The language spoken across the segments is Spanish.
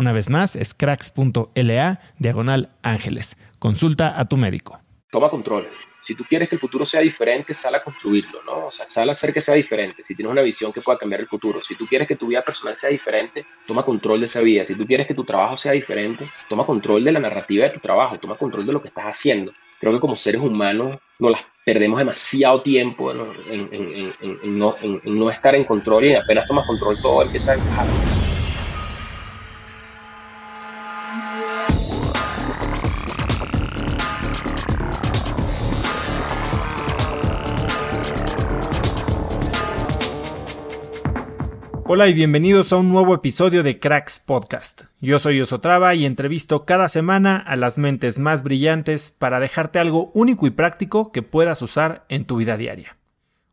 Una vez más, es cracks.la diagonal ángeles. Consulta a tu médico. Toma control. Si tú quieres que el futuro sea diferente, sal a construirlo, ¿no? O sea, sal a hacer que sea diferente. Si tienes una visión que pueda cambiar el futuro, si tú quieres que tu vida personal sea diferente, toma control de esa vida. Si tú quieres que tu trabajo sea diferente, toma control de la narrativa de tu trabajo, toma control de lo que estás haciendo. Creo que como seres humanos nos las perdemos demasiado tiempo en, no, en, no, estar en control y apenas tomas control todo empieza a encajar. Hola y bienvenidos a un nuevo episodio de Cracks Podcast. Yo soy Osotrava y entrevisto cada semana a las mentes más brillantes para dejarte algo único y práctico que puedas usar en tu vida diaria.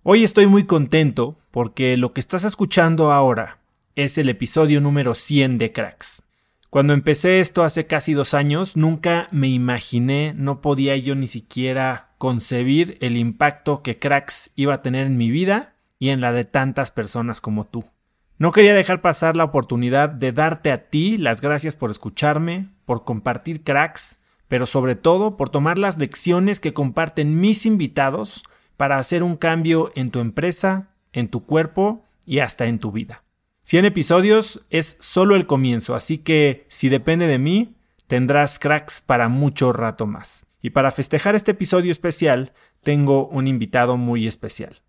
Hoy estoy muy contento porque lo que estás escuchando ahora es el episodio número 100 de Cracks. Cuando empecé esto hace casi dos años, nunca me imaginé, no podía yo ni siquiera concebir el impacto que Cracks iba a tener en mi vida y en la de tantas personas como tú. No quería dejar pasar la oportunidad de darte a ti las gracias por escucharme, por compartir cracks, pero sobre todo por tomar las lecciones que comparten mis invitados para hacer un cambio en tu empresa, en tu cuerpo y hasta en tu vida. 100 episodios es solo el comienzo, así que si depende de mí, tendrás cracks para mucho rato más. Y para festejar este episodio especial, tengo un invitado muy especial.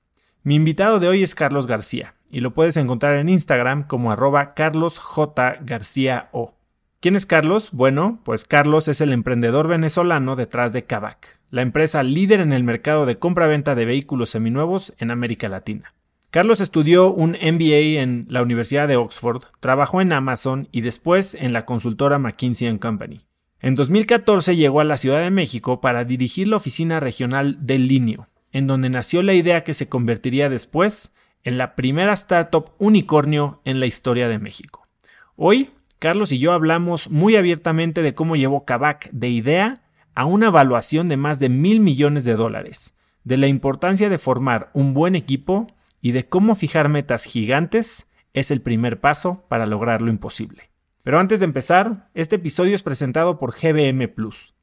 Mi invitado de hoy es Carlos García y lo puedes encontrar en Instagram como arroba carlosjgarcía.o. ¿Quién es Carlos? Bueno, pues Carlos es el emprendedor venezolano detrás de Kavak, la empresa líder en el mercado de compra-venta de vehículos seminuevos en América Latina. Carlos estudió un MBA en la Universidad de Oxford, trabajó en Amazon y después en la consultora McKinsey Company. En 2014 llegó a la Ciudad de México para dirigir la oficina regional del Linio, en donde nació la idea que se convertiría después en la primera startup unicornio en la historia de México. Hoy, Carlos y yo hablamos muy abiertamente de cómo llevó Kavak de idea a una evaluación de más de mil millones de dólares, de la importancia de formar un buen equipo y de cómo fijar metas gigantes es el primer paso para lograr lo imposible. Pero antes de empezar, este episodio es presentado por GBM Plus.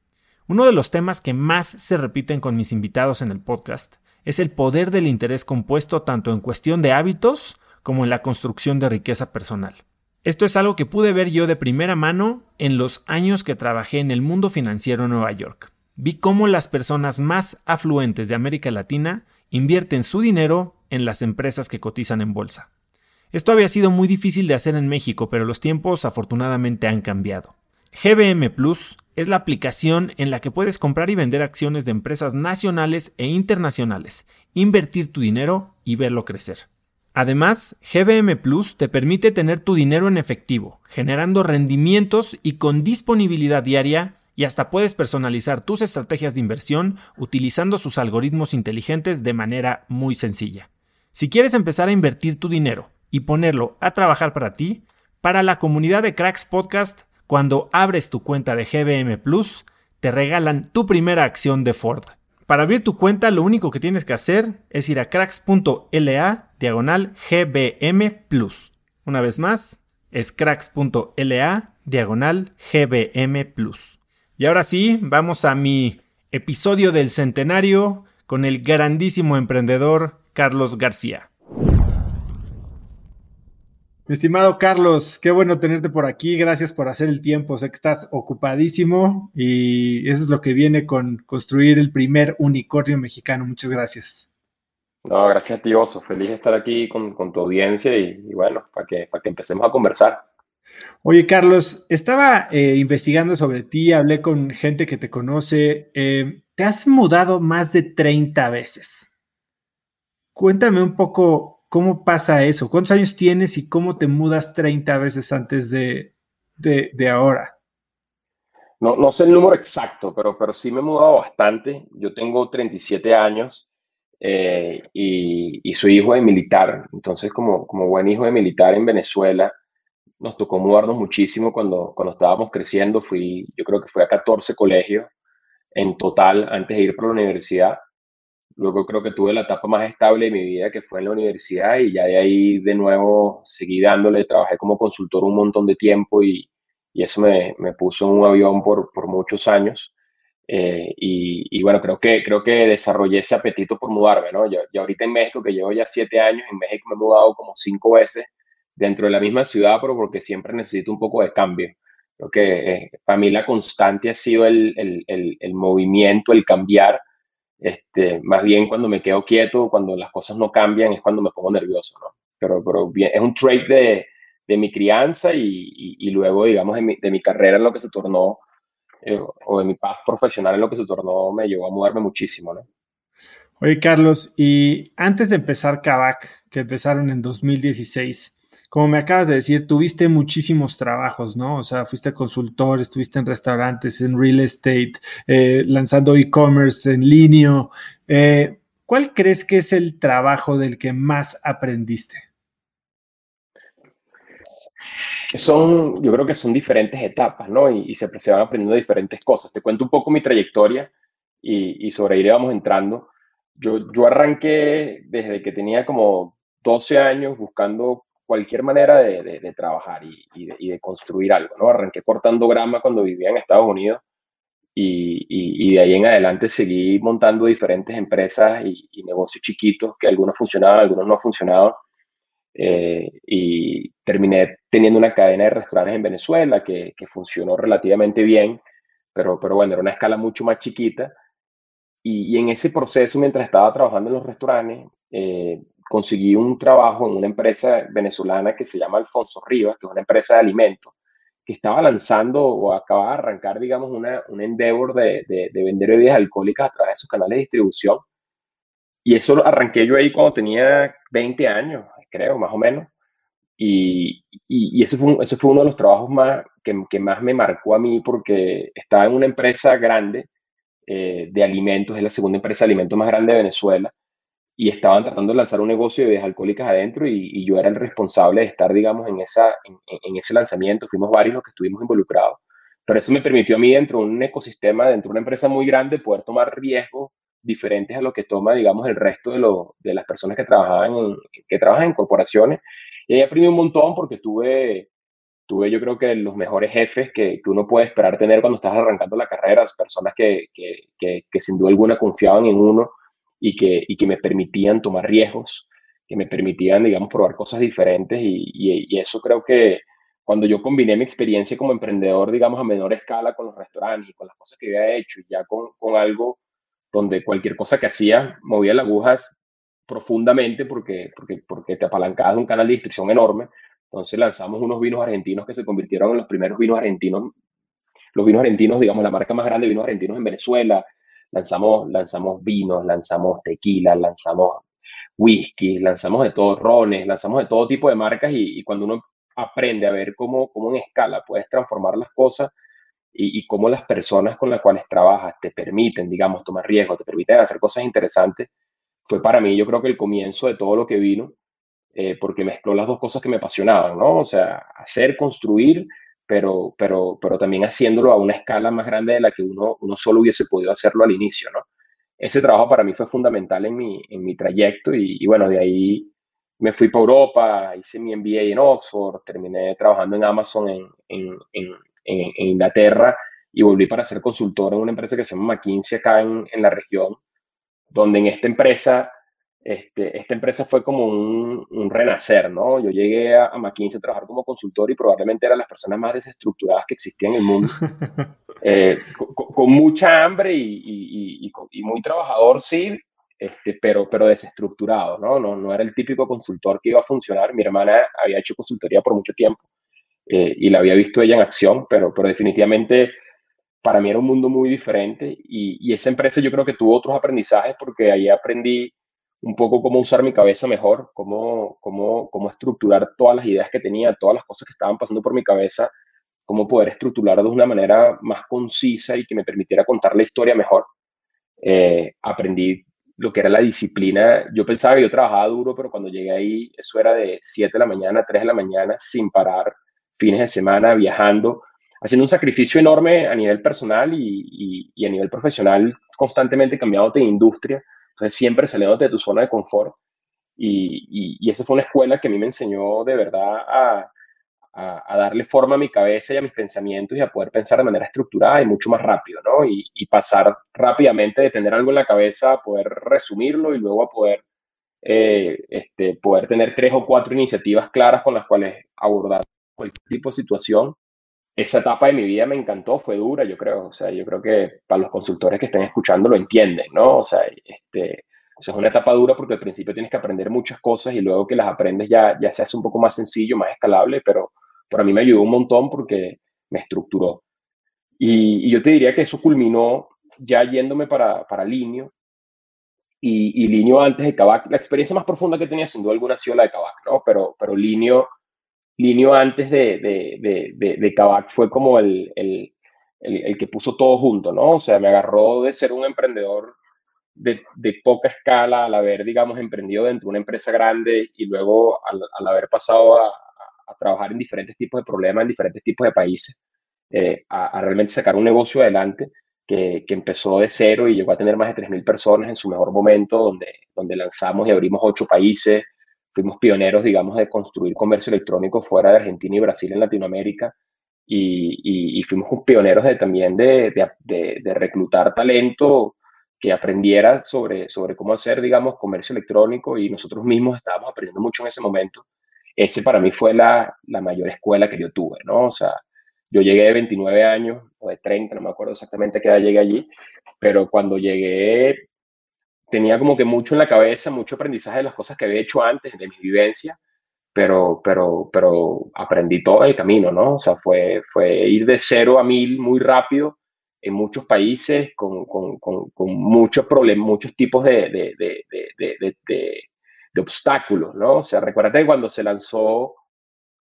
Uno de los temas que más se repiten con mis invitados en el podcast es el poder del interés compuesto tanto en cuestión de hábitos como en la construcción de riqueza personal. Esto es algo que pude ver yo de primera mano en los años que trabajé en el mundo financiero en Nueva York. vi cómo las personas más afluentes de América Latina invierten su dinero en las empresas que cotizan en bolsa. Esto había sido muy difícil de hacer en México, pero los tiempos afortunadamente han cambiado. GBM Plus es la aplicación en la que puedes comprar y vender acciones de empresas nacionales e internacionales, invertir tu dinero y verlo crecer. Además, GBM Plus te permite tener tu dinero en efectivo, generando rendimientos y con disponibilidad diaria y hasta puedes personalizar tus estrategias de inversión utilizando sus algoritmos inteligentes de manera muy sencilla. Si quieres empezar a invertir tu dinero y ponerlo a trabajar para ti, para la comunidad de Cracks Podcast, cuando abres tu cuenta de GBM Plus, te regalan tu primera acción de Ford. Para abrir tu cuenta, lo único que tienes que hacer es ir a cracks.la diagonal GBM Plus. Una vez más, es cracks.la diagonal GBM Plus. Y ahora sí, vamos a mi episodio del centenario con el grandísimo emprendedor Carlos García. Mi estimado Carlos, qué bueno tenerte por aquí. Gracias por hacer el tiempo. Sé que estás ocupadísimo y eso es lo que viene con construir el primer unicornio mexicano. Muchas gracias. No, gracias a ti, Oso. Feliz de estar aquí con, tu audiencia y, bueno, para que, para que empecemos a conversar. Oye, Carlos, estaba eh, investigando sobre ti, hablé con gente que te conoce. Eh, te has mudado más de 30 veces. Cuéntame un poco ¿Cómo pasa eso? ¿Cuántos años tienes y cómo te mudas 30 veces antes de, de, ahora? No, no, sé el número exacto, pero, pero sí me he mudado bastante. Yo tengo 37 años eh, y, y, soy hijo de militar. Entonces, como, como buen hijo de militar en Venezuela, nos tocó mudarnos muchísimo cuando, cuando estábamos creciendo. Fui, yo creo que fui a 14 colegios en total antes de ir por la universidad. Luego creo que tuve la etapa más estable de mi vida, que fue en la universidad, y ya de ahí de nuevo seguí dándole, trabajé como consultor un montón de tiempo y, y eso me, me, puso en un avión por, por muchos años. Eh, y, y, bueno, creo que, creo que desarrollé ese apetito por mudarme, ¿no? Yo, ahorita en México, que llevo ya siete años, en México me he mudado como cinco veces dentro de la misma ciudad, pero porque siempre necesito un poco de cambio. Creo que eh, para mí la constante ha sido el, el, el movimiento, el cambiar, este, más bien cuando me quedo quieto, cuando las cosas no cambian, es cuando me pongo nervioso, ¿no? Pero, pero bien, es un trait de, de mi crianza y, y, luego, digamos, de mi, de mi, carrera en lo que se tornó, eh, o de mi paz profesional en lo que se tornó, me llevó a mudarme muchísimo, ¿no? Oye, Carlos, y antes de empezar Kavak, que empezaron en 2016, como me acabas de decir, tuviste muchísimos trabajos, ¿no? O sea, fuiste consultor, estuviste en restaurantes, en real estate, eh, lanzando e-commerce en línea. Eh, ¿Cuál crees que es el trabajo del que más aprendiste? Son, yo creo que son diferentes etapas, ¿no? Y, se, van aprendiendo diferentes cosas. Te cuento un poco mi trayectoria y, sobre ahí vamos entrando. Yo, yo arranqué desde que tenía como 12 años buscando cualquier manera de, trabajar y, de, construir algo, ¿no? Arranqué cortando grama cuando vivía en Estados Unidos y, de ahí en adelante seguí montando diferentes empresas y, negocios chiquitos que algunos funcionaban, algunos no funcionaban. Eh, y terminé teniendo una cadena de restaurantes en Venezuela que, funcionó relativamente bien, pero, pero bueno, era una escala mucho más chiquita. Y, en ese proceso, mientras estaba trabajando en los restaurantes, eh, conseguí un trabajo en una empresa venezolana que se llama Alfonso Rivas, que es una empresa de alimentos, que estaba lanzando o acababa de arrancar, digamos, una, un endeavor de, de, vender bebidas alcohólicas a través de sus canales de distribución. Y eso arranqué yo ahí cuando tenía 20 años, creo, más o menos. Y, y, ese, fue, ese fue uno de los trabajos más, que, que, más me marcó a mí porque estaba en una empresa grande eh, de alimentos, es la segunda empresa de alimentos más grande de Venezuela y estaban tratando de lanzar un negocio de bebidas alcohólicas adentro y, yo era el responsable de estar, digamos, en, esa, en, ese lanzamiento. Fuimos varios los que estuvimos involucrados. Pero eso me permitió a mí, dentro de un ecosistema, dentro de una empresa muy grande, poder tomar riesgos diferentes a lo que toma, digamos, el resto de, lo, de las personas que, trabajaban que trabajan en corporaciones. Y ahí aprendí un montón porque tuve, tuve yo creo que los mejores jefes que, que uno puede esperar tener cuando estás arrancando la carrera, personas que, que, que sin duda alguna confiaban en uno y que, y que me permitían tomar riesgos, que me permitían, digamos, probar cosas diferentes y, y, eso creo que cuando yo combiné mi experiencia como emprendedor, digamos, a menor escala con los restaurantes y con las cosas que había hecho, ya con, con algo donde cualquier cosa que hacía movía las agujas profundamente porque, porque, porque te apalancabas de un canal de distribución enorme. Entonces lanzamos unos vinos argentinos que se convirtieron en los primeros vinos argentinos, los vinos argentinos, digamos, la marca más grande de vinos argentinos en Venezuela. Lanzamos, lanzamos vinos, lanzamos tequila, lanzamos whisky, lanzamos de todo, rones, lanzamos de todo tipo de marcas y, cuando uno aprende a ver cómo, cómo en escala puedes transformar las cosas y, y, cómo las personas con las cuales trabajas te permiten, digamos, tomar riesgos, te permiten hacer cosas interesantes, fue para mí yo creo que el comienzo de todo lo que vino, eh, porque mezcló las dos cosas que me apasionaban, ¿no? O sea, hacer, construir, pero, pero, pero también haciéndolo a una escala más grande de la que uno, uno solo hubiese podido hacerlo al inicio, ¿no? Ese trabajo para mí fue fundamental en mi, en mi trayecto y, bueno, de ahí me fui para Europa, hice mi MBA en Oxford, terminé trabajando en Amazon en, en, en, en, Inglaterra y volví para ser consultor en una empresa que se llama McKinsey acá en la región, donde en esta empresa, este, esta empresa fue como un, un renacer, ¿no? Yo llegué a, a, McKinsey a trabajar como consultor y probablemente era las personas más desestructuradas que existían en el mundo, eh, con, con, mucha hambre y, y, y, y, muy trabajador, sí, este, pero, pero desestructurado, ¿no? ¿no? No era el típico consultor que iba a funcionar. Mi hermana había hecho consultoría por mucho tiempo eh, y la había visto ella en acción, pero, pero definitivamente para mí era un mundo muy diferente y, y, esa empresa yo creo que tuvo otros aprendizajes porque ahí aprendí un poco cómo usar mi cabeza mejor, cómo, cómo, cómo estructurar todas las ideas que tenía, todas las cosas que estaban pasando por mi cabeza, cómo poder estructurar de una manera más concisa y que me permitiera contar la historia mejor. Eh, aprendí lo que era la disciplina. Yo pensaba que yo trabajaba duro, pero cuando llegué ahí, eso era de 7 de la mañana, 3 de la mañana, sin parar, fines de semana, viajando, haciendo un sacrificio enorme a nivel personal y, y, a nivel profesional, constantemente cambiándote de industria, entonces siempre saliéndote de tu zona de confort. Y, esa fue una escuela que a mí me enseñó de verdad a, darle forma a mi cabeza y a mis pensamientos y a poder pensar de manera estructurada y mucho más rápido, ¿no? Y, y pasar rápidamente de tener algo en la cabeza a poder resumirlo y luego a poder, eh, este, poder tener tres o cuatro iniciativas claras con las cuales abordar cualquier tipo de situación. Esa etapa de mi vida me encantó, fue dura, yo creo. O sea, yo creo que para los consultores que estén escuchando lo entienden, ¿no? O sea, este, o es una etapa dura porque al principio tienes que aprender muchas cosas y luego que las aprendes ya, ya se hace un poco más sencillo, más escalable, pero, pero a mí me ayudó un montón porque me estructuró. Y, yo te diría que eso culminó ya yéndome para, para Linio. Y, y Linio antes de Kavak, la experiencia más profunda que tenía sin duda alguna ha sido la de Kavak, ¿no? Pero, pero Linio Linio antes de, de, de, de, de Kavak fue como el, el, el, el, que puso todo junto, ¿no? O sea, me agarró de ser un emprendedor de, poca escala al haber, digamos, emprendido dentro de una empresa grande y luego al, al haber pasado a, a, trabajar en diferentes tipos de problemas, en diferentes tipos de países, eh, a, a, realmente sacar un negocio adelante que, que, empezó de cero y llegó a tener más de 3.000 personas en su mejor momento, donde, donde lanzamos y abrimos ocho países, fuimos pioneros, digamos, de construir comercio electrónico fuera de Argentina y Brasil en Latinoamérica. Y, y, y fuimos pioneros de, también de, de, de, reclutar talento que aprendiera sobre, sobre cómo hacer, digamos, comercio electrónico y nosotros mismos estábamos aprendiendo mucho en ese momento. Ese para mí fue la, la mayor escuela que yo tuve, ¿no? O sea, yo llegué de 29 años o de 30, no me acuerdo exactamente qué edad llegué allí, pero cuando llegué tenía como que mucho en la cabeza, mucho aprendizaje de las cosas que había hecho antes, de mi vivencia, pero, pero, pero aprendí todo el camino, ¿no? O sea, fue, fue ir de cero a mil muy rápido en muchos países con, con, con, muchos problemas, muchos tipos de, de, de, de, obstáculos, ¿no? O sea, recuérdate cuando se lanzó,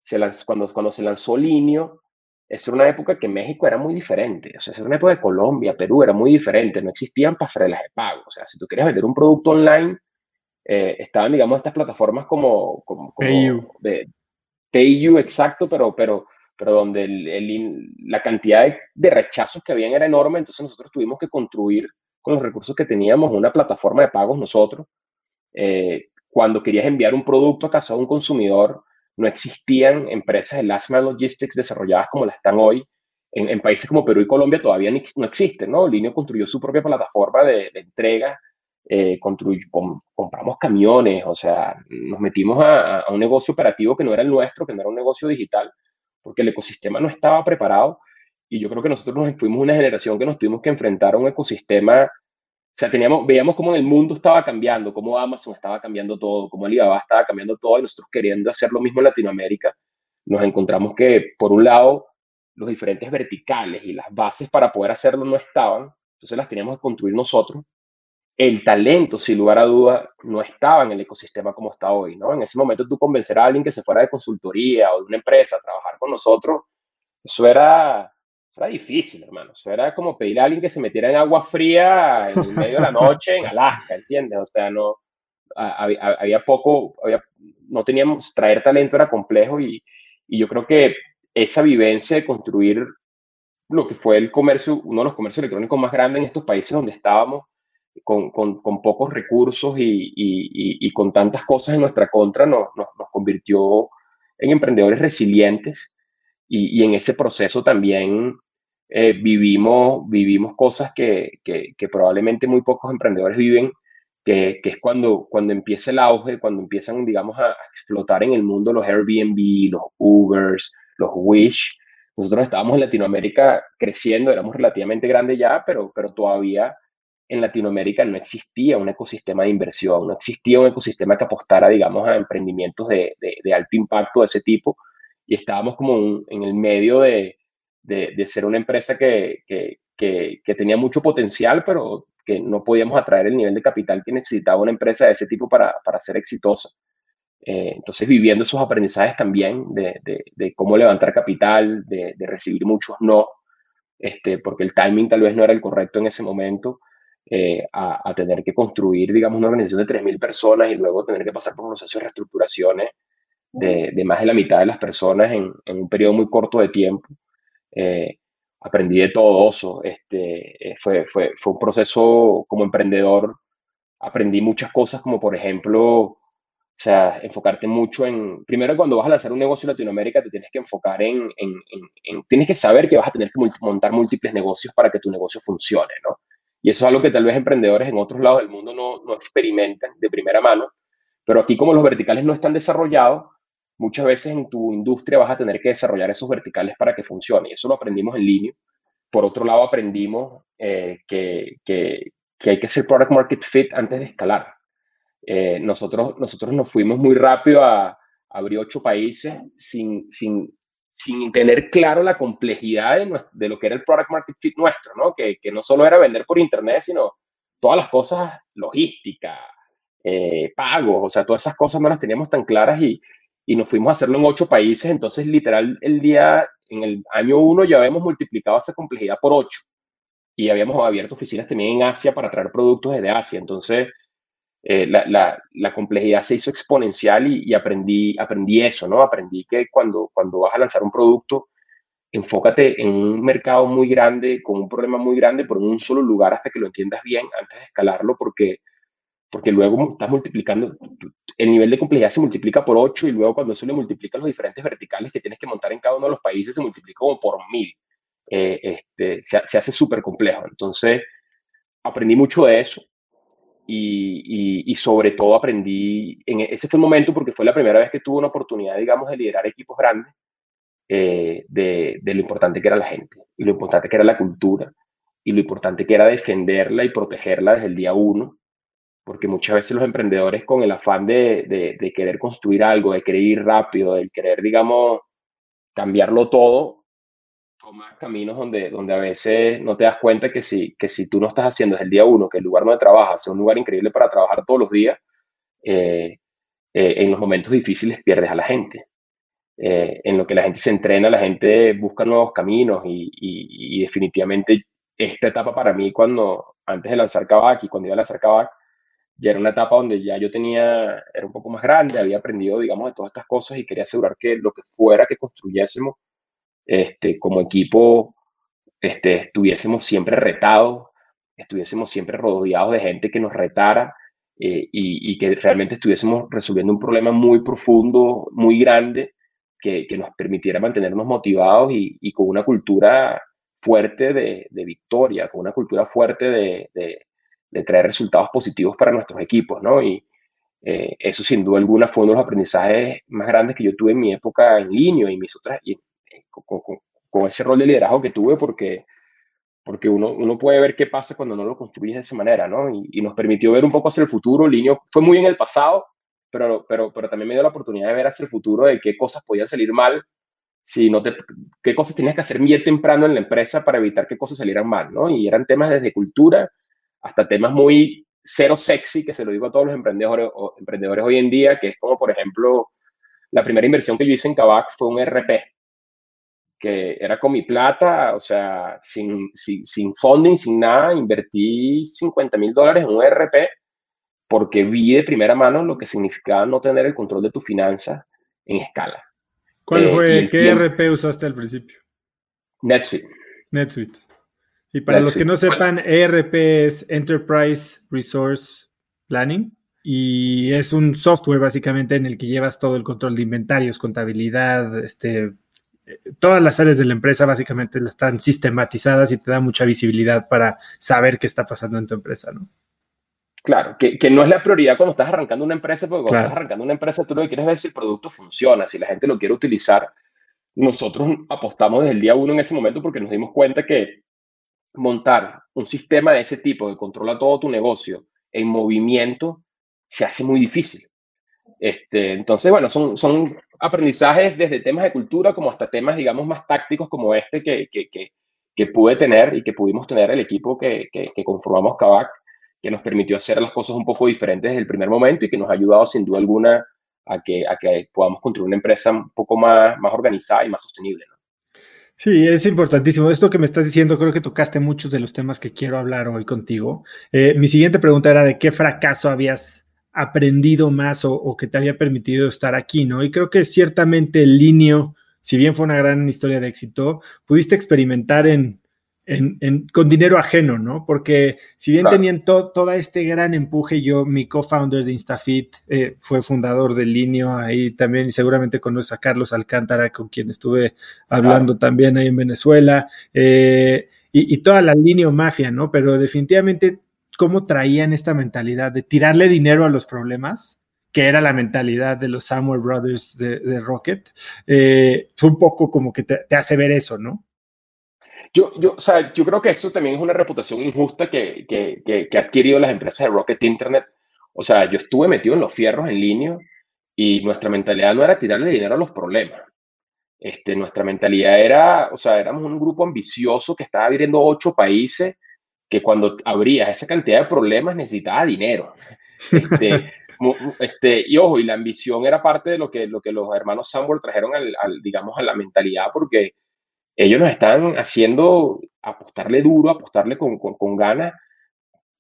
se lanzó cuando, cuando se lanzó Linio, era una época que México era muy diferente. O sea, era una época de Colombia, Perú, era muy diferente. No existían pasarelas de pago. O sea, si tú querías vender un producto online, eh, estaban, digamos, estas plataformas como, como, como PayU. de PayU, exacto, pero, pero, pero donde el, el, la cantidad de, de, rechazos que habían era enorme. Entonces nosotros tuvimos que construir con los recursos que teníamos una plataforma de pagos nosotros. Eh, cuando querías enviar un producto a casa de un consumidor, no existían empresas de last mile logistics desarrolladas como las están hoy. En, países como Perú y Colombia todavía no, no existen, ¿no? Linio construyó su propia plataforma de, entrega, eh, com, compramos camiones, o sea, nos metimos a, a, un negocio operativo que no era el nuestro, que no era un negocio digital, porque el ecosistema no estaba preparado y yo creo que nosotros nos fuimos una generación que nos tuvimos que enfrentar a un ecosistema, o sea, teníamos, veíamos cómo el mundo estaba cambiando, cómo Amazon estaba cambiando todo, cómo Alibaba estaba cambiando todo y nosotros queriendo hacer lo mismo en Latinoamérica, nos encontramos que por un lado los diferentes verticales y las bases para poder hacerlo no estaban, entonces las teníamos que construir nosotros el talento, sin lugar a duda, no estaba en el ecosistema como está hoy, ¿no? En ese momento tú convencer a alguien que se fuera de consultoría o de una empresa a trabajar con nosotros, eso era, era difícil, hermano. Era como pedir a alguien que se metiera en agua fría en medio de la noche en Alaska, ¿entiendes? O sea, no, había, poco, no teníamos, traer talento era complejo y, y yo creo que esa vivencia de construir lo que fue el comercio, uno de los comercios electrónicos más grandes en estos países donde estábamos, con, con, pocos recursos y, y, y, con tantas cosas en nuestra contra, nos, nos, convirtió en emprendedores resilientes y, en ese proceso también eh, vivimos, vivimos cosas que, que, probablemente muy pocos emprendedores viven, que, que, es cuando, cuando empieza el auge, cuando empiezan, digamos, a, explotar en el mundo los Airbnb, los Ubers, los Wish. Nosotros estábamos en Latinoamérica creciendo, éramos relativamente grandes ya, pero, pero todavía en Latinoamérica no existía un ecosistema de inversión, no existía un ecosistema que apostara, digamos, a emprendimientos de, de, alto impacto de ese tipo y estábamos como en el medio de, de, ser una empresa que, que, que, tenía mucho potencial, pero que no podíamos atraer el nivel de capital que necesitaba una empresa de ese tipo para, para ser exitosa. Eh, entonces, viviendo esos aprendizajes también de, de, cómo levantar capital, de, recibir muchos no, este, porque el timing tal vez no era el correcto en ese momento, eh, a, tener que construir, digamos, una organización de 3.000 personas y luego tener que pasar por un proceso de reestructuraciones de, más de la mitad de las personas en, un periodo muy corto de tiempo. Eh, aprendí de todo eso. Este, eh, fue, fue, fue un proceso como emprendedor. Aprendí muchas cosas, como por ejemplo, o sea, enfocarte mucho en, primero cuando vas a lanzar un negocio en Latinoamérica, te tienes que enfocar en, en, en, tienes que saber que vas a tener que montar múltiples negocios para que tu negocio funcione, ¿no? Y eso es algo que tal vez emprendedores en otros lados del mundo no, no experimentan de primera mano. Pero aquí como los verticales no están desarrollados, muchas veces en tu industria vas a tener que desarrollar esos verticales para que funcione. Y eso lo aprendimos en línea. Por otro lado, aprendimos eh, que, que, que, hay que hacer product market fit antes de escalar. Eh, nosotros, nosotros nos fuimos muy rápido a, abrir ocho países sin, sin, sin tener claro la complejidad de, lo que era el product market fit nuestro, ¿no? Que, que, no solo era vender por internet, sino todas las cosas logística, eh, pagos, o sea, todas esas cosas no las teníamos tan claras y, y nos fuimos a hacerlo en ocho países, entonces literal el día, en el año uno ya habíamos multiplicado esa complejidad por ocho y habíamos abierto oficinas también en Asia para traer productos desde Asia, entonces eh, la, la, la, complejidad se hizo exponencial y, y, aprendí, aprendí eso, ¿no? Aprendí que cuando, cuando vas a lanzar un producto, enfócate en un mercado muy grande, con un problema muy grande, por un solo lugar hasta que lo entiendas bien antes de escalarlo, porque, porque luego estás multiplicando, el nivel de complejidad se multiplica por 8 y luego cuando eso le multiplica los diferentes verticales que tienes que montar en cada uno de los países, se multiplica como por mil. Eh, este, se, se hace súper complejo. Entonces, aprendí mucho de eso y, sobre todo aprendí, en e, ese fue el momento porque fue la primera vez que tuve una oportunidad, digamos, de liderar equipos grandes, eh, de, lo importante que era la gente y lo importante que era la cultura y lo importante que era defenderla y protegerla desde el día uno, porque muchas veces los emprendedores con el afán de, de querer construir algo, de querer ir rápido, de querer, digamos, cambiarlo todo, tomas caminos donde, donde a veces no te das cuenta que si, que si tú no estás haciendo desde el día uno, que el lugar donde trabajas sea un lugar increíble para trabajar todos los días, eh, eh, en los momentos difíciles pierdes a la gente. Eh, en lo que la gente se entrena, la gente busca nuevos caminos y, y, definitivamente esta etapa para mí, cuando antes de lanzar Kavak y cuando iba a lanzar Kavak, ya era una etapa donde ya yo tenía, era un poco más grande, había aprendido, digamos, de todas estas cosas y quería asegurar que lo que fuera que construyésemos este, como equipo este, estuviésemos siempre retados, estuviésemos siempre rodeados de gente que nos retara eh, y, que realmente estuviésemos resolviendo un problema muy profundo, muy grande, que, nos permitiera mantenernos motivados y, con una cultura fuerte de, victoria, con una cultura fuerte de, traer resultados positivos para nuestros equipos, ¿no? Y eh, eso sin duda alguna fue uno de los aprendizajes más grandes que yo tuve en mi época en línea y mis otras, con, ese rol de liderazgo que tuve porque, porque uno, uno puede ver qué pasa cuando no lo construyes de esa manera, ¿no? Y, nos permitió ver un poco hacia el futuro. Linio fue muy en el pasado, pero, pero, pero también me dio la oportunidad de ver hacia el futuro de qué cosas podían salir mal, si no te, qué cosas tenías que hacer bien temprano en la empresa para evitar que cosas salieran mal, ¿no? Y eran temas desde cultura hasta temas muy cero sexy, que se lo digo a todos los emprendedores, emprendedores hoy en día, que es como, por ejemplo, la primera inversión que yo hice en Kavak fue un RP, que era con mi plata, o sea, sin, sin, sin funding, sin nada, invertí 50 mil dólares en un RP porque vi de primera mano lo que significaba no tener el control de tu finanza en escala. ¿Cuál eh, fue? ¿Qué RP usaste al principio? NetSuite. NetSuite. Y para los que no sepan, ERP es Enterprise Resource Planning y es un software básicamente en el que llevas todo el control de inventarios, contabilidad, este, todas las áreas de la empresa básicamente están sistematizadas y te da mucha visibilidad para saber qué está pasando en tu empresa, ¿no? Claro, que, no es la prioridad cuando estás arrancando una empresa, porque cuando estás arrancando una empresa tú lo que quieres ver si el producto funciona, si la gente lo quiere utilizar. Nosotros apostamos desde el día uno en ese momento porque nos dimos cuenta que montar un sistema de ese tipo que controla todo tu negocio en movimiento se hace muy difícil. Este, entonces, bueno, son, son aprendizajes desde temas de cultura como hasta temas, digamos, más tácticos como este que, que, que, pude tener y que pudimos tener el equipo que, que, conformamos Kavak, que nos permitió hacer las cosas un poco diferentes desde el primer momento y que nos ha ayudado sin duda alguna a que, a que podamos construir una empresa un poco más, más organizada y más sostenible. Sí, es importantísimo. Esto que me estás diciendo, creo que tocaste muchos de los temas que quiero hablar hoy contigo. Eh, mi siguiente pregunta era de qué fracaso habías aprendido más o, que te había permitido estar aquí, ¿no? Y creo que ciertamente el Linio, si bien fue una gran historia de éxito, pudiste experimentar en, con dinero ajeno, ¿no? Porque si bien tenían todo este gran empuje, yo, mi co-founder de InstaFit, eh, fue fundador del Linio, ahí también seguramente conoces a Carlos Alcántara, con quien estuve hablando también ahí en Venezuela, eh, y, y, toda la Linio Mafia, ¿no? Pero definitivamente cómo traían esta mentalidad de tirarle dinero a los problemas, que era la mentalidad de los Samuel Brothers de, Rocket, eh, fue un poco como que te, hace ver eso, ¿no? Yo, yo, o sea, yo creo que eso también es una reputación injusta que, que, que, ha adquirido las empresas de Rocket Internet. O sea, yo estuve metido en los fierros en línea y nuestra mentalidad no era tirarle dinero a los problemas. Este, nuestra mentalidad era, o sea, éramos un grupo ambicioso que estaba viviendo ocho países que cuando abrías esa cantidad de problemas necesitaba dinero. Este, este, y ojo, y la ambición era parte de lo que, lo que los hermanos Samuel trajeron al, digamos, a la mentalidad, porque ellos nos están haciendo apostarle duro, apostarle con, con, ganas.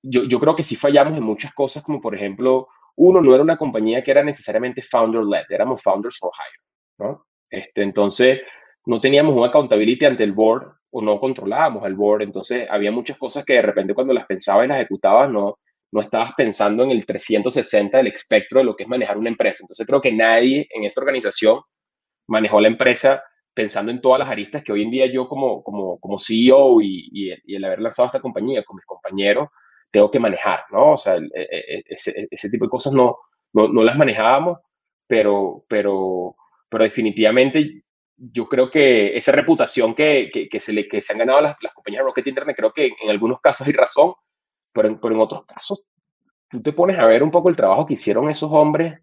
Yo, yo creo que sí fallamos en muchas cosas, como por ejemplo, uno, no era una compañía que era necesariamente founder-led, éramos founders for hire, ¿no? Este, entonces, no teníamos un accountability ante el board o no controlábamos el board. Entonces había muchas cosas que de repente cuando las pensabas y las ejecutabas no, no estabas pensando en el 360 del espectro de lo que es manejar una empresa. Entonces creo que nadie en esa organización manejó la empresa pensando en todas las aristas que hoy en día yo como, como, como CEO y, y, el haber lanzado esta compañía con mis compañeros tengo que manejar, ¿no? O sea, e, e, e, ese, ese, tipo de cosas no, no, no las manejábamos, pero, pero, pero definitivamente yo creo que esa reputación que, que, se, le, que se han ganado las, las, compañías de Rocket Internet, creo que en algunos casos hay razón, pero en, pero en otros casos tú te pones a ver un poco el trabajo que hicieron esos hombres,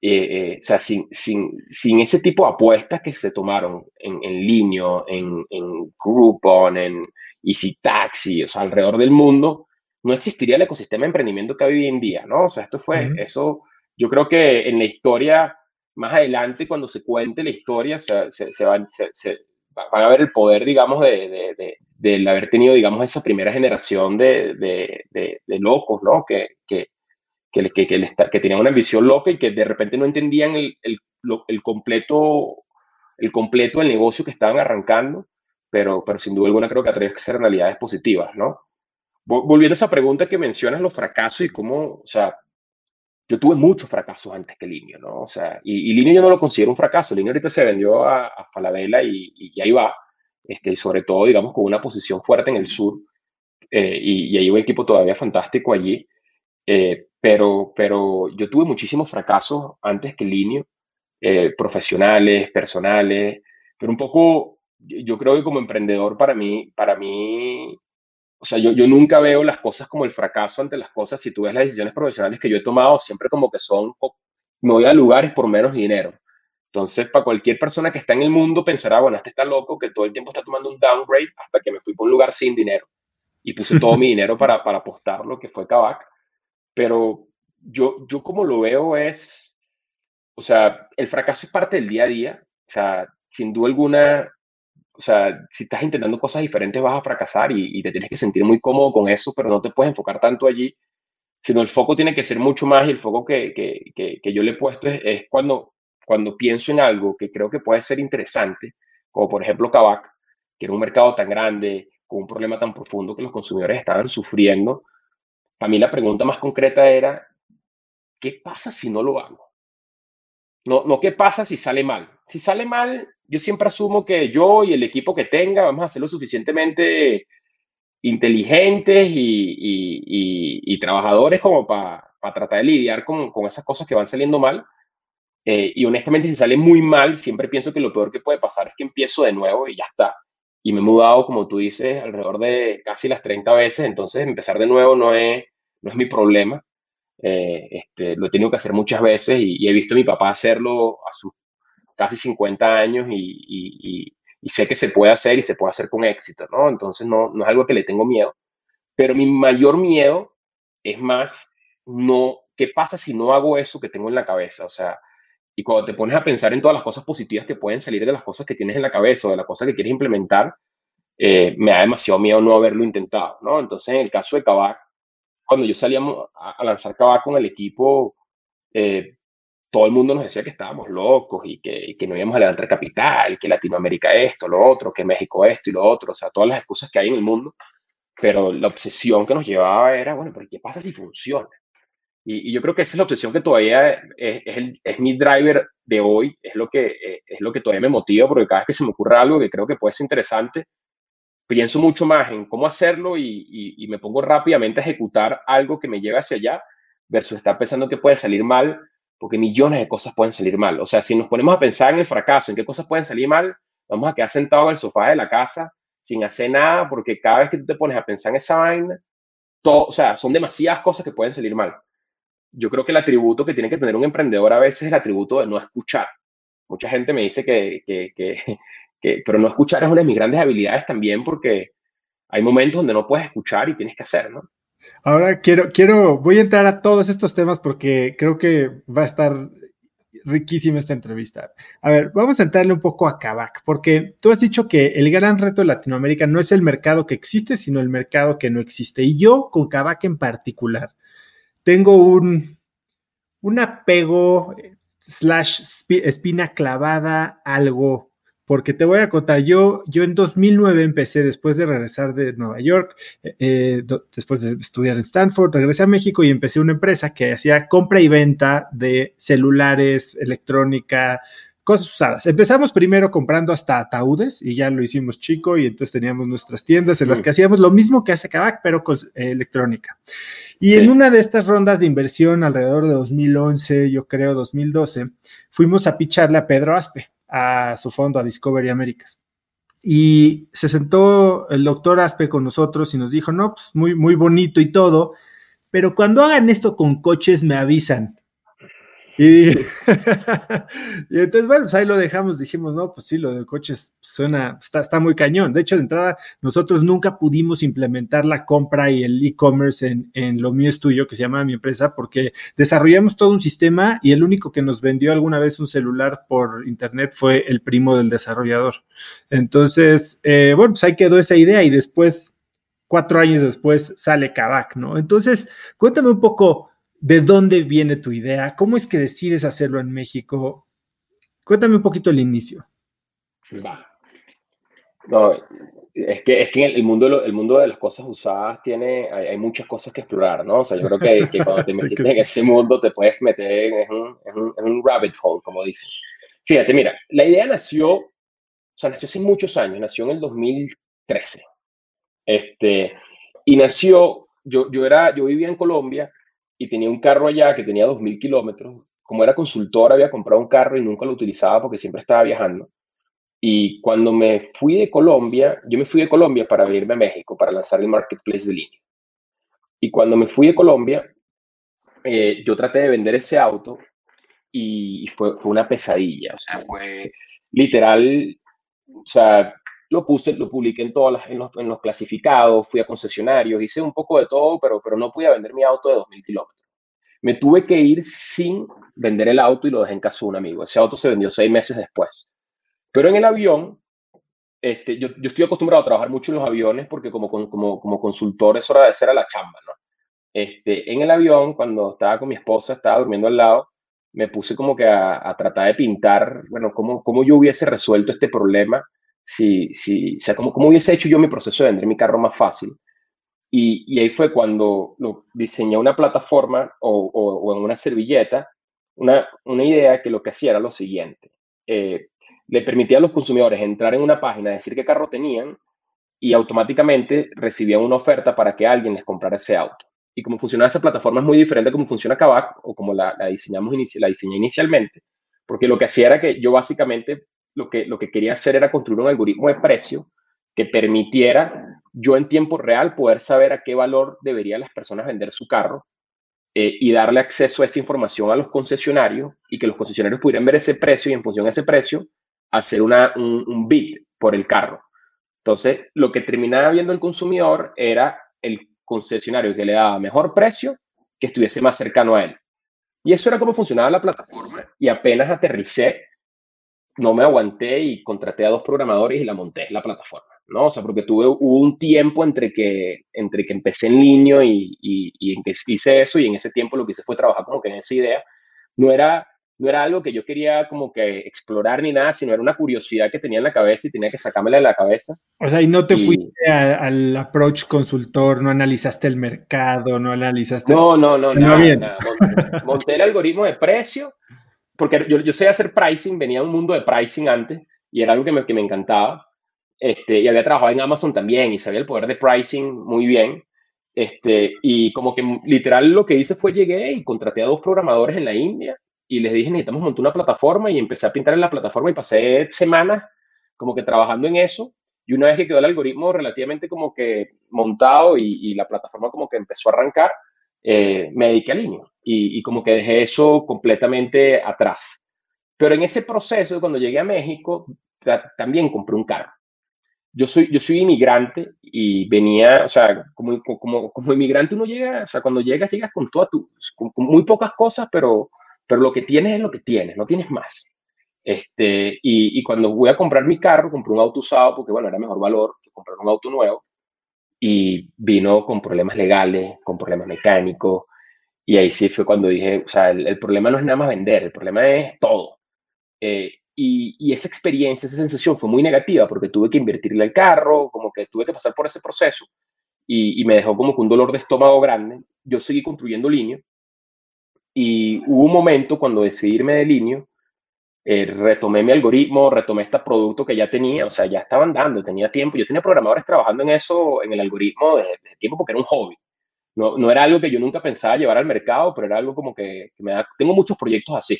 eh, eh, o sea, sin, sin, sin, ese tipo de apuestas que se tomaron en, en línea, en, en Groupon, en Easy Taxi, o sea, alrededor del mundo, no existiría el ecosistema de emprendimiento que hay hoy en día, ¿no? O sea, esto fue, eso, yo creo que en la historia más adelante, cuando se cuente la historia, se, se, van, van, a ver el poder, digamos, de, de, de, haber tenido, digamos, esa primera generación de, locos, ¿no? Que, que, que, que, que, tenían una visión loca y que de repente no entendían el, el, el, completo, el completo del negocio que estaban arrancando, pero, pero sin duda alguna creo que a que ser realidades positivas, ¿no? Volviendo a esa pregunta que mencionas, los fracasos y cómo, o sea, yo tuve muchos fracasos antes que Linio, ¿no? O sea, y, y Linio yo no lo considero un fracaso. Linio ahorita se vendió a, a Falabella y, y, ahí va, este, sobre todo, digamos, con una posición fuerte en el sur. Eh, y, y, hay un equipo todavía fantástico allí. Eh, pero, pero yo tuve muchísimos fracasos antes que Linio, eh, profesionales, personales. pero un poco, yo creo que como emprendedor para mí, para mí, o sea, yo, yo nunca veo las cosas como el fracaso ante las cosas. Si tú ves las decisiones profesionales que yo he tomado, siempre como que son, me voy a lugares por menos dinero. Entonces, para cualquier persona que está en el mundo pensará, bueno, este está loco, que todo el tiempo está tomando un downgrade hasta que me fui por un lugar sin dinero y puse todo mi dinero para, para apostar lo que fue Kavak. Pero yo, yo como lo veo es, o sea, el fracaso es parte del día a día. O sea, sin duda alguna, o sea, si estás intentando cosas diferentes vas a fracasar y, te tienes que sentir muy cómodo con eso, pero no te puedes enfocar tanto allí, sino el foco tiene que ser mucho más y el foco que, que, que, yo le he puesto es, es, cuando, cuando pienso en algo que creo que puede ser interesante, como por ejemplo Kavak, que era un mercado tan grande, con un problema tan profundo que los consumidores estaban sufriendo, para mí la pregunta más concreta era, ¿qué pasa si no lo hago? No, no qué pasa si sale mal. Si sale mal, yo siempre asumo que yo y el equipo que tenga vamos a ser lo suficientemente inteligentes y, trabajadores como para tratar de lidiar con, esas cosas que van saliendo mal. Eh, y honestamente, si sale muy mal, siempre pienso que lo peor que puede pasar es que empiezo de nuevo y ya está y me he mudado, como tú dices, alrededor de casi las 30 veces, entonces empezar de nuevo no es, no es mi problema. Eh, este, lo he tenido que hacer muchas veces y, he visto a mi papá hacerlo a sus casi 50 años y, y, sé que se puede hacer y se puede hacer con éxito, ¿no? Entonces no, no es algo que le tengo miedo, pero mi mayor miedo es más, no, ¿qué pasa si no hago eso que tengo en la cabeza? O sea, y cuando te pones a pensar en todas las cosas positivas que pueden salir de las cosas que tienes en la cabeza o de las cosas que quieres implementar, eh, me da demasiado miedo no haberlo intentado, ¿no? Entonces, en el caso de Kavak, cuando yo salíamos a, lanzar Kavak con el equipo, eh, todo el mundo nos decía que estábamos locos y que, que, no íbamos a levantar capital, que Latinoamérica esto, lo otro, que México esto y lo otro, o sea, todas las excusas que hay en el mundo, pero la obsesión que nos llevaba era, bueno, pero ¿qué pasa si funciona? Y, yo creo que esa es la obsesión que todavía es, es, mi driver de hoy, es lo, que, eh, es lo que todavía me motiva, porque cada vez que se me ocurre algo que creo que puede ser interesante, pienso mucho más en cómo hacerlo y, y, me pongo rápidamente a ejecutar algo que me lleve hacia allá, versus estar pensando que puede salir mal, porque millones de cosas pueden salir mal. O sea, si nos ponemos a pensar en el fracaso, en qué cosas pueden salir mal, vamos a quedar sentados en el sofá de la casa sin hacer nada, porque cada vez que tú te pones a pensar en esa vaina, todo, o sea, son demasiadas cosas que pueden salir mal yo creo que el atributo que tiene que tener un emprendedor a veces es el atributo de no escuchar. Mucha gente me dice que, que, que, pero no escuchar es una de mis grandes habilidades también porque hay momentos donde no puedes escuchar y tienes que hacer, ¿no? Ahora quiero, quiero, voy a entrar a todos estos temas porque creo que va a estar riquísima esta entrevista. A ver, vamos a entrarle un poco a Kavak, porque tú has dicho que el gran reto de Latinoamérica no es el mercado que existe, sino el mercado que no existe. Y yo, con Kavak en particular, tengo un, un apego slash espina clavada algo, porque te voy a contar, yo, yo en 2009 empecé, después de regresar de Nueva York, eh, eh, después de estudiar en Stanford, regresé a México y empecé una empresa que hacía compra y venta de celulares, electrónica, cosas usadas. Empezamos primero comprando hasta ataúdes y ya lo hicimos chico y entonces teníamos nuestras tiendas en las que hacíamos lo mismo que hace Kavak, pero con eh, electrónica. Y en una de estas rondas de inversión, alrededor de 2011, yo creo 2012, fuimos a picharle a Pedro Aspe, a su fondo, a Discovery Américas. Y se sentó el doctor Aspe con nosotros y nos dijo, no, pues muy, muy bonito y todo, pero cuando hagan esto con coches me avisan. Y, entonces, bueno, pues ahí lo dejamos, dijimos, no, pues sí, lo de coches suena, está, está muy cañón. De hecho, de entrada, nosotros nunca pudimos implementar la compra y el e-commerce en, en, lo mío es tuyo, que se llama mi empresa, porque desarrollamos todo un sistema y el único que nos vendió alguna vez un celular por internet fue el primo del desarrollador. Entonces, eh, bueno, pues ahí quedó esa idea y después, cuatro años después, sale Kavak, ¿no? Entonces, cuéntame un poco ¿De dónde viene tu idea? ¿Cómo es que decides hacerlo en México? Cuéntame un poquito el inicio. Va. No, es que, es que el, mundo, el mundo de las cosas usadas tiene, hay, muchas cosas que explorar, ¿no? O sea, yo creo que, que cuando te metes en ese mundo te puedes meter en un, en, un, en un, rabbit hole, como dicen. Fíjate, mira, la idea nació, o sea, nació hace muchos años, nació en el 2013. Este, y nació, yo, yo, era, yo vivía en Colombia y tenía un carro allá que tenía 2.000 kilómetros. Como era consultor, había comprado un carro y nunca lo utilizaba porque siempre estaba viajando. Y cuando me fui de Colombia, yo me fui de Colombia para venirme a México, para lanzar el marketplace de línea. Y cuando me fui de Colombia, eh, yo traté de vender ese auto y fue, fue una pesadilla. O sea, fue literal, o sea, lo puse, lo publiqué en, todas las, en, los, en los clasificados, fui a concesionarios, hice un poco de todo, pero, pero no podía vender mi auto de 2.000 kilómetros. Me tuve que ir sin vender el auto y lo dejé en casa de un amigo. Ese auto se vendió seis meses después. Pero en el avión, este, yo, yo estoy acostumbrado a trabajar mucho en los aviones porque como, como, como consultor es hora de hacer a la chamba, ¿no? Este, en el avión, cuando estaba con mi esposa, estaba durmiendo al lado, me puse como que a, a tratar de pintar, bueno, cómo, cómo yo hubiese resuelto este problema si, si, o sea, cómo, cómo hubiese hecho yo mi proceso de vender mi carro más fácil. Y, y ahí fue cuando lo, diseñé una plataforma o, o, en una servilleta, una, una, idea que lo que hacía era lo siguiente. Eh, le permitía a los consumidores entrar en una página, decir qué carro tenían y automáticamente recibían una oferta para que alguien les comprara ese auto. Y como funciona esa plataforma es muy diferente a cómo funciona Kavak o como la, la diseñamos la diseñé inicialmente, porque lo que hacía era que yo básicamente lo que, lo que quería hacer era construir un algoritmo de precio que permitiera yo en tiempo real poder saber a qué valor deberían las personas vender su carro eh, y darle acceso a esa información a los concesionarios y que los concesionarios pudieran ver ese precio y en función de ese precio hacer una, un, un bid por el carro. Entonces, lo que terminaba viendo el consumidor era el concesionario que le daba mejor precio que estuviese más cercano a él. Y eso era cómo funcionaba la plataforma y apenas aterricé, no me aguanté y contraté a dos programadores y la monté en la plataforma, ¿no? O sea, porque tuve un tiempo entre que, entre que empecé en línea y, y, y, en que hice eso y en ese tiempo lo que hice fue trabajar como que en esa idea. No era, no era algo que yo quería como que explorar ni nada, sino era una curiosidad que tenía en la cabeza y tenía que sacármela de la cabeza. O sea, y no te y... fuiste a, al approach consultor, no analizaste el mercado, no analizaste... No, no, no, no, nada, nada. Monté, monté el algoritmo de precio porque yo, yo sé hacer pricing, venía de un mundo de pricing antes y era algo que me, encantaba. Este, y había trabajado en Amazon también y sabía el poder de pricing muy bien. Este, y como que literal lo que hice fue llegué y contraté a dos programadores en la India y les dije, necesitamos montar una plataforma y empecé a pintar en la plataforma y pasé semanas como que trabajando en eso. Y una vez que quedó el algoritmo relativamente como que montado y la plataforma como que empezó a arrancar, eh, me dediqué al niño y, como que dejé eso completamente atrás. Pero en ese proceso, cuando llegué a México, también compré un carro. Yo soy, yo soy inmigrante y venía, o sea, como, como, como inmigrante uno llega, o sea, cuando llegas, llegas con toda tu, con, con, muy pocas cosas, pero, pero lo que tienes es lo que tienes, no tienes más. Este, y, y cuando voy a comprar mi carro, compré un auto usado porque, bueno, era mejor valor que comprar un auto nuevo y vino con problemas legales, con problemas mecánicos. Y ahí sí fue cuando dije, o sea, el, el problema no es nada más vender, el problema es todo. Eh, y, y, esa experiencia, esa sensación fue muy negativa porque tuve que invertirle al carro, como que tuve que pasar por ese proceso y, y me dejó como que un dolor de estómago grande. Yo seguí construyendo línea y hubo un momento cuando decidí irme de línea eh, retomé mi algoritmo, retomé este producto que ya tenía, o sea, ya estaban dando, tenía tiempo. Yo tenía programadores trabajando en eso, en el algoritmo, desde, desde tiempo porque era un hobby. No, no, era algo que yo nunca pensaba llevar al mercado, pero era algo como que, que me da, tengo muchos proyectos así.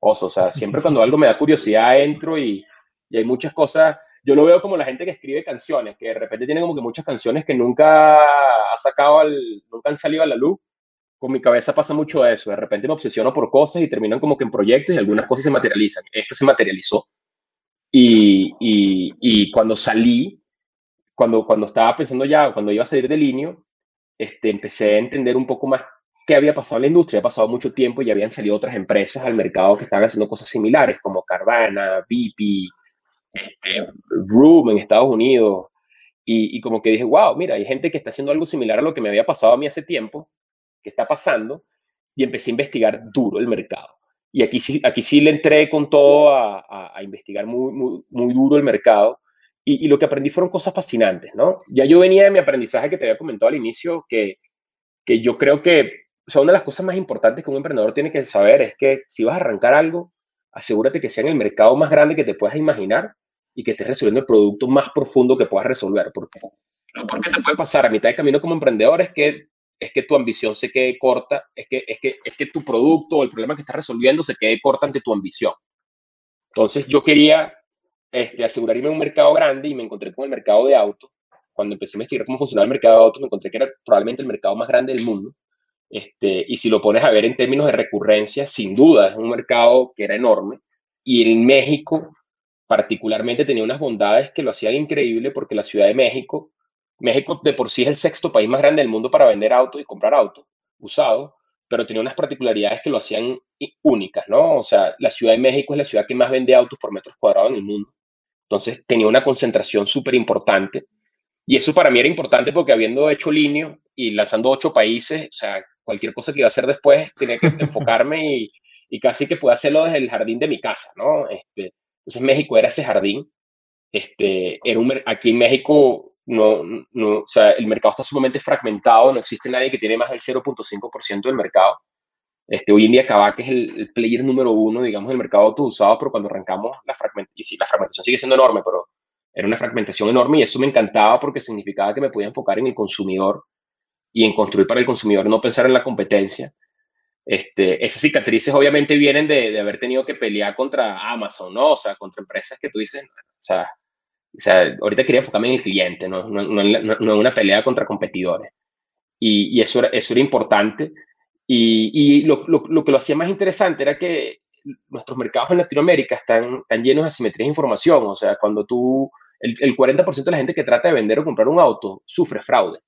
Oso, o sea, siempre cuando algo me da curiosidad entro y, y hay muchas cosas, yo lo veo como la gente que escribe canciones, que de repente tiene como que muchas canciones que nunca ha sacado, al, nunca han salido a la luz, con mi cabeza pasa mucho eso. De repente me obsesiono por cosas y terminan como que en proyectos y algunas cosas se materializan. Esta se materializó. Y, y, y cuando salí, cuando, cuando estaba pensando ya, cuando iba a salir de línea, este, empecé a entender un poco más qué había pasado en la industria. Ha pasado mucho tiempo y habían salido otras empresas al mercado que estaban haciendo cosas similares, como Carvana, BP, este, Room en Estados Unidos. Y como que dije, wow, mira, hay gente que está haciendo algo similar a lo que me había pasado a mí hace tiempo qué está pasando y empecé a investigar duro el mercado. Y aquí sí, aquí sí le entré con todo a, a, a investigar muy, muy, muy, duro el mercado y, y, lo que aprendí fueron cosas fascinantes, ¿no? Ya yo venía de mi aprendizaje que te había comentado al inicio, que, que yo creo que o sea, una de las cosas más importantes que un emprendedor tiene que saber es que si vas a arrancar algo, asegúrate que sea en el mercado más grande que te puedas imaginar y que estés resolviendo el producto más profundo que puedas resolver. Porque, porque te puede pasar a mitad de camino como emprendedor es que es que tu ambición se quede corta, es que, es que, es que tu producto o el problema que estás resolviendo se quede corta ante tu ambición. Entonces yo quería este, asegurarme un mercado grande y me encontré con el mercado de autos. Cuando empecé a investigar cómo funcionaba el mercado de autos, me encontré que era probablemente el mercado más grande del mundo. Este, y si lo pones a ver en términos de recurrencia, sin duda es un mercado que era enorme. Y en México, particularmente, tenía unas bondades que lo hacían increíble porque la Ciudad de México, México de por sí es el sexto país más grande del mundo para vender autos y comprar autos usados, pero tenía unas particularidades que lo hacían únicas, ¿no? O sea, la Ciudad de México es la ciudad que más vende autos por metros cuadrados en el mundo. Entonces tenía una concentración súper importante. Y eso para mí era importante porque habiendo hecho línea y lanzando ocho países, o sea, cualquier cosa que iba a hacer después, tenía que enfocarme y, y, casi que pude hacerlo desde el jardín de mi casa, ¿no? Este, entonces México era ese jardín. Este, era un, aquí en México no, no, o sea, el mercado está sumamente fragmentado, no existe nadie que tiene más del 0.5% del mercado. Este, hoy en día Kavak es el, player número uno, digamos, del mercado de autos usados, pero cuando arrancamos la fragmentación, y sí, la fragmentación sigue siendo enorme, pero era una fragmentación enorme y eso me encantaba porque significaba que me podía enfocar en el consumidor y en construir para el consumidor, no pensar en la competencia. Este, esas cicatrices obviamente vienen de, de haber tenido que pelear contra Amazon, ¿no? O sea, contra empresas que tú dices, o sea, o sea, ahorita quería enfocarme en el cliente, no, no, no, en una pelea contra competidores. Y, y, eso, era, eso era importante. Y, y lo, lo, lo, que lo hacía más interesante era que nuestros mercados en Latinoamérica están, están llenos de asimetría de información. O sea, cuando tú, el, el 40% de la gente que trata de vender o comprar un auto sufre fraude.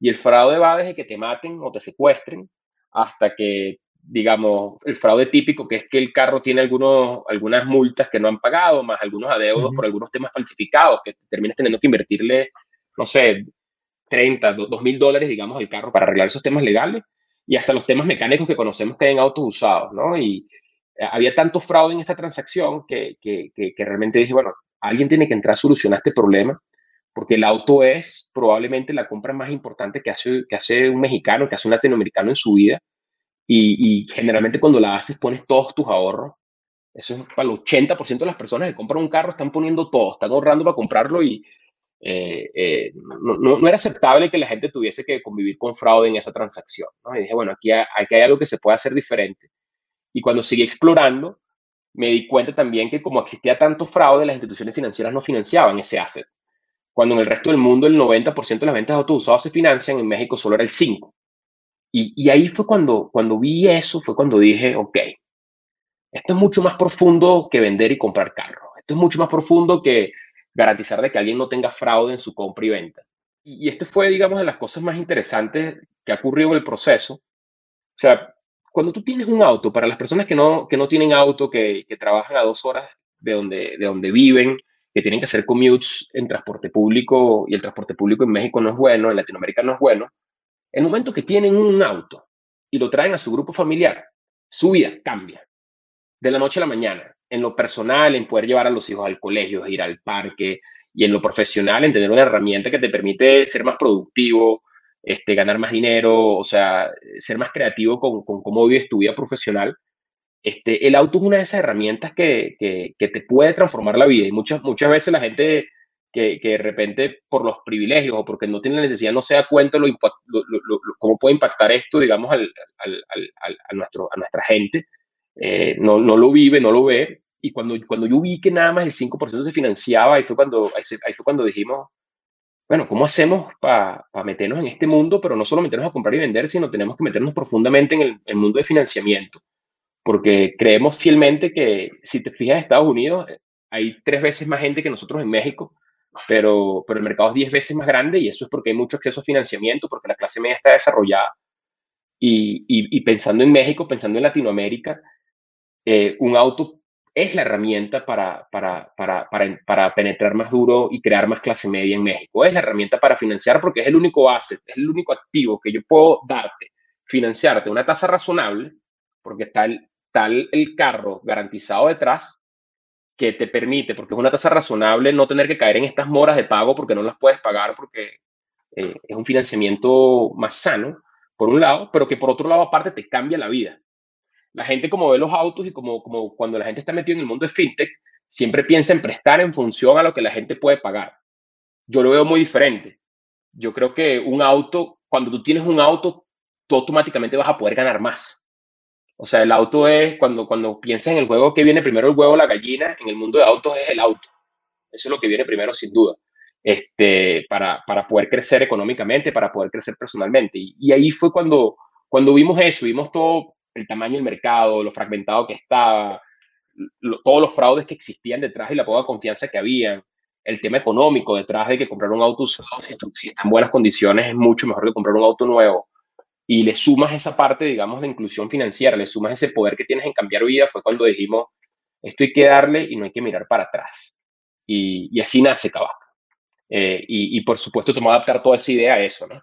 Y el fraude va desde que te maten o te secuestren hasta que digamos, el fraude típico, que es que el carro tiene algunos, algunas multas que no han pagado, más algunos adeudos por algunos temas falsificados, que terminas teniendo que invertirle, no sé, 30, 2 mil dólares, digamos, al carro para arreglar esos temas legales, y hasta los temas mecánicos que conocemos que hay en autos usados, ¿no? Y eh, había tanto fraude en esta transacción que, que, que, que realmente dije, bueno, alguien tiene que entrar a solucionar este problema, porque el auto es probablemente la compra más importante que hace, que hace un mexicano, que hace un latinoamericano en su vida, y, generalmente cuando la haces pones todos tus ahorros. Eso es para el 80% de las personas que compran un carro están poniendo todo, están ahorrando para comprarlo y eh, eh, no, no, era aceptable que la gente tuviese que convivir con fraude en esa transacción. ¿no? Y dije, bueno, aquí hay, aquí hay algo que se puede hacer diferente. Y cuando seguí explorando, me di cuenta también que como existía tanto fraude, las instituciones financieras no financiaban ese asset. Cuando en el resto del mundo el 90% de las ventas de autos usados se financian, en México solo era el 5%. Y, ahí fue cuando, cuando vi eso, fue cuando dije, ok, esto es mucho más profundo que vender y comprar carros. Esto es mucho más profundo que garantizar de que alguien no tenga fraude en su compra y venta. Y, y esto fue, digamos, de las cosas más interesantes que ha ocurrido en el proceso. O sea, cuando tú tienes un auto, para las personas que no, que no tienen auto, que, que trabajan a dos horas de donde, de donde viven, que tienen que hacer commutes en transporte público y el transporte público en México no es bueno, en Latinoamérica no es bueno, el momento que tienen un auto y lo traen a su grupo familiar, su vida cambia de la noche a la mañana. En lo personal, en poder llevar a los hijos al colegio, ir al parque, y en lo profesional, en tener una herramienta que te permite ser más productivo, este, ganar más dinero, o sea, ser más creativo con, con cómo vives tu vida profesional. Este, el auto es una de esas herramientas que, que, te puede transformar la vida y muchas, muchas veces la gente que, de repente por los privilegios o porque no tiene la necesidad no se da cuenta lo, cómo puede impactar esto, digamos, al, al, al, a, nuestro, a nuestra gente. Eh, no, no, lo vive, no lo ve. Y cuando, cuando yo vi que nada más el 5% se financiaba, ahí fue cuando, ahí, fue cuando dijimos, bueno, ¿cómo hacemos para meternos en este mundo? Pero no solo meternos a comprar y vender, sino tenemos que meternos profundamente en el, el mundo de financiamiento. Porque creemos fielmente que si te fijas en Estados Unidos, hay tres veces más gente que nosotros en México pero, pero el mercado es 10 veces más grande y eso es porque hay mucho acceso a financiamiento, porque la clase media está desarrollada. Y, y, pensando en México, pensando en Latinoamérica, eh, un auto es la herramienta para, para, para, para, penetrar más duro y crear más clase media en México. Es la herramienta para financiar porque es el único asset, es el único activo que yo puedo darte, financiarte una tasa razonable, porque el, tal el carro garantizado detrás que te permite, porque es una tasa razonable, no tener que caer en estas moras de pago porque no las puedes pagar porque eh, es un financiamiento más sano, por un lado, pero que por otro lado aparte te cambia la vida. La gente como ve los autos y como, como cuando la gente está metida en el mundo de fintech, siempre piensa en prestar en función a lo que la gente puede pagar. Yo lo veo muy diferente. Yo creo que un auto, cuando tú tienes un auto, tú automáticamente vas a poder ganar más. O sea, el auto es, cuando, cuando piensas en el juego que viene primero el huevo o la gallina, en el mundo de autos es el auto. Eso es lo que viene primero, sin duda, este, para, para poder crecer económicamente, para poder crecer personalmente. Y, ahí fue cuando, cuando vimos eso, vimos todo el tamaño del mercado, lo fragmentado que estaba, todos los fraudes que existían detrás y la poca confianza que habían, el tema económico detrás de que comprar un auto usado, si está en buenas condiciones, es mucho mejor que comprar un auto nuevo. Y le sumas esa parte, digamos, de inclusión financiera, le sumas ese poder que tienes en cambiar vida, fue cuando dijimos, esto hay que darle y no hay que mirar para atrás. Y, así nace Cabac. Eh, y, por supuesto, tomó adaptar toda esa idea a eso, ¿no?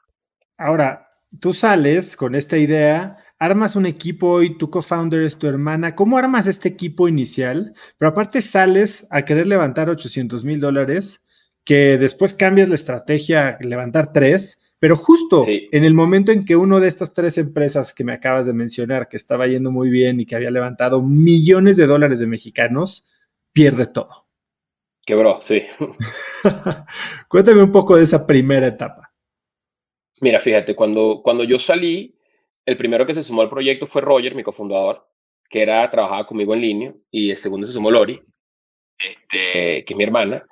Ahora, tú sales con esta idea armas un equipo y tu co-founder es tu hermana. ¿Cómo armas este equipo inicial? Pero aparte sales a querer levantar 800 mil dólares, que después cambias la estrategia, levantar tres, pero justo en el momento en que uno de estas tres empresas que me acabas de mencionar, que estaba yendo muy bien y que había levantado millones de dólares de mexicanos, pierde todo. Quebró, sí. Cuéntame un poco de esa primera etapa. Mira, fíjate, cuando, cuando yo salí, el primero que se sumó al proyecto fue Roger, mi cofundador, que era, trabajaba conmigo en línea, y el segundo se sumó Lori, este, que es mi hermana.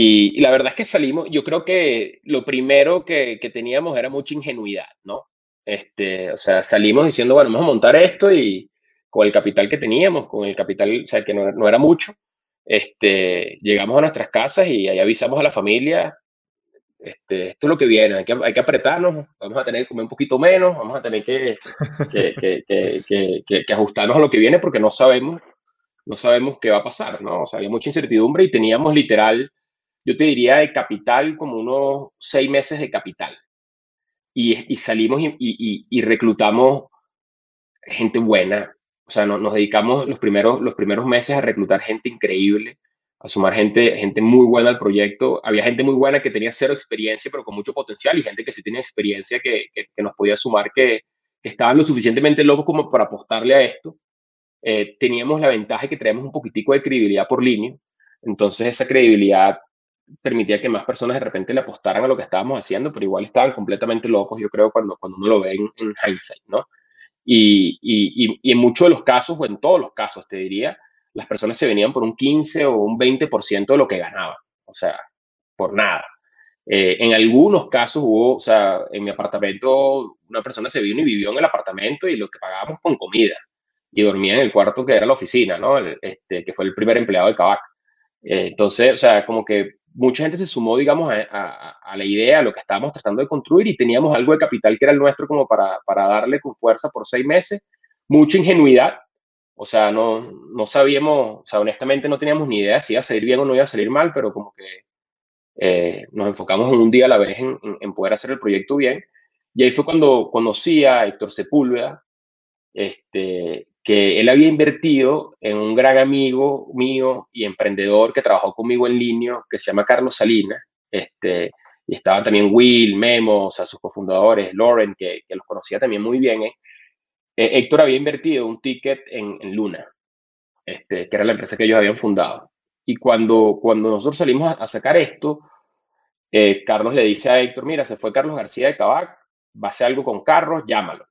Y, la verdad es que salimos, yo creo que lo primero que, teníamos era mucha ingenuidad, ¿no? Este, o sea, salimos diciendo, bueno, vamos a montar esto y con el capital que teníamos, con el capital, o sea, que no, no era mucho, este, llegamos a nuestras casas y ahí avisamos a la familia, este, esto es lo que viene, hay que, hay que, apretarnos, vamos a tener que comer un poquito menos, vamos a tener que, que, ajustarnos a lo que viene porque no sabemos, no sabemos qué va a pasar, ¿no? O sea, había mucha incertidumbre y teníamos literal, yo te diría de capital como unos seis meses de capital. Y, y salimos y, y, reclutamos gente buena, o sea, nos dedicamos los primeros, los primeros meses a reclutar gente increíble a sumar gente, gente muy buena al proyecto. Había gente muy buena que tenía cero experiencia, pero con mucho potencial, y gente que sí tenía experiencia que, que, nos podía sumar, que, estaban lo suficientemente locos como para apostarle a esto. Eh, teníamos la ventaja de que traíamos un poquitico de credibilidad por línea. Entonces esa credibilidad permitía que más personas de repente le apostaran a lo que estábamos haciendo, pero igual estaban completamente locos, yo creo, cuando, cuando uno lo ve en, hindsight, ¿no? Y, y, y, en muchos de los casos, o en todos los casos, te diría, las personas se venían por un 15 o un 20% de lo que ganaban, o sea, por nada. Eh, en algunos casos hubo, o sea, en mi apartamento una persona se vino y vivió en el apartamento y lo que pagábamos con comida y dormía en el cuarto que era la oficina, ¿no? Este, que fue el primer empleado de Cabac. Eh, entonces, o sea, como que mucha gente se sumó, digamos, a, a, la idea, a lo que estábamos tratando de construir y teníamos algo de capital que era el nuestro como para, para darle con fuerza por seis meses. Mucha ingenuidad, o sea, no, no sabíamos, o sea, honestamente no teníamos ni idea si iba a salir bien o no iba a salir mal, pero como que eh, nos enfocamos en un día a la vez en, en, poder hacer el proyecto bien. Y ahí fue cuando conocí a Héctor Sepúlveda, este, que él había invertido en un gran amigo mío y emprendedor que trabajó conmigo en línea, que se llama Carlos Salinas, este, y estaban también Will, Memo, o sea, sus cofundadores, Lauren, que, que los conocía también muy bien, ¿eh? Eh, Héctor había invertido un ticket en, Luna, este, que era la empresa que ellos habían fundado. Y cuando, cuando nosotros salimos a, sacar esto, eh, Carlos le dice a Héctor, mira, se fue Carlos García de Cabac, va a hacer algo con Carlos, llámalo.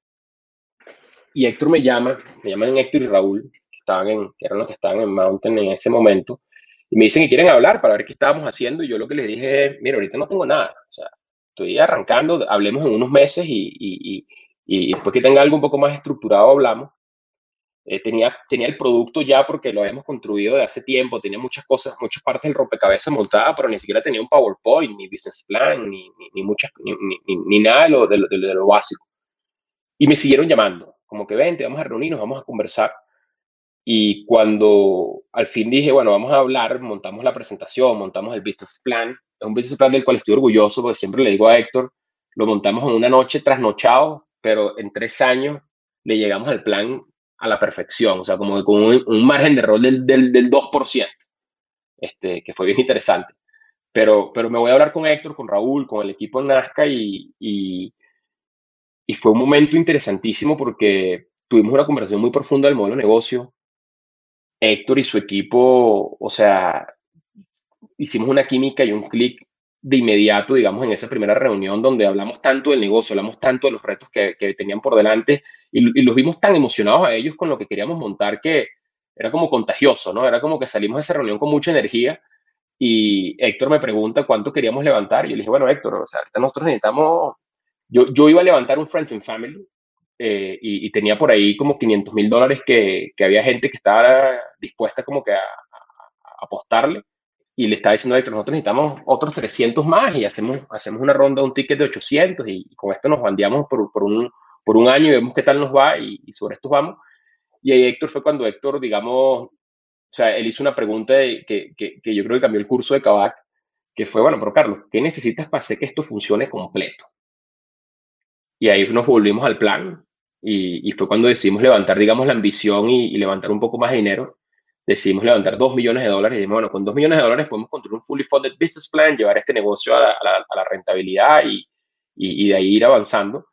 Y Héctor me llama, me llaman Héctor y Raúl, que, estaban en, que eran los que estaban en Mountain en ese momento, y me dicen que quieren hablar para ver qué estábamos haciendo. Y yo lo que les dije es, mira, ahorita no tengo nada, o sea, estoy arrancando, hablemos en unos meses y, y después que tenga algo un poco más estructurado hablamos. Eh, tenía, tenía el producto ya porque lo habíamos construido de hace tiempo, tenía muchas cosas, muchas partes del rompecabezas montadas, pero ni siquiera tenía un PowerPoint, ni business plan, ni, ni, muchas, ni, ni, nada de, lo, de lo básico. Y me siguieron llamando, como que vente, vamos a reunirnos, vamos a conversar. Y cuando al fin dije, bueno, vamos a hablar, montamos la presentación, montamos el business plan, es un business plan del cual estoy orgulloso, porque siempre le digo a Héctor, lo montamos en una noche trasnochado, pero en tres años le llegamos al plan a la perfección, o sea, como con un, margen de error del, del, del 2%, este, que fue bien interesante. Pero, pero me voy a hablar con Héctor, con Raúl, con el equipo en Nazca y, y, y fue un momento interesantísimo porque tuvimos una conversación muy profunda del modelo de negocio. Héctor y su equipo, o sea, hicimos una química y un clic de inmediato, digamos, en esa primera reunión donde hablamos tanto del negocio, hablamos tanto de los retos que, tenían por delante y, los vimos tan emocionados a ellos con lo que queríamos montar que era como contagioso, ¿no? Era como que salimos de esa reunión con mucha energía Y Héctor me pregunta cuánto queríamos levantar. Y yo le dije, bueno, Héctor, o sea, ahorita nosotros necesitamos. Yo, yo iba a levantar un Friends and Family eh, y, tenía por ahí como 500 mil dólares que, había gente que estaba dispuesta como que a, apostarle. Y le estaba diciendo a Héctor, nosotros necesitamos otros 300 más y hacemos, hacemos una ronda, un ticket de 800 y, con esto nos bandeamos por, por, un, por un año y vemos qué tal nos va y, y sobre esto vamos. Y ahí Héctor fue cuando Héctor, digamos, o sea, él hizo una pregunta que, que, que, yo creo que cambió el curso de Kavak, que fue, bueno, pero Carlos, ¿qué necesitas para hacer que esto funcione completo? Y ahí nos volvimos al plan y, y fue cuando decidimos levantar, digamos, la ambición y, levantar un poco más de dinero. Decidimos levantar dos millones de dólares y dijimos, bueno, con dos millones de dólares podemos construir un fully funded business plan, llevar este negocio a la, a la, rentabilidad y, y, de ahí ir avanzando.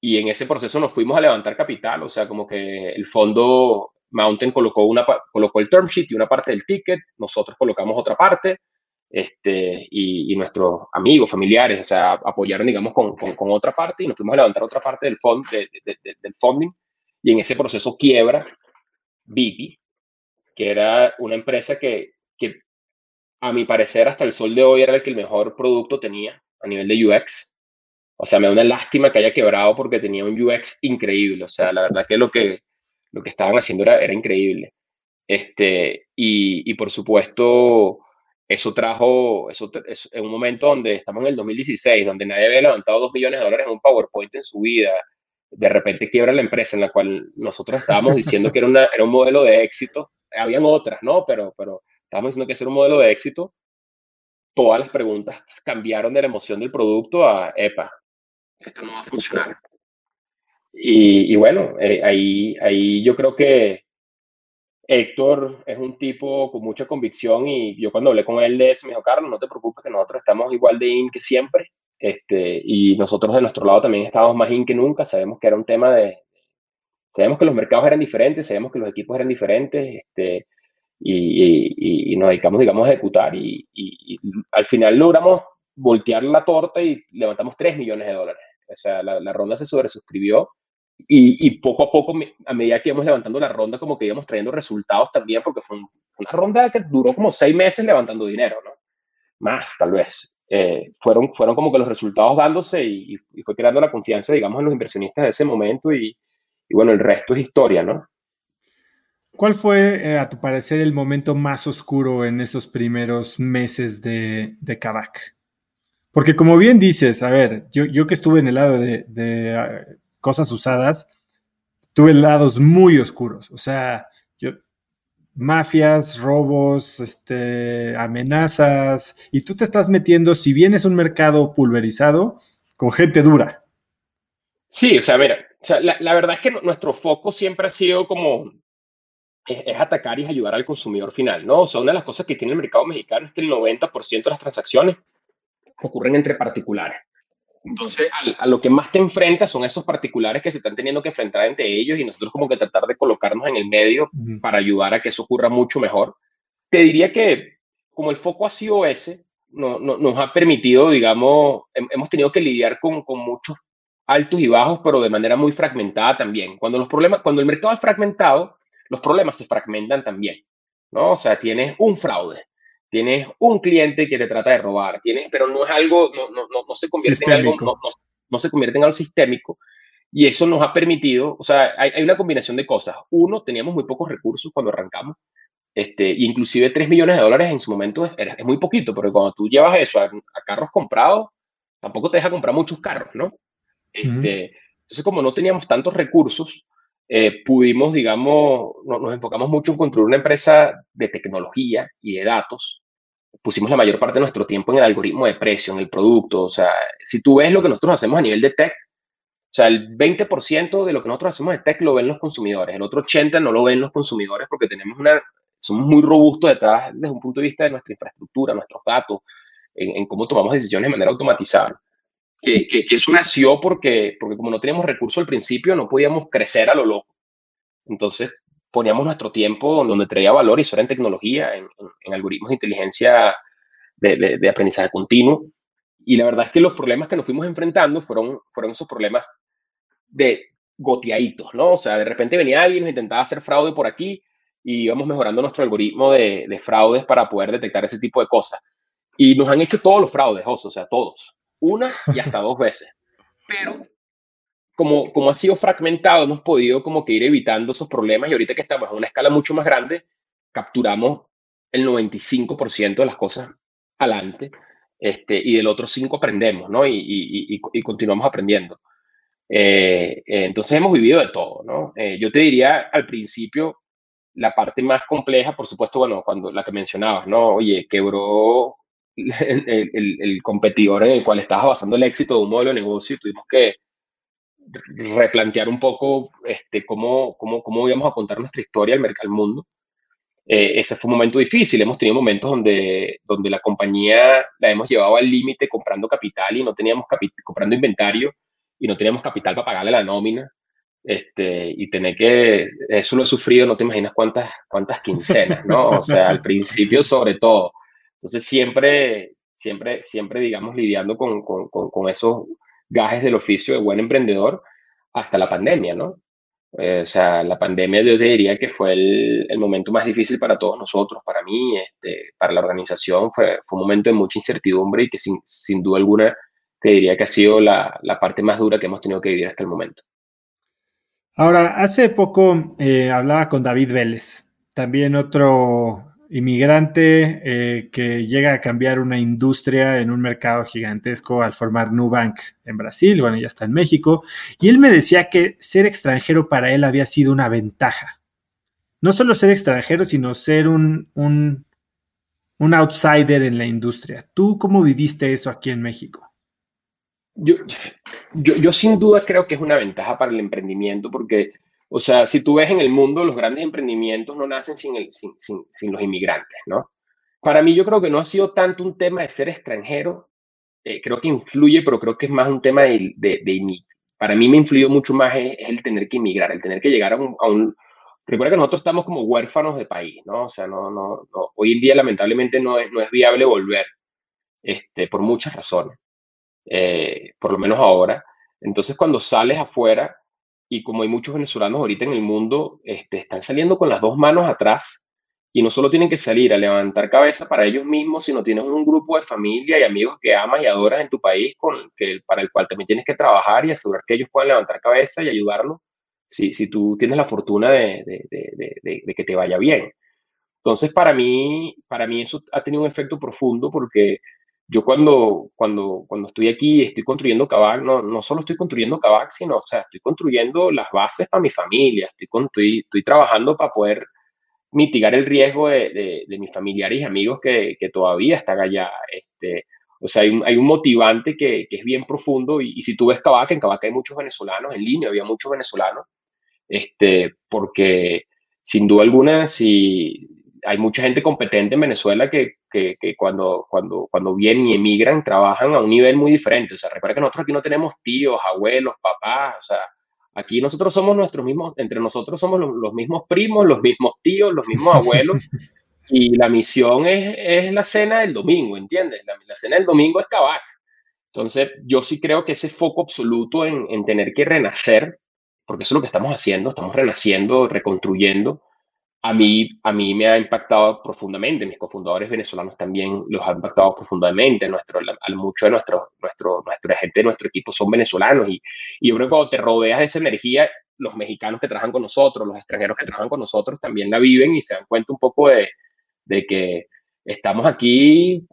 Y en ese proceso nos fuimos a levantar capital, o sea, como que el fondo Mountain colocó, una, colocó el term sheet y una parte del ticket, nosotros colocamos otra parte, este, y, nuestros amigos, familiares, o sea, apoyaron, digamos, con, otra parte y nos fuimos a levantar otra parte del, del funding. Y en ese proceso quiebra Bibi, que era una empresa que, a mi parecer, hasta el sol de hoy era el que el mejor producto tenía a nivel de UX. O sea, me da una lástima que haya quebrado porque tenía un UX increíble. O sea, la verdad que lo que lo que estaban haciendo era, era increíble. Este, y, por supuesto, eso trajo, eso, en un momento donde estamos en el 2016, donde nadie había levantado dos millones de dólares en un PowerPoint en su vida, de repente quiebra la empresa en la cual nosotros estábamos diciendo que era, una, era un modelo de éxito. Habían otras, ¿no? Pero, pero estábamos diciendo que era un modelo de éxito. Todas las preguntas cambiaron de la emoción del producto a, epa, esto no va a funcionar. Y, bueno, eh, ahí, ahí yo creo que Héctor es un tipo con mucha convicción y yo cuando hablé con él de eso me dijo, Carlos, no te preocupes que nosotros estamos igual de in que siempre. Este, y nosotros de nuestro lado también estábamos más in que nunca. Sabemos que era un tema de... Sabemos que los mercados eran diferentes, sabemos que los equipos eran diferentes este, y, y, nos dedicamos, digamos, a ejecutar y, y, al final logramos voltear la torta y levantamos 3 millones de dólares. O sea, la, la ronda se sobresuscribió y, poco a poco, a medida que íbamos levantando la ronda, como que íbamos trayendo resultados también, porque fue una ronda que duró como seis meses levantando dinero, ¿no? Más, tal vez. Eh, fueron, fueron como que los resultados dándose y, fue creando la confianza, digamos, en los inversionistas de ese momento y, bueno, el resto es historia, ¿no? ¿Cuál fue, eh, a tu parecer, el momento más oscuro en esos primeros meses de, de Kavak? Porque como bien dices, a ver, yo, yo que estuve en el lado de, de cosas usadas, tuve lados muy oscuros. O sea, yo, mafias, robos, este, amenazas, y tú te estás metiendo, si bien es un mercado pulverizado, con gente dura. Sí, o sea, mira, la, verdad es que nuestro foco siempre ha sido como es, es, atacar y ayudar al consumidor final, ¿no? O sea, una de las cosas que tiene el mercado mexicano es que el 90% de las transacciones ocurren entre particulares. Entonces, a, lo que más te enfrentas son esos particulares que se están teniendo que enfrentar entre ellos y nosotros como que tratar de colocarnos en el medio para ayudar a que eso ocurra mucho mejor. Te diría que como el foco ha sido ese, no, nos ha permitido, digamos, hemos tenido que lidiar con, con muchos altos y bajos, pero de manera muy fragmentada también. Cuando, los problemas, cuando el mercado es fragmentado, los problemas se fragmentan también. ¿no? O sea, tienes un fraude, tienes un cliente que te trata de robar, tienes, pero no es algo, no, no, no, se convierte en algo, no, no, se convierte en algo sistémico. Y eso nos ha permitido, o sea, hay, hay, una combinación de cosas. Uno, teníamos muy pocos recursos cuando arrancamos, este, inclusive 3 millones de dólares en su momento es, es muy poquito, porque cuando tú llevas eso a, carros comprados, tampoco te deja comprar muchos carros, ¿no? Este, Entonces, como no teníamos tantos recursos, eh, pudimos, digamos, nos enfocamos mucho en construir una empresa de tecnología y de datos. Pusimos la mayor parte de nuestro tiempo en el algoritmo de precio, en el producto. O sea, si tú ves lo que nosotros hacemos a nivel de tech, o sea, el 20% de lo que nosotros hacemos de tech lo ven los consumidores, el otro 80% no lo ven los consumidores porque tenemos una, somos muy robustos detrás desde un punto de vista de nuestra infraestructura, nuestros datos, en, en cómo tomamos decisiones de manera automatizada que, que, eso nació porque, porque como no teníamos recursos al principio, no podíamos crecer a lo loco. Entonces poníamos nuestro tiempo donde traía valor y eso era en tecnología, en, algoritmos de inteligencia de, de, aprendizaje continuo. Y la verdad es que los problemas que nos fuimos enfrentando fueron, fueron esos problemas de goteaditos, ¿no? O sea, de repente venía alguien, nos intentaba hacer fraude por aquí y íbamos mejorando nuestro algoritmo de, de, fraudes para poder detectar ese tipo de cosas. Y nos han hecho todos los fraudes, o sea, todos, una y hasta dos veces. Pero como, como ha sido fragmentado, hemos podido como que ir evitando esos problemas y ahorita que estamos a una escala mucho más grande, capturamos el 95% de las cosas adelante este, y del otro 5 aprendemos, ¿no? Y, y, y, continuamos aprendiendo. Eh, eh, entonces hemos vivido de todo, ¿no? Eh, yo te diría al principio, la parte más compleja, por supuesto, bueno, cuando la que mencionabas, ¿no? Oye, quebró el, el, el competidor en el cual estabas basando el éxito de un modelo de negocio y tuvimos que replantear un poco este, cómo, cómo, cómo íbamos a contar nuestra historia al, al mundo. Eh, ese fue un momento difícil. Hemos tenido momentos donde, donde la compañía la hemos llevado al límite comprando capital y no teníamos comprando inventario y no teníamos capital para pagarle la nómina. Este, y tener que, eso lo he sufrido, no te imaginas cuántas, cuántas quincenas, ¿no? O sea, al principio sobre todo. Entonces siempre, siempre, siempre, digamos, lidiando con, con, con, con esos gajes del oficio de buen emprendedor hasta la pandemia, ¿no? Eh, o sea, la pandemia yo diría que fue el, el, momento más difícil para todos nosotros, para mí, este, para la organización, fue, fue un momento de mucha incertidumbre y que sin, sin duda alguna te diría que ha sido la, la, parte más dura que hemos tenido que vivir hasta el momento. Ahora, hace poco eh, hablaba con David Vélez, también otro inmigrante eh, que llega a cambiar una industria en un mercado gigantesco al formar Nubank en Brasil, bueno, ya está en México, y él me decía que ser extranjero para él había sido una ventaja. No solo ser extranjero, sino ser un, un, un outsider en la industria. ¿Tú cómo viviste eso aquí en México? Yo, yo, yo sin duda creo que es una ventaja para el emprendimiento porque o sea, si tú ves en el mundo, los grandes emprendimientos no nacen sin, los inmigrantes, ¿no? Para mí yo creo que no ha sido tanto un tema de ser extranjero, eh, creo que influye, pero creo que es más un tema de, de, Para mí me influyó mucho más el, el, tener que inmigrar, el tener que llegar a un, a. Recuerda que nosotros estamos como huérfanos de país, ¿no? O sea, no, hoy en día lamentablemente no es, no es viable volver, este, por muchas razones, eh, por lo menos ahora. Entonces, cuando sales afuera, y como hay muchos venezolanos ahorita en el mundo, este, están saliendo con las dos manos atrás y no solo tienen que salir a levantar cabeza para ellos mismos, sino tienen un grupo de familia y amigos que amas y adoras en tu país con que, para el cual también tienes que trabajar y asegurar que ellos puedan levantar cabeza y ayudarlos si, si tú tienes la fortuna de, de, de, de, que te vaya bien. Entonces, para mí, para mí eso ha tenido un efecto profundo porque yo cuando, cuando, cuando estoy aquí y estoy construyendo Kavak, no, no solo estoy construyendo Kavak, sino, o sea, estoy construyendo las bases para mi familia, estoy, estoy, estoy trabajando para poder mitigar el riesgo de, de, de, mis familiares y amigos que, que todavía están allá. Este, o sea, hay un, hay un motivante que, que, es bien profundo y, y, si tú ves Kavak, en Kavak hay muchos venezolanos, en línea había muchos venezolanos, este, porque sin duda alguna, si, hay mucha gente competente en Venezuela que, que, que, cuando, cuando, cuando vienen y emigran trabajan a un nivel muy diferente. O sea, recuerda que nosotros aquí no tenemos tíos, abuelos, papás, o sea, aquí nosotros somos nuestros mismos, entre nosotros somos los, los mismos primos, los mismos tíos, los mismos abuelos. y la misión es, es, la cena del domingo, ¿entiendes? La, la cena del domingo es cabac. Entonces, yo sí creo que ese foco absoluto en, en tener que renacer, porque eso es lo que estamos haciendo, estamos renaciendo, reconstruyendo, a mí, a mí me ha impactado profundamente, mis cofundadores venezolanos también los ha impactado profundamente, nuestro, mucho de nuestro, nuestro, nuestra gente de nuestro equipo son venezolanos y, y yo creo que cuando te rodeas de esa energía, los mexicanos que trabajan con nosotros, los extranjeros que trabajan con nosotros también la viven y se dan cuenta un poco de, de que estamos aquí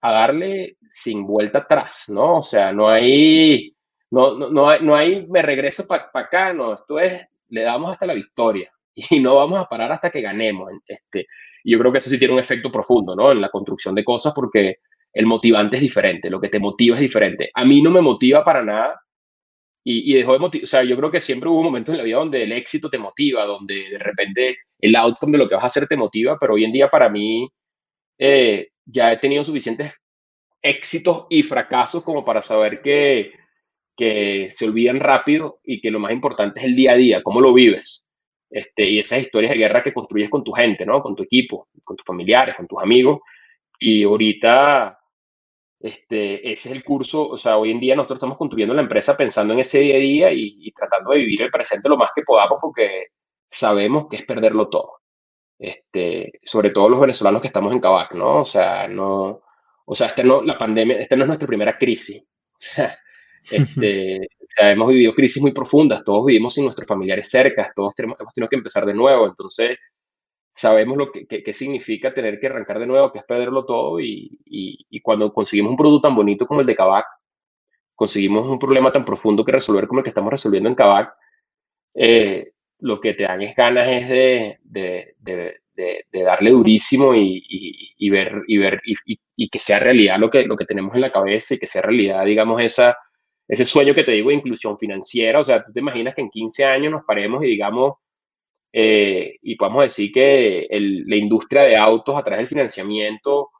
a darle sin vuelta atrás, ¿no? O sea, no hay, no, no, no hay, no hay me regreso para pa acá, no, esto es, le damos hasta la victoria y no vamos a parar hasta que ganemos. Este, yo creo que eso sí tiene un efecto profundo, ¿no? En la construcción de cosas porque el motivante es diferente, lo que te motiva es diferente. A mí no me motiva para nada y, y dejó de motivar, o sea, yo creo que siempre hubo momentos en la vida donde el éxito te motiva, donde de repente el outcome de lo que vas a hacer te motiva, pero hoy en día para mí eh, ya he tenido suficientes éxitos y fracasos como para saber que, que se olvidan rápido y que lo más importante es el día a día, cómo lo vives. Este, y esas historias de guerra que construyes con tu gente, ¿no? Con tu equipo, con tus familiares, con tus amigos. Y ahorita, este, ese es el curso, o sea, hoy en día nosotros estamos construyendo la empresa pensando en ese día a día y, tratando de vivir el presente lo más que podamos porque sabemos que es perderlo todo. este, sobre todo los venezolanos que estamos en Cabac, ¿no? O sea, no, o sea, este no, la pandemia, esta no es nuestra primera crisis. este, o sea, hemos vivido crisis muy profundas, todos vivimos sin nuestros familiares cerca, todos tenemos, hemos tenido que empezar de nuevo, entonces sabemos lo que, que, significa tener que arrancar de nuevo, que es perderlo todo, y, y, y, cuando conseguimos un producto tan bonito como el de Cabac, conseguimos un problema tan profundo que resolver como el que estamos resolviendo en Cabac, eh, lo que te dan es ganas es de, de, de, de darle durísimo y, y, ver, y, ver y, que sea realidad lo que, lo que tenemos en la cabeza y que sea realidad, digamos, esa, ese sueño que te digo de inclusión financiera. O sea, tú te imaginas que en 15 años nos paremos y digamos, eh, y podemos decir que la industria de autos a través del financiamiento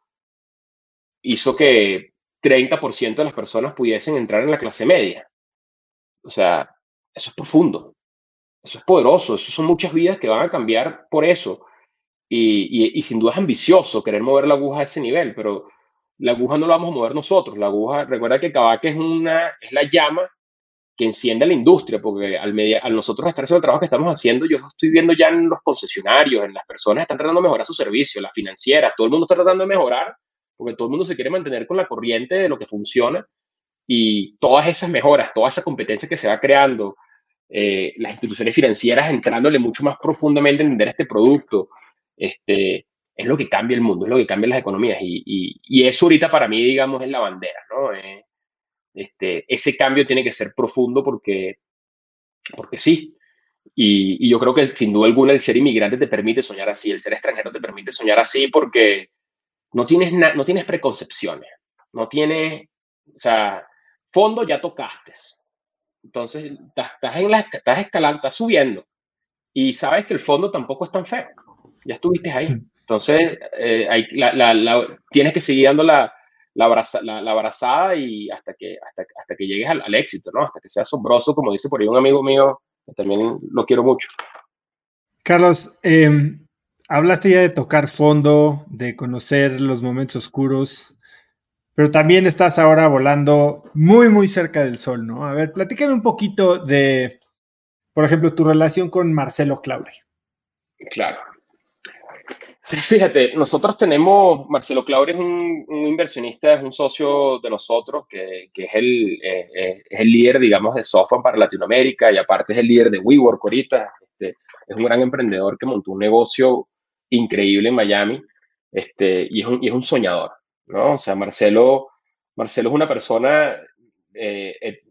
hizo que 30% de las personas pudiesen entrar en la clase media. O sea, eso es profundo, eso es poderoso, eso son muchas vidas que van a cambiar por eso. Y, y, sin duda es ambicioso querer mover la aguja a ese nivel, pero la aguja no la vamos a mover nosotros. La aguja, recuerda que Cabaque es, una, es la llama que enciende la industria, porque al, media, al nosotros estar haciendo el trabajo que estamos haciendo, yo estoy viendo ya en los concesionarios, en las personas están tratando de mejorar su servicio, las financieras, todo el mundo está tratando de mejorar, porque todo el mundo se quiere mantener con la corriente de lo que funciona y todas esas mejoras, toda esa competencia que se va creando, eh, las instituciones financieras entrándole mucho más profundamente a entender este producto, este, es lo que cambia el mundo, es lo que cambia las economías y, y, eso ahorita para mí, digamos, es la bandera, ¿no? Eh, este, ese cambio tiene que ser profundo porque, porque sí. Y, y, yo creo que sin duda alguna el ser inmigrante te permite soñar así, el ser extranjero te permite soñar así porque no tienes, no tienes preconcepciones, no tienes, o sea, fondo ya tocaste. Entonces, estás, en la, estás escalando, estás subiendo y sabes que el fondo tampoco es tan feo. Ya estuviste ahí. Entonces, eh, hay, la, tienes que seguir dando la, la, abrazada y hasta que, hasta, hasta que llegues al, éxito, ¿no? Hasta que sea asombroso, como dice por ahí un amigo mío, que también lo quiero mucho. Carlos, eh, hablaste ya de tocar fondo, de conocer los momentos oscuros, pero también estás ahora volando muy, muy cerca del sol, ¿no? A ver, platícame un poquito de, por ejemplo, tu relación con Marcelo Claure. Claro. Sí, fíjate, nosotros tenemos, Marcelo Claure es un, inversionista, es un socio de nosotros, que, que es, el, eh, eh, es el líder, digamos, de software para Latinoamérica y aparte es el líder de WeWork ahorita. Este, es un gran emprendedor que montó un negocio increíble en Miami este, y, es un, soñador, ¿no? O sea, Marcelo, Marcelo es una persona, eh,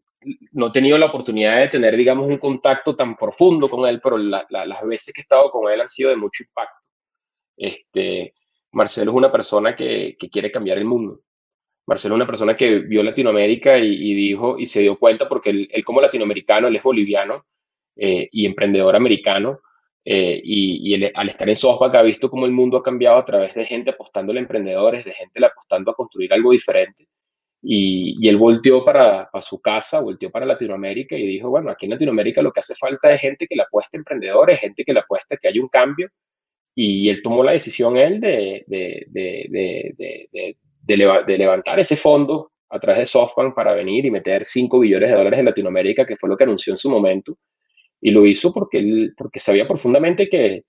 no he tenido la oportunidad de tener, digamos, un contacto tan profundo con él, pero las veces que he estado con él han sido de mucho impacto. Este, Marcelo es una persona que, que quiere cambiar el mundo. Marcelo es una persona que vio Latinoamérica y, dijo y se dio cuenta porque él, como latinoamericano, él es boliviano eh, y emprendedor americano, eh, y, al estar en SoftBank ha visto cómo el mundo ha cambiado a través de gente apostando a emprendedores, de gente apostando a construir algo diferente. Y, él volteó para, para, su casa, volteó para Latinoamérica y dijo, bueno, aquí en Latinoamérica lo que hace falta es gente que le apueste a emprendedores, gente que le apueste que haya un cambio. Y él tomó la decisión él de, de, de, de levantar ese fondo a través de SoftBank para venir y meter 5 billones de dólares en Latinoamérica, que fue lo que anunció en su momento y lo hizo porque, él, porque sabía profundamente que,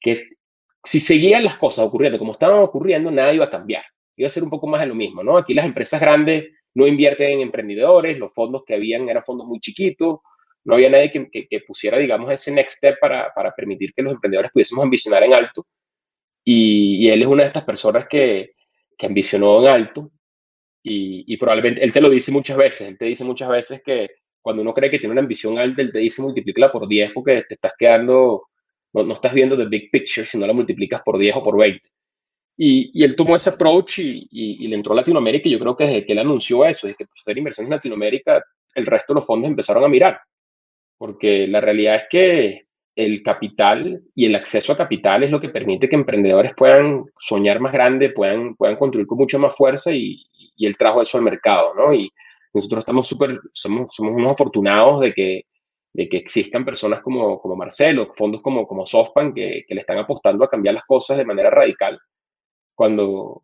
que si seguían las cosas ocurriendo como estaban ocurriendo, nada iba a cambiar. Iba a ser un poco más de lo mismo, ¿no? Aquí las empresas grandes no invierten en emprendedores, los fondos que habían eran fondos muy chiquitos, no había nadie que, que, pusiera, digamos, ese next step para, para, permitir que los emprendedores pudiésemos ambicionar en alto. Y, él es una de estas personas que, que ambicionó en alto y, y, probablemente él te lo dice muchas veces, él te dice muchas veces que, cuando uno cree que tiene una ambición alta, él te dice multiplícala por 10 porque te estás quedando, no, no estás viendo the big picture, sino la multiplicas por 10 o por 20. Y, y él tomó ese approach y, y, le entró a Latinoamérica y yo creo que desde que él anunció eso, desde que hacer inversiones en Latinoamérica, el resto de los fondos empezaron a mirar. Porque la realidad es que el capital y el acceso a capital es lo que permite que emprendedores puedan soñar más grande, puedan, puedan construir con mucha más fuerza y, y él trajo eso al mercado, ¿no? Y, nosotros estamos súper, somos, somos unos afortunados de que, de que existan personas como, como Marcelo, fondos como, como SoftBank que, que le están apostando a cambiar las cosas de manera radical. Cuando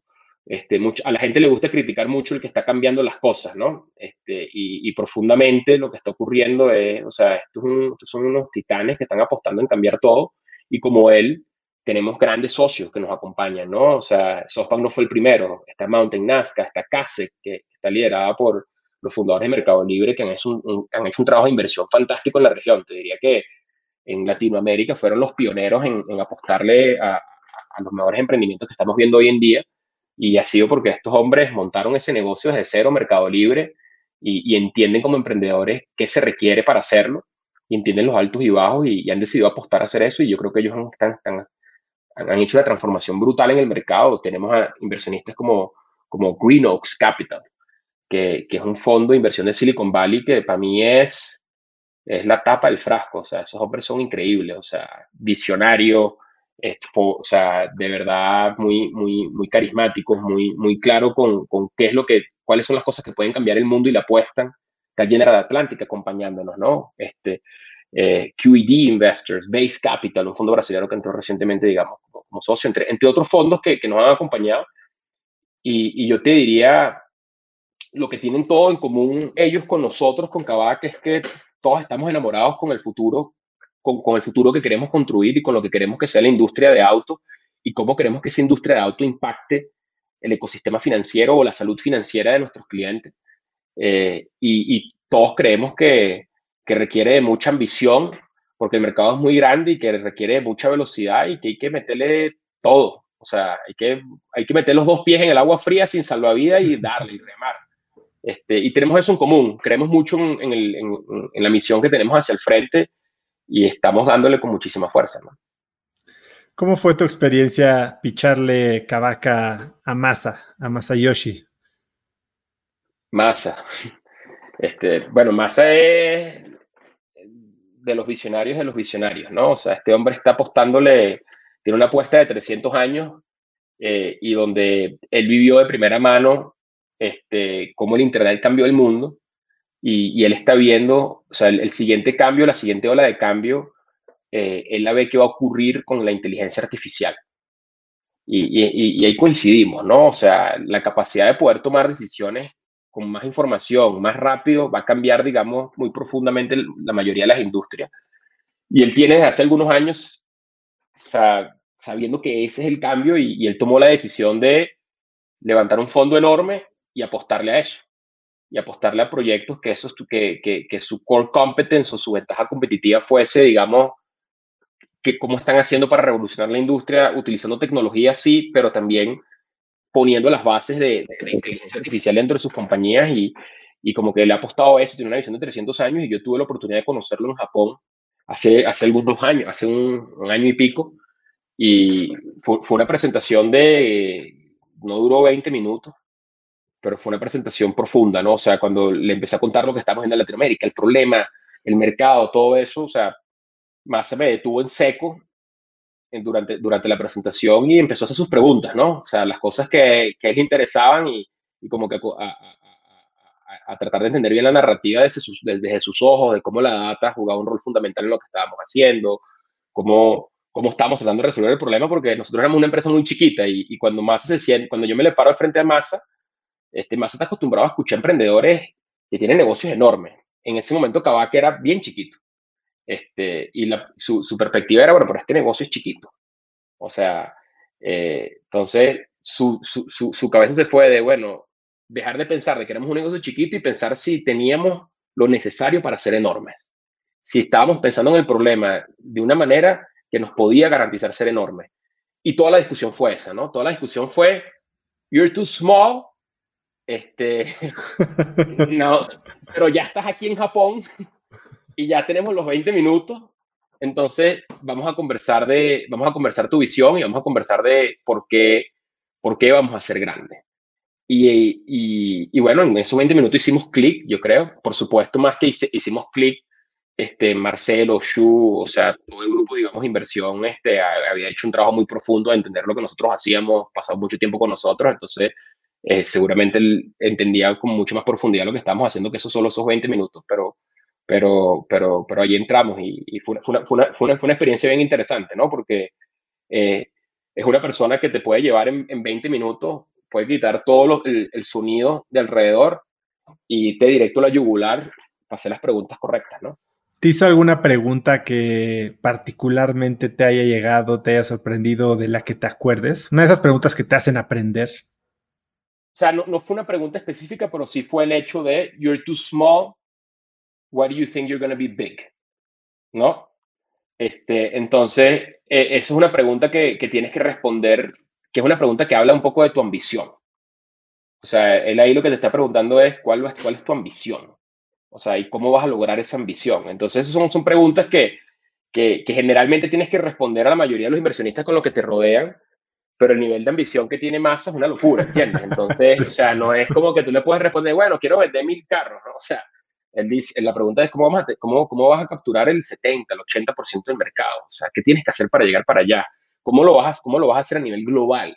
este, a la gente le gusta criticar mucho el que está cambiando las cosas, ¿no? Este, y, profundamente lo que está ocurriendo es, o sea, estos, son unos titanes que están apostando en cambiar todo y como él, tenemos grandes socios que nos acompañan, ¿no? O sea, SoftBank no fue el primero, está Mountain Nazca, está CASE, que está liderada por los fundadores de Mercado Libre, que han hecho, un, han hecho un trabajo de inversión fantástico en la región. Te diría que en Latinoamérica fueron los pioneros en, apostarle a, a, los mejores emprendimientos que estamos viendo hoy en día. Y ha sido porque estos hombres montaron ese negocio desde cero, Mercado Libre, y, entienden como emprendedores qué se requiere para hacerlo, y entienden los altos y bajos, y, han decidido apostar a hacer eso. Y yo creo que ellos están, han hecho una transformación brutal en el mercado. Tenemos a inversionistas como, como Green Oaks Capital, que, que, es un fondo de inversión de Silicon Valley que para mí es, es la tapa del frasco. O sea, esos hombres son increíbles, o sea, visionarios, o sea, de verdad muy, muy, muy carismáticos, muy, muy claro con, con, qué es lo que, cuáles son las cosas que pueden cambiar el mundo y la apuestan. Está General Atlántica acompañándonos, ¿no? Este, eh, QED Investors, Base Capital, un fondo brasileño que entró recientemente, digamos, como, socio, entre, entre otros fondos que, que nos han acompañado. Y, y, yo te diría, lo que tienen todo en común ellos con nosotros, con Kavak, es que todos estamos enamorados con el futuro, con, con, el futuro que queremos construir y con lo que queremos que sea la industria de auto y cómo queremos que esa industria de auto impacte el ecosistema financiero o la salud financiera de nuestros clientes. Eh, y, y, todos creemos que, que requiere de mucha ambición, porque el mercado es muy grande y que requiere de mucha velocidad y que hay que meterle todo. O sea, hay que, hay que meter los dos pies en el agua fría sin salvavidas y darle y remar. Este, y tenemos eso en común, creemos mucho en, el, en, la misión que tenemos hacia el frente y estamos dándole con muchísima fuerza. ¿no? ¿Cómo fue tu experiencia picharle Kabaka a Masa, a Masayoshi? Masa. Este, bueno, Masa es de los visionarios de los visionarios, ¿no? O sea, este hombre está apostándole, tiene una apuesta de 300 años eh, y donde él vivió de primera mano este, cómo el Internet cambió el mundo y, él está viendo, o sea, el, siguiente cambio, la siguiente ola de cambio, eh, él la ve que va a ocurrir con la inteligencia artificial. Y, y, ahí coincidimos, ¿no? O sea, la capacidad de poder tomar decisiones con más información, más rápido, va a cambiar, digamos, muy profundamente la mayoría de las industrias. Y él tiene desde hace algunos años, sabiendo que ese es el cambio, y, él tomó la decisión de levantar un fondo enorme y apostarle a eso. Y apostarle a proyectos que, eso, que, que, que su core competence o su ventaja competitiva fuese, digamos, que cómo están haciendo para revolucionar la industria utilizando tecnología, sí, pero también poniendo las bases de, inteligencia artificial dentro de sus compañías y, y, como que le ha apostado a eso, tiene una visión de 300 años y yo tuve la oportunidad de conocerlo en Japón hace, hace algunos años, hace un, año y pico y fue, fue, una presentación de, no duró 20 minutos, pero fue una presentación profunda, ¿no? O sea, cuando le empecé a contar lo que estamos en Latinoamérica, el problema, el mercado, todo eso, o sea, más se me detuvo en seco durante, durante la presentación y empezó a hacer sus preguntas, ¿no? O sea, las cosas que, que él le interesaban y, y como que a, a, a, tratar de entender bien la narrativa desde sus, desde sus ojos, de cómo la data jugaba un rol fundamental en lo que estábamos haciendo, cómo, cómo estábamos tratando de resolver el problema, porque nosotros éramos una empresa muy chiquita y, y cuando Massa se siente, cuando yo me le paro al frente a Massa, este, Massa está acostumbrado a escuchar emprendedores que tienen negocios enormes. En ese momento Kavak era bien chiquito. Este, y su, su, perspectiva era, bueno, pero este negocio es chiquito. O sea, eh, entonces su, cabeza se fue de, bueno, dejar de pensar de que éramos un negocio chiquito y pensar si teníamos lo necesario para ser enormes. Si estábamos pensando en el problema de una manera que nos podía garantizar ser enormes. Y toda la discusión fue esa, ¿no? Toda la discusión fue, you're too small, este, no, pero ya estás aquí en Japón, y ya tenemos los 20 minutos. Entonces, vamos a conversar de, vamos a conversar tu visión y vamos a conversar de por qué, por qué vamos a ser grandes. Y, y, y, bueno, en esos 20 minutos hicimos clic, yo creo. Por supuesto, más que hicimos clic, este, Marcelo, Shu, o sea, todo el grupo, digamos, inversión, este, había hecho un trabajo muy profundo de entender lo que nosotros hacíamos, pasado mucho tiempo con nosotros, entonces eh, seguramente él entendía con mucho más profundidad lo que estábamos haciendo que eso solo esos 20 minutos, pero pero, pero, pero allí entramos y, fue, una, fue, una, fue, una, experiencia bien interesante, ¿no? Porque eh, es una persona que te puede llevar en, en 20 minutos, puede quitar todo el, el, sonido de alrededor y te directo la yugular para hacer las preguntas correctas, ¿no? ¿Te hizo alguna pregunta que particularmente te haya llegado, te haya sorprendido, de la que te acuerdes? Una de esas preguntas que te hacen aprender. O sea, no, no fue una pregunta específica, pero sí fue el hecho de, you're too small, why do you think you're going to be big? ¿No? Este, entonces, e, esa es una pregunta que, que, tienes que responder, que es una pregunta que habla un poco de tu ambición. O sea, él ahí lo que te está preguntando es cuál, cuál es tu ambición. O sea, ¿y cómo vas a lograr esa ambición? Entonces, son, son preguntas que, que, que generalmente tienes que responder a la mayoría de los inversionistas con los que te rodean, pero el nivel de ambición que tiene Massa es una locura, ¿entiendes? Entonces, o sea, no es como que tú le puedes responder, bueno, quiero vender mil carros, ¿no? O sea, él dice, la pregunta es cómo, cómo, cómo vas a capturar el 70, el 80% del mercado. O sea, ¿qué tienes que hacer para llegar para allá? ¿Cómo lo vas, cómo lo vas a hacer a nivel global?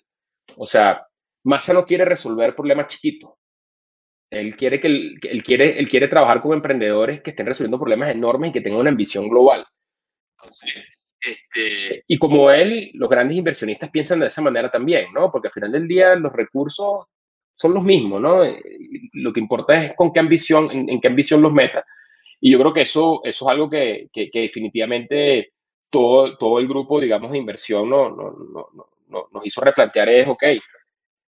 O sea, Massa no quiere resolver problemas chiquitos. Él quiere, que él, quiere, él quiere trabajar con emprendedores que estén resolviendo problemas enormes y que tengan una ambición global. Este, y como él, los grandes inversionistas piensan de esa manera también, ¿no? Porque al final del día los recursos son los mismos, ¿no? Eh, lo que importa es con qué ambición, en, qué ambición los meta. Y yo creo que eso, eso es algo que, que, definitivamente todo, todo el grupo, digamos, de inversión no, no, no, no, nos hizo replantear es, ok,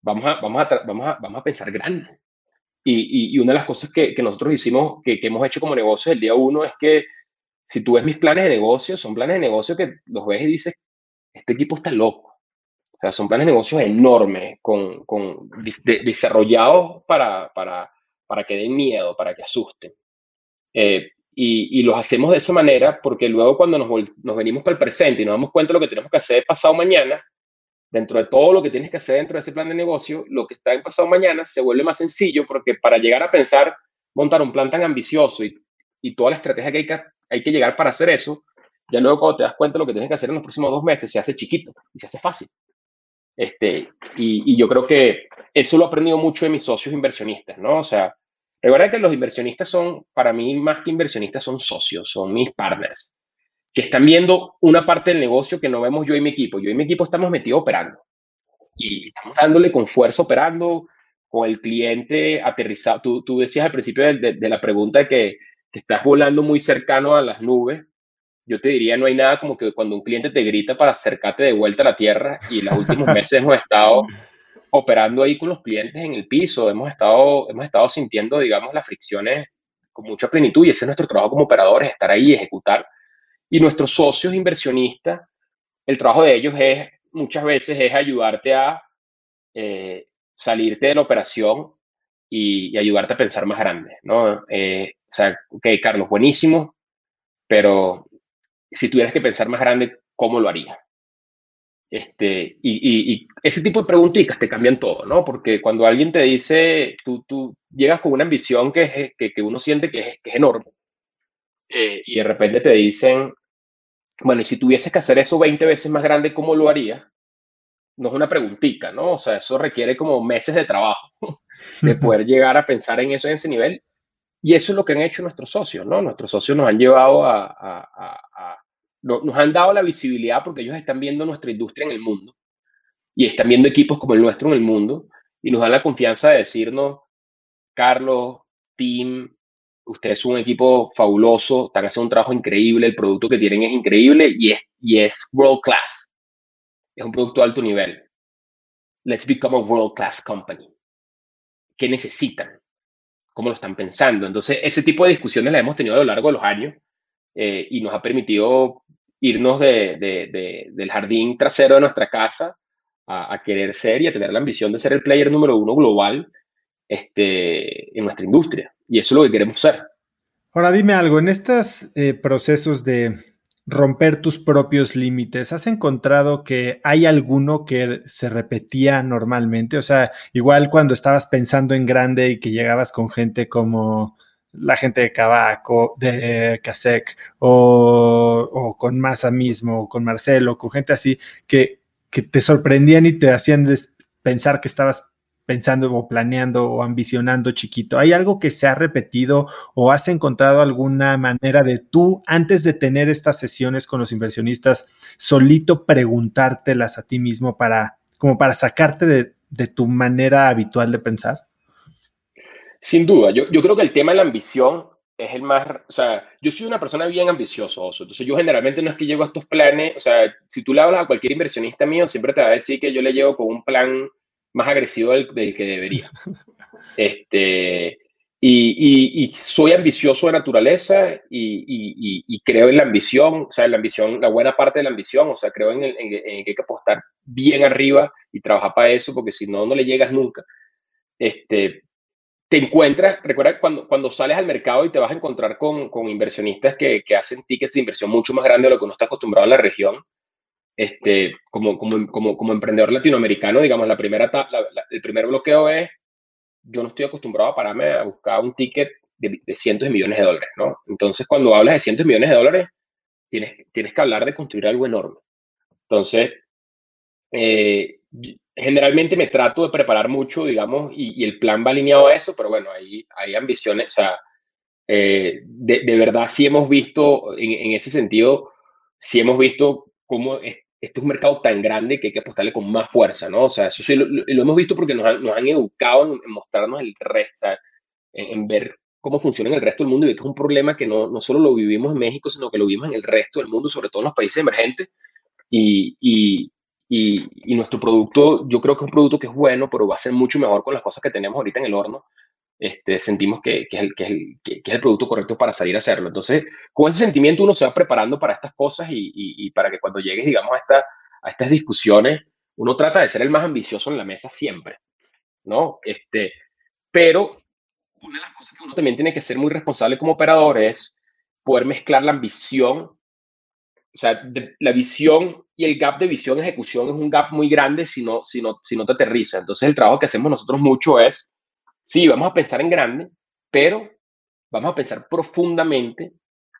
vamos a, vamos a, vamos a, vamos a pensar grande. Y, y, una de las cosas que, que nosotros hicimos, que, que, hemos hecho como negocio el día uno, es que si tú ves mis planes de negocio, son planes de negocio que los ves y dices, este equipo está loco. O sea, son planes de negocios enormes, con, con desarrollados para, para, para que den miedo, para que asusten. Eh, y, y, los hacemos de esa manera porque luego cuando nos, nos, venimos para el presente y nos damos cuenta de lo que tenemos que hacer pasado mañana, dentro de todo lo que tienes que hacer dentro de ese plan de negocio, lo que está en pasado mañana se vuelve más sencillo porque para llegar a pensar montar un plan tan ambicioso y, y toda la estrategia que hay, que hay que llegar para hacer eso, ya luego cuando te das cuenta lo que tienes que hacer en los próximos dos meses, se hace chiquito y se hace fácil. Este, y, yo creo que eso lo he aprendido mucho de mis socios inversionistas, ¿no? O sea, recuerda que los inversionistas son, para mí, más que inversionistas, son socios, son mis partners, que están viendo una parte del negocio que no vemos yo y mi equipo. Yo y mi equipo estamos metidos operando y estamos dándole con fuerza operando, con el cliente aterrizado. Tú, tú decías al principio de, de, la pregunta que, estás volando muy cercano a las nubes yo te diría, no hay nada como que cuando un cliente te grita para acercarte de vuelta a la tierra y los últimos meses hemos estado operando ahí con los clientes en el piso, hemos estado, hemos estado sintiendo, digamos, las fricciones con mucha plenitud y ese es nuestro trabajo como operadores, estar ahí ejecutar. Y nuestros socios inversionistas, el trabajo de ellos es, muchas veces, es ayudarte a eh, salirte de la operación y, ayudarte a pensar más grande, ¿no? Eh, o sea, ok, Carlos, buenísimo, pero si tuvieras que pensar más grande, ¿cómo lo haría? Este, y, ese tipo de preguntitas te cambian todo, ¿no? Porque cuando alguien te dice, tú, tú llegas con una ambición que, que, uno siente que es, enorme, eh, y de repente te dicen, bueno, y si tuvieses que hacer eso 20 veces más grande, ¿cómo lo haría? No es una preguntita, ¿no? O sea, eso requiere como meses de trabajo de poder llegar a pensar en eso en ese nivel. Y eso es lo que han hecho nuestros socios, ¿no? Nuestros socios nos han llevado a, nos han dado la visibilidad porque ellos están viendo nuestra industria en el mundo y están viendo equipos como el nuestro en el mundo y nos dan la confianza de decirnos, Carlos, Tim, ustedes son un equipo fabuloso, están haciendo un trabajo increíble, el producto que tienen es increíble y es world class. Es un producto de alto nivel. Let's become a world class company. ¿Qué necesitan? cómo lo están pensando. Entonces, ese tipo de discusiones las hemos tenido a lo largo de los años eh, y nos ha permitido irnos de, del jardín trasero de nuestra casa a, querer ser y a tener la ambición de ser el player número uno global este, en nuestra industria. Y eso es lo que queremos ser. Ahora dime algo, en estos eh, procesos de romper tus propios límites. ¿Has encontrado que hay alguno que se repetía normalmente? O sea, igual cuando estabas pensando en grande y que llegabas con gente como la gente de Cabaco, de Casec, o, con Massa mismo, o con Marcelo, con gente así, que, que te sorprendían y te hacían pensar que estabas pensando o planeando o ambicionando chiquito? ¿Hay algo que se ha repetido o has encontrado alguna manera de tú, antes de tener estas sesiones con los inversionistas, solito preguntártelas a ti mismo para, como para sacarte de, tu manera habitual de pensar? Sin duda, yo, yo, creo que el tema de la ambición es el más, o sea, yo soy una persona bien ambiciosa, entonces yo generalmente no es que llego a estos planes, o sea, si tú le hablas a cualquier inversionista mío, siempre te va a decir que yo le llego con un plan más agresivo del, que debería. Este, y, soy ambicioso de naturaleza y, creo en la ambición, o sea, la ambición, la buena parte de la ambición, o sea, creo en, en que hay que apostar bien arriba y trabajar para eso, porque si no, no le llegas nunca. Este, te encuentras, recuerda cuando, cuando sales al mercado y te vas a encontrar con, con inversionistas que, que, hacen tickets de inversión mucho más grandes de lo que uno está acostumbrado en la región. Este, como, como, como, como emprendedor latinoamericano, digamos, la primera, el primer bloqueo es, yo no estoy acostumbrado a pararme a buscar un ticket de, de, cientos de millones de dólares, ¿no? Entonces, cuando hablas de cientos de millones de dólares, tienes, tienes que hablar de construir algo enorme. Entonces, eh, generalmente me trato de preparar mucho, digamos, y, el plan va alineado a eso, pero bueno, hay, hay ambiciones, o sea, eh, de, de, verdad sí hemos visto, en, en, ese sentido, sí hemos visto cómo este es un mercado tan grande que hay que apostarle con más fuerza, ¿no? O sea, eso sí lo, lo hemos visto porque nos han, nos han educado en, mostrarnos el resto, sea, en, ver cómo funciona en el resto del mundo y que es un problema que no, no solo lo vivimos en México, sino que lo vivimos en el resto del mundo, sobre todo en los países emergentes. Y, y, y, nuestro producto, yo creo que es un producto que es bueno, pero va a ser mucho mejor con las cosas que tenemos ahorita en el horno. Este, sentimos que, es el, producto correcto para salir a hacerlo. Entonces, con ese sentimiento uno se va preparando para estas cosas y, para que cuando llegues, digamos, a, esta, a estas discusiones, uno trata de ser el más ambicioso en la mesa siempre, ¿no? Este, pero una de las cosas que uno también tiene que ser muy responsable como operador es poder mezclar la ambición o sea, la visión y el gap de visión ejecución es un gap muy grande si no, si, no, si no te aterriza. Entonces, el trabajo que hacemos nosotros mucho es, sí, vamos a pensar en grande, pero vamos a pensar profundamente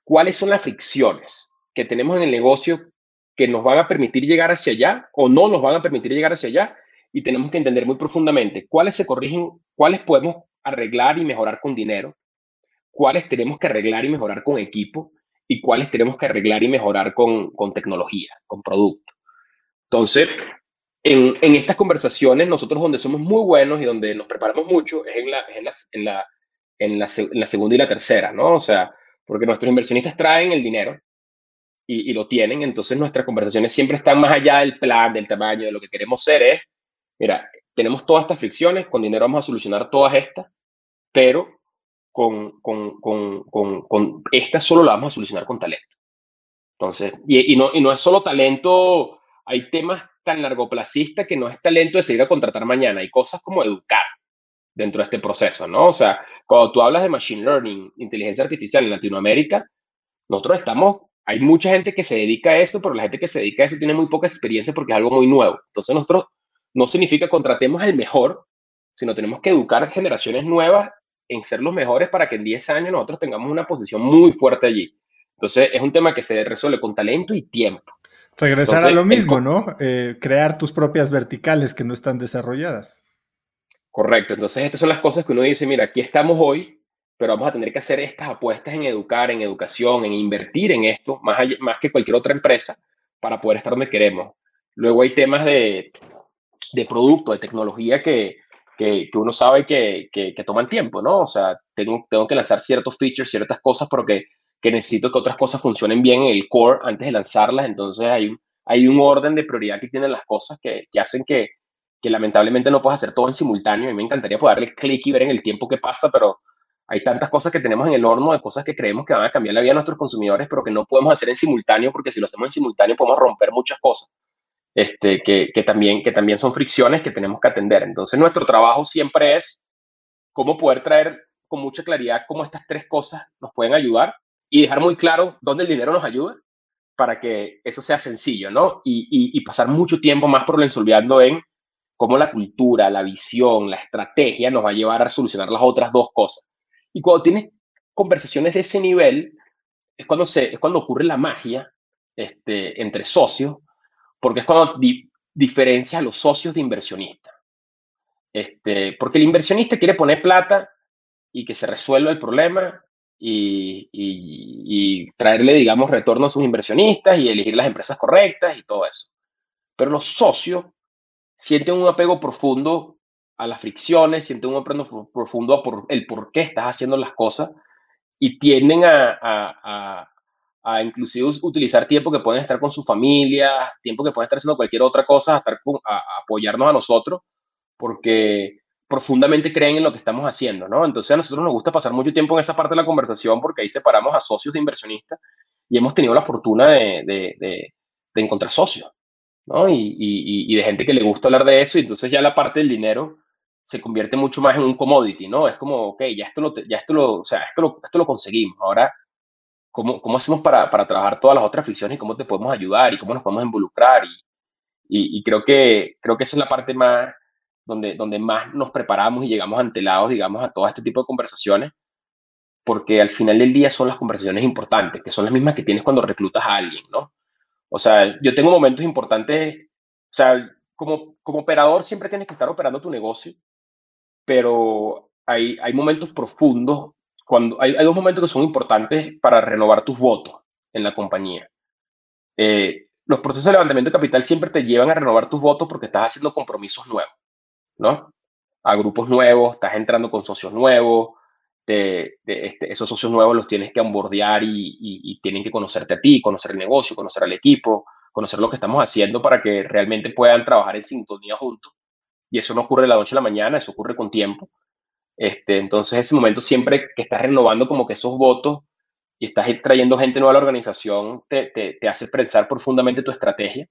cuáles son las fricciones que tenemos en el negocio que nos van a permitir llegar hacia allá o no nos van a permitir llegar hacia allá y tenemos que entender muy profundamente cuáles se corrigen, cuáles podemos arreglar y mejorar con dinero, cuáles tenemos que arreglar y mejorar con equipo y cuáles tenemos que arreglar y mejorar con, con tecnología, con producto. Entonces, en, en, estas conversaciones, nosotros donde somos muy buenos y donde nos preparamos mucho es en la, en la, en la, en la, en la segunda y la tercera, ¿no? O sea, porque nuestros inversionistas traen el dinero y, y, lo tienen, entonces nuestras conversaciones siempre están más allá del plan, del tamaño, de lo que queremos ser es, mira, tenemos todas estas fricciones, con dinero vamos a solucionar todas estas, pero con, con, con, con, con esta solo la vamos a solucionar con talento. Entonces, y, y, no, y no es solo talento, hay temas tan largoplacistas que no es talento de seguir a contratar mañana, hay cosas como educar dentro de este proceso, ¿no? O sea, cuando tú hablas de machine learning, inteligencia artificial en Latinoamérica, nosotros estamos, hay mucha gente que se dedica a eso, pero la gente que se dedica a eso tiene muy poca experiencia porque es algo muy nuevo. Entonces, nosotros no significa contratemos al mejor, sino tenemos que educar generaciones nuevas en ser los mejores para que en 10 años nosotros tengamos una posición muy fuerte allí. Entonces, es un tema que se resuelve con talento y tiempo. Regresar a lo mismo, ¿no? Eh, crear tus propias verticales que no están desarrolladas. Correcto. Entonces, estas son las cosas que uno dice, mira, aquí estamos hoy, pero vamos a tener que hacer estas apuestas en educar, en educación, en invertir en esto, más, más que cualquier otra empresa, para poder estar donde queremos. Luego hay temas de, de producto, de tecnología que, que, uno sabe que, que, toman tiempo, ¿no? O sea, tengo, tengo que lanzar ciertos features, ciertas cosas, porque que necesito que otras cosas funcionen bien en el core antes de lanzarlas. Entonces hay, hay un orden de prioridad que tienen las cosas que, que hacen que, que lamentablemente no puedas hacer todo en simultáneo. A mí me encantaría poder clic y ver en el tiempo que pasa, pero hay tantas cosas que tenemos en el horno de cosas que creemos que van a cambiar la vida de nuestros consumidores, pero que no podemos hacer en simultáneo, porque si lo hacemos en simultáneo podemos romper muchas cosas este, que, que, también, que también son fricciones que tenemos que atender. Entonces, nuestro trabajo siempre es cómo poder traer con mucha claridad cómo estas tres cosas nos pueden ayudar y dejar muy claro dónde el dinero nos ayuda para que eso sea sencillo, ¿no? Y, y, pasar mucho tiempo más por ensolviando en cómo la cultura, la visión, la estrategia nos va a llevar a solucionar las otras dos cosas. Y cuando tienes conversaciones de ese nivel, es cuando, se, es cuando ocurre la magia este, entre socios, porque es cuando diferencia a los socios de inversionista. Este, porque el inversionista quiere poner plata y que se resuelva el problema y, traerle, digamos, retorno a sus inversionistas y elegir las empresas correctas y todo eso. Pero los socios sienten un apego profundo a las fricciones, sienten un apego profundo por el por qué estás haciendo las cosas y tienden a, a, a, inclusive utilizar tiempo que pueden estar con su familia, tiempo que pueden estar haciendo cualquier otra cosa, a, estar a, apoyarnos a nosotros, porque profundamente creen en lo que estamos haciendo, ¿no? Entonces a nosotros nos gusta pasar mucho tiempo en esa parte de la conversación porque ahí separamos a socios de inversionistas y hemos tenido la fortuna de, de, de, encontrar socios, ¿no? Y, y, y, de gente que le gusta hablar de eso y entonces ya la parte del dinero se convierte mucho más en un commodity, ¿no? Es como, ok, ya esto lo, ya esto lo, o sea, esto lo, esto lo conseguimos, ahora, ¿cómo, cómo hacemos para, para, trabajar todas las otras fricciones y cómo te podemos ayudar y cómo nos podemos involucrar? Y, y, creo, que, creo que esa es la parte más, donde, donde más nos preparamos y llegamos antelados, digamos, a todo este tipo de conversaciones, porque al final del día son las conversaciones importantes, que son las mismas que tienes cuando reclutas a alguien, ¿no? O sea, yo tengo momentos importantes, o sea, como, como operador siempre tienes que estar operando tu negocio, pero hay, hay momentos profundos, cuando hay, hay, dos momentos que son importantes para renovar tus votos en la compañía. Eh, los procesos de levantamiento de capital siempre te llevan a renovar tus votos porque estás haciendo compromisos nuevos, ¿no? A grupos nuevos, estás entrando con socios nuevos, de, este, esos socios nuevos los tienes que onboardear y, y, tienen que conocerte a ti, conocer el negocio, conocer al equipo, conocer lo que estamos haciendo para que realmente puedan trabajar en sintonía juntos y eso no ocurre de la noche a la mañana, eso ocurre con tiempo. Este, entonces, ese momento siempre que estás renovando como que esos votos y estás trayendo gente nueva a la organización, te, te, hace pensar profundamente tu estrategia.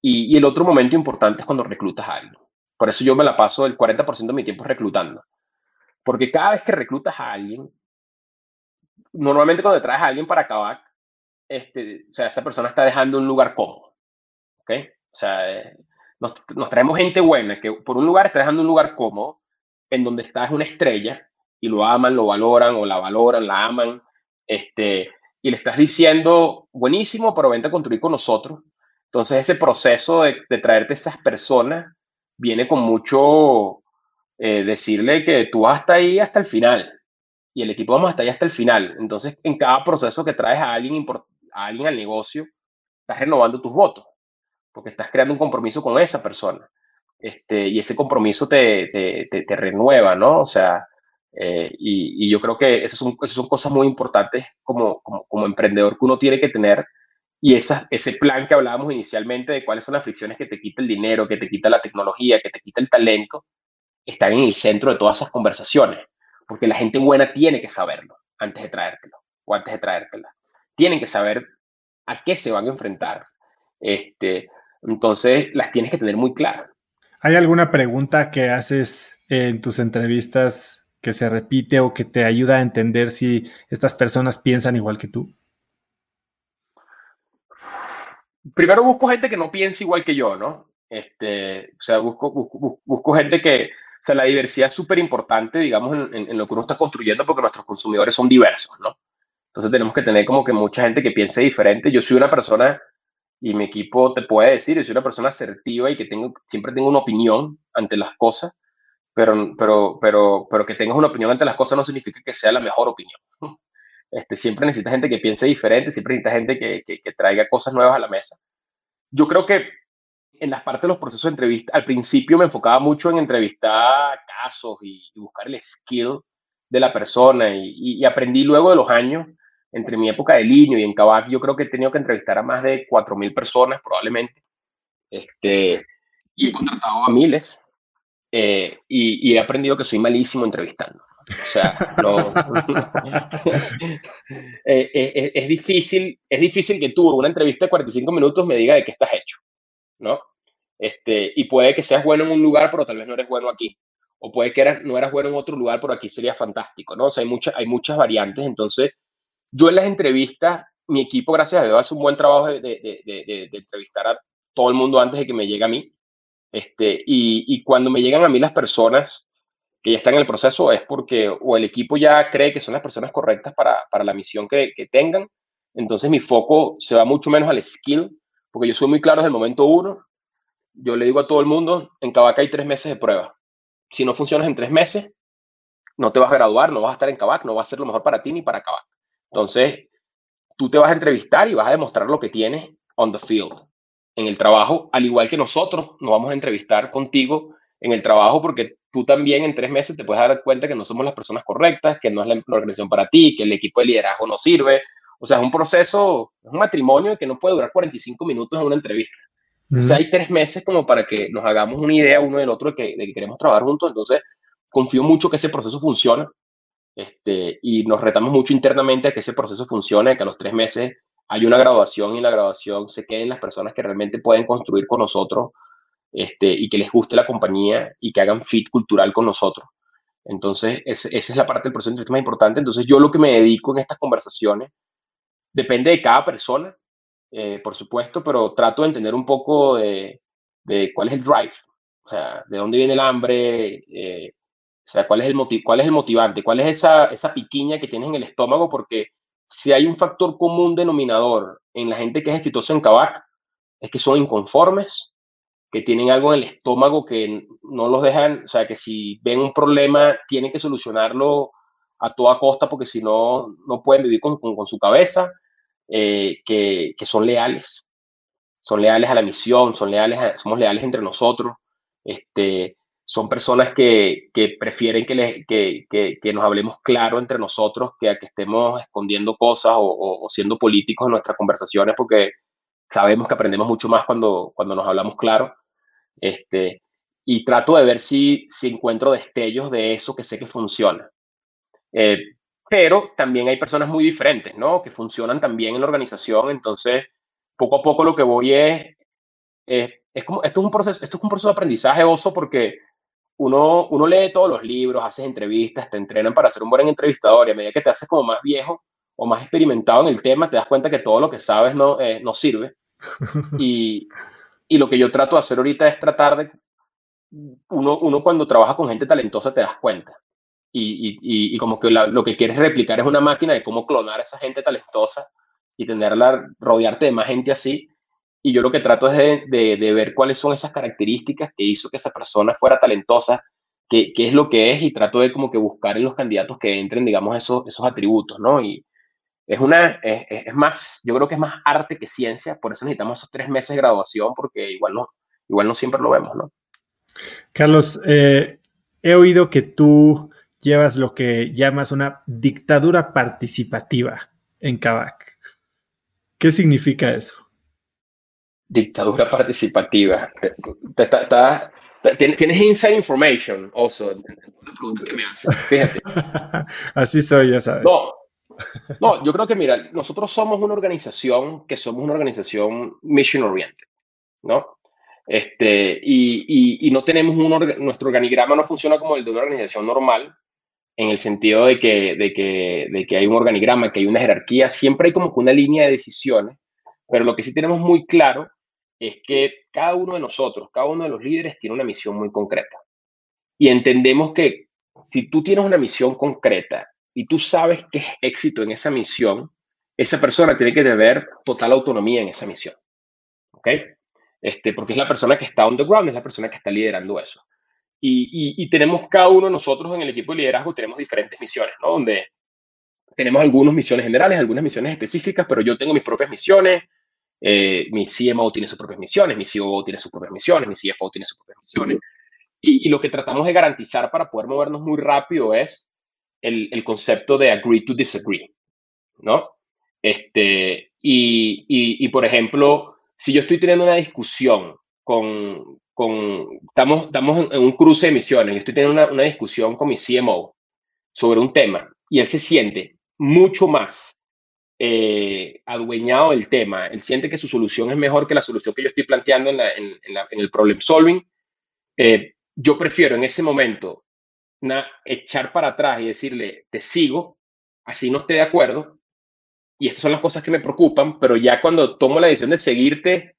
Y, el otro momento importante es cuando reclutas a alguien. Por eso yo me la paso el 40% de mi tiempo reclutando. Porque cada vez que reclutas a alguien, normalmente cuando traes a alguien para acabar, este, o sea, esa persona está dejando un lugar cómodo. ¿Ok? O sea, eh, nos, traemos gente buena que por un lugar está dejando un lugar cómodo, en donde estás una estrella y lo aman, lo valoran o la valoran, la aman, este, y le estás diciendo, buenísimo, pero vente a construir con nosotros. Entonces ese proceso de, traerte esas personas viene con mucho eh, decirle que tú vas hasta ahí hasta el final y el equipo vamos hasta ahí hasta el final. Entonces en cada proceso que traes a alguien, a alguien al negocio, estás renovando tus votos porque estás creando un compromiso con esa persona. Este, y ese compromiso te, te, te, renueva, ¿no? O sea, eh, y, y, yo creo que esas son, esas son cosas muy importantes como, como, como, emprendedor que uno tiene que tener. Y ese plan que hablábamos inicialmente de cuáles son las fricciones que te quita el dinero, que te quita la tecnología, que te quita el talento, están en el centro de todas esas conversaciones. Porque la gente buena tiene que saberlo antes de traértelo o antes de traértela. Tienen que saber a qué se van a enfrentar. Este, entonces, las tienes que tener muy claras. ¿Hay alguna pregunta que haces en tus entrevistas que se repite o que te ayuda a entender si estas personas piensan igual que tú? Primero busco gente que no piense igual que yo, ¿no? Este, o sea, busco, busco, gente que, o sea, la diversidad es súper importante, digamos, en, en, lo que uno está construyendo porque nuestros consumidores son diversos, ¿no? Entonces tenemos que tener como que mucha gente que piense diferente. Yo soy una persona y mi equipo te puede decir, yo soy una persona asertiva y que tengo, siempre tengo una opinión ante las cosas, pero, pero, pero, pero que tengas una opinión ante las cosas no significa que sea la mejor opinión. Este, siempre necesita gente que piense diferente, siempre necesita gente que, traiga cosas nuevas a la mesa. Yo creo que en las partes de los procesos de entrevista, al principio me enfocaba mucho en entrevistar casos y, buscar el skill de la persona y, aprendí luego de los años entre mi época de Liño y en Cabac, yo creo que he tenido que entrevistar a más de 4.000 personas probablemente. Este, y he contratado a miles. Eh, y, he aprendido que soy malísimo entrevistando. O sea, eh, eh, es, difícil, es difícil que tú en una entrevista de 45 minutos me diga de qué estás hecho, ¿no? Este, y puede que seas bueno en un lugar, pero tal vez no eres bueno aquí. O puede que no eras bueno en otro lugar, pero aquí sería fantástico, ¿no? O hay, muchas hay muchas variantes, entonces yo en las entrevistas, mi equipo, gracias a Dios, hace un buen trabajo de, entrevistar a todo el mundo antes de que me llegue a mí. Este, y, cuando me llegan a mí las personas que ya están en el proceso es porque o el equipo ya cree que son las personas correctas para, la misión que, tengan. Entonces mi foco se va mucho menos al skill, porque yo soy muy claro desde el momento uno. Yo le digo a todo el mundo, en Cabaca hay tres meses de prueba. Si no funcionas en tres meses, no te vas a graduar, no vas a estar en Cabac, no va a ser lo mejor para ti ni para Cabac. Entonces, tú te vas a entrevistar y vas a demostrar lo que tienes on the field, en el trabajo, al igual que nosotros nos vamos a entrevistar contigo en el trabajo porque tú también en tres meses te puedes dar cuenta que no somos las personas correctas, que no es la, organización para ti, que el equipo de liderazgo no sirve. O sea, es un proceso, es un matrimonio que no puede durar 45 minutos en una entrevista. O sea, hay tres meses como para que nos hagamos una idea uno del otro de que, de que queremos trabajar juntos. Entonces, confío mucho que ese proceso funcione este, y nos retamos mucho internamente a que ese proceso funcione, que a los tres meses hay una graduación y la graduación se queden las personas que realmente pueden construir con nosotros este, y que les guste la compañía y que hagan fit cultural con nosotros. Entonces, esa es la parte del proceso más importante. Entonces, yo lo que me dedico en estas conversaciones depende de cada persona, eh, por supuesto, pero trato de entender un poco de, de, cuál es el drive, o sea, de dónde viene el hambre, eh, o sea, cuál es el, cuál es el motivante, cuál es esa, esa piquiña que tienes en el estómago, porque si hay un factor común denominador en la gente que es exitosa en Kavak, es que son inconformes, que tienen algo en el estómago que no los dejan, o sea, que si ven un problema tienen que solucionarlo a toda costa porque si no, no pueden vivir con, con, su cabeza, eh, que, que, son leales, son leales a la misión, son leales somos leales entre nosotros, este, son personas que, que prefieren que, que, que, nos hablemos claro entre nosotros que a que estemos escondiendo cosas o, o, siendo políticos en nuestras conversaciones porque sabemos que aprendemos mucho más cuando, cuando nos hablamos claro. Este, y trato de ver si, si encuentro destellos de eso que sé que funciona. Eh, pero también hay personas muy diferentes, ¿no? Que funcionan también en la organización. Entonces, poco a poco lo que voy es, es como, esto es un proceso, esto es un proceso de aprendizaje oso porque uno, uno lee todos los libros, haces entrevistas, te entrenan para ser un buen entrevistador y a medida que te haces como más viejo o más experimentado en el tema, te das cuenta que todo lo que sabes no, eh, no sirve. Y, y lo que yo trato de hacer ahorita es tratar de, uno, uno cuando trabaja con gente talentosa te das cuenta. Y, y, y como que lo que quieres replicar es una máquina de cómo clonar a esa gente talentosa y tenerla, rodearte de más gente así. Y yo lo que trato es de, de, de ver cuáles son esas características que hizo que esa persona fuera talentosa, qué, es lo que es, y trato de como que buscar en los candidatos que entren, digamos, esos, esos atributos, ¿no? Es una, es, es, más, yo creo que es más arte que ciencia, por eso necesitamos esos tres meses de graduación, porque igual no, igual no siempre lo vemos, ¿no? Carlos, eh, he oído que tú llevas lo que llamas una dictadura participativa en Kavak. ¿Qué significa eso? Dictadura participativa. tienes inside information also que me haces. Fíjate. Así soy, ya sabes. No, no, yo creo que, mira, nosotros somos una organización que somos una organización mission oriented, ¿no? Este, y, y, no tenemos un, nuestro organigrama no funciona como el de una organización normal, en el sentido de que, de, que, de que hay un organigrama, que hay una jerarquía, siempre hay como una línea de decisiones, pero lo que sí tenemos muy claro es que cada uno de nosotros, cada uno de los líderes tiene una misión muy concreta. Y entendemos que si tú tienes una misión concreta y tú sabes que es éxito en esa misión, esa persona tiene que tener total autonomía en esa misión. ¿Ok? Este, porque es la persona que está on the ground, es la persona que está liderando eso. Y, y, tenemos cada uno de nosotros en el equipo de liderazgo, tenemos diferentes misiones, ¿no? Donde tenemos algunas misiones generales, algunas misiones específicas, pero yo tengo mis propias misiones, eh, mi CMO tiene sus propias misiones, mi COO tiene sus propias misiones, mi CFO tiene sus propias misiones. Y, y, lo que tratamos de garantizar para poder movernos muy rápido es el, concepto de agree to disagree, ¿no? Este, y, y, por ejemplo, si yo estoy teniendo una discusión con, con estamos, estamos en un cruce de misiones, yo estoy teniendo una, una discusión con mi CMO sobre un tema y él se siente mucho más eh, adueñado del tema, él siente que su solución es mejor que la solución que yo estoy planteando en, la, en, en, el problem solving, eh, yo prefiero en ese momento echar para atrás y decirle, te sigo, así no esté de acuerdo, y estas son las cosas que me preocupan, pero ya cuando tomo la decisión de seguirte,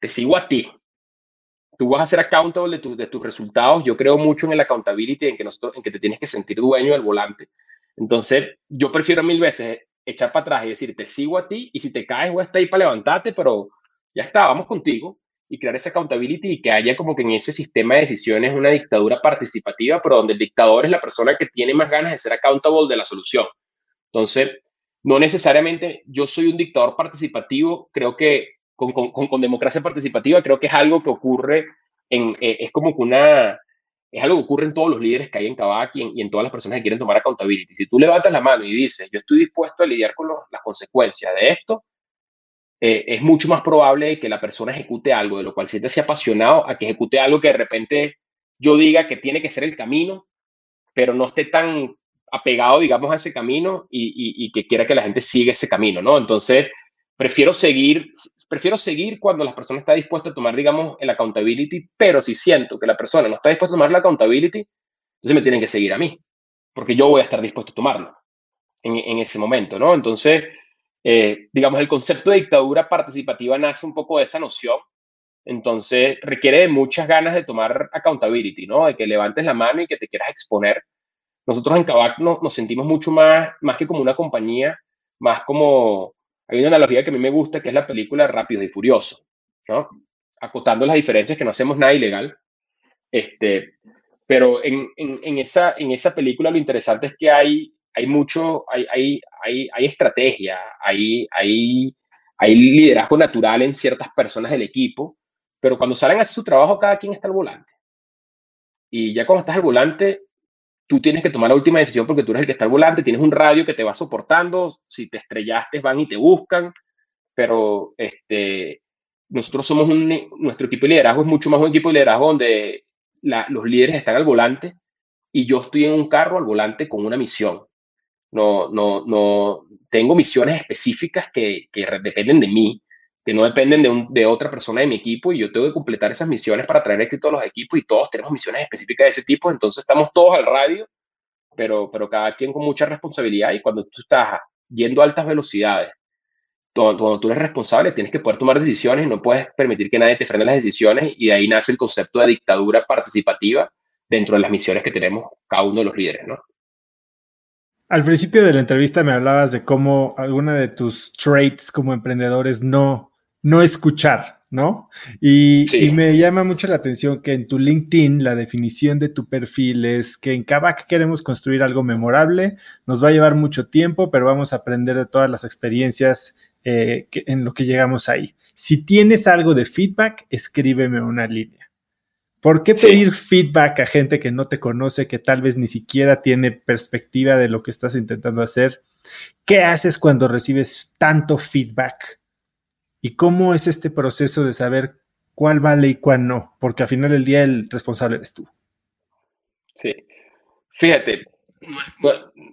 te sigo a ti. Tú vas a ser accountable de, de tus resultados. Yo creo mucho en el accountability, en que, nosotros, en que te tienes que sentir dueño del volante. Entonces, yo prefiero mil veces echar para atrás y decir, te sigo a ti, y si te caes, voy a estar ahí para levantarte, pero ya está, vamos contigo y crear esa accountability y que haya como que en ese sistema de decisiones una dictadura participativa, pero donde el dictador es la persona que tiene más ganas de ser accountable de la solución. Entonces, no necesariamente yo soy un dictador participativo, creo que con, con, con democracia participativa, creo que es algo que ocurre en, eh, es como que una, es algo que ocurre en todos los líderes que hay en Kavak y en, todas las personas que quieren tomar accountability. Si tú levantas la mano y dices, yo estoy dispuesto a lidiar con las consecuencias de esto, eh, es mucho más probable que la persona ejecute algo de lo cual siente apasionado a que ejecute algo que de repente yo diga que tiene que ser el camino, pero no esté tan apegado, digamos, a ese camino y, que quiera que la gente siga ese camino, ¿no? Entonces, prefiero seguir, prefiero seguir cuando la persona está dispuesta a tomar, digamos, el accountability, pero si siento que la persona no está dispuesta a tomar la accountability, entonces me tienen que seguir a mí, porque yo voy a estar dispuesto a tomarlo en, en ese momento, ¿no? Entonces, eh, digamos, el concepto de dictadura participativa nace un poco de esa noción. Entonces, requiere de muchas ganas de tomar accountability, ¿no? De que levantes la mano y que te quieras exponer. Nosotros en Kavak nos sentimos mucho más, más que como una compañía, más como, hay una analogía que a mí me gusta, que es la película Rápido y Furioso, ¿no? Acotando las diferencias que no hacemos nada ilegal. Este, pero en, en, esa, en esa película lo interesante es que hay hay mucho, hay, hay, hay, estrategia, hay, hay, hay liderazgo natural en ciertas personas del equipo, pero cuando salen a hacer su trabajo, cada quien está al volante. Y ya cuando estás al volante, tú tienes que tomar la última decisión porque tú eres el que está al volante, tienes un radio que te va soportando, si te estrellaste van y te buscan, pero este, nosotros somos un, nuestro equipo de liderazgo es mucho más un equipo de liderazgo donde los líderes están al volante y yo estoy en un carro al volante con una misión no, no, no, tengo misiones específicas que, dependen de mí, que no dependen de, otra persona de mi equipo y yo tengo que completar esas misiones para traer éxito a los equipos y todos tenemos misiones específicas de ese tipo, entonces estamos todos al radio, pero, pero cada quien con mucha responsabilidad y cuando tú estás yendo a altas velocidades, cuando, tú eres responsable tienes que poder tomar decisiones y no puedes permitir que nadie te frene las decisiones y de ahí nace el concepto de dictadura participativa dentro de las misiones que tenemos cada uno de los líderes, ¿no? Al principio de la entrevista me hablabas de cómo alguna de tus traits como emprendedores no, no escuchar, ¿no? Y, me llama mucho la atención que en tu LinkedIn la definición de tu perfil es que en Kavak queremos construir algo memorable, nos va a llevar mucho tiempo, pero vamos a aprender de todas las experiencias eh, en lo que llegamos ahí. Si tienes algo de feedback, escríbeme una línea. ¿Por qué pedir feedback a gente que no te conoce, que tal vez ni siquiera tiene perspectiva de lo que estás intentando hacer? ¿Qué haces cuando recibes tanto feedback? ¿Y cómo es este proceso de saber cuál vale y cuál no? Porque al final del día el responsable eres tú. Sí. Fíjate,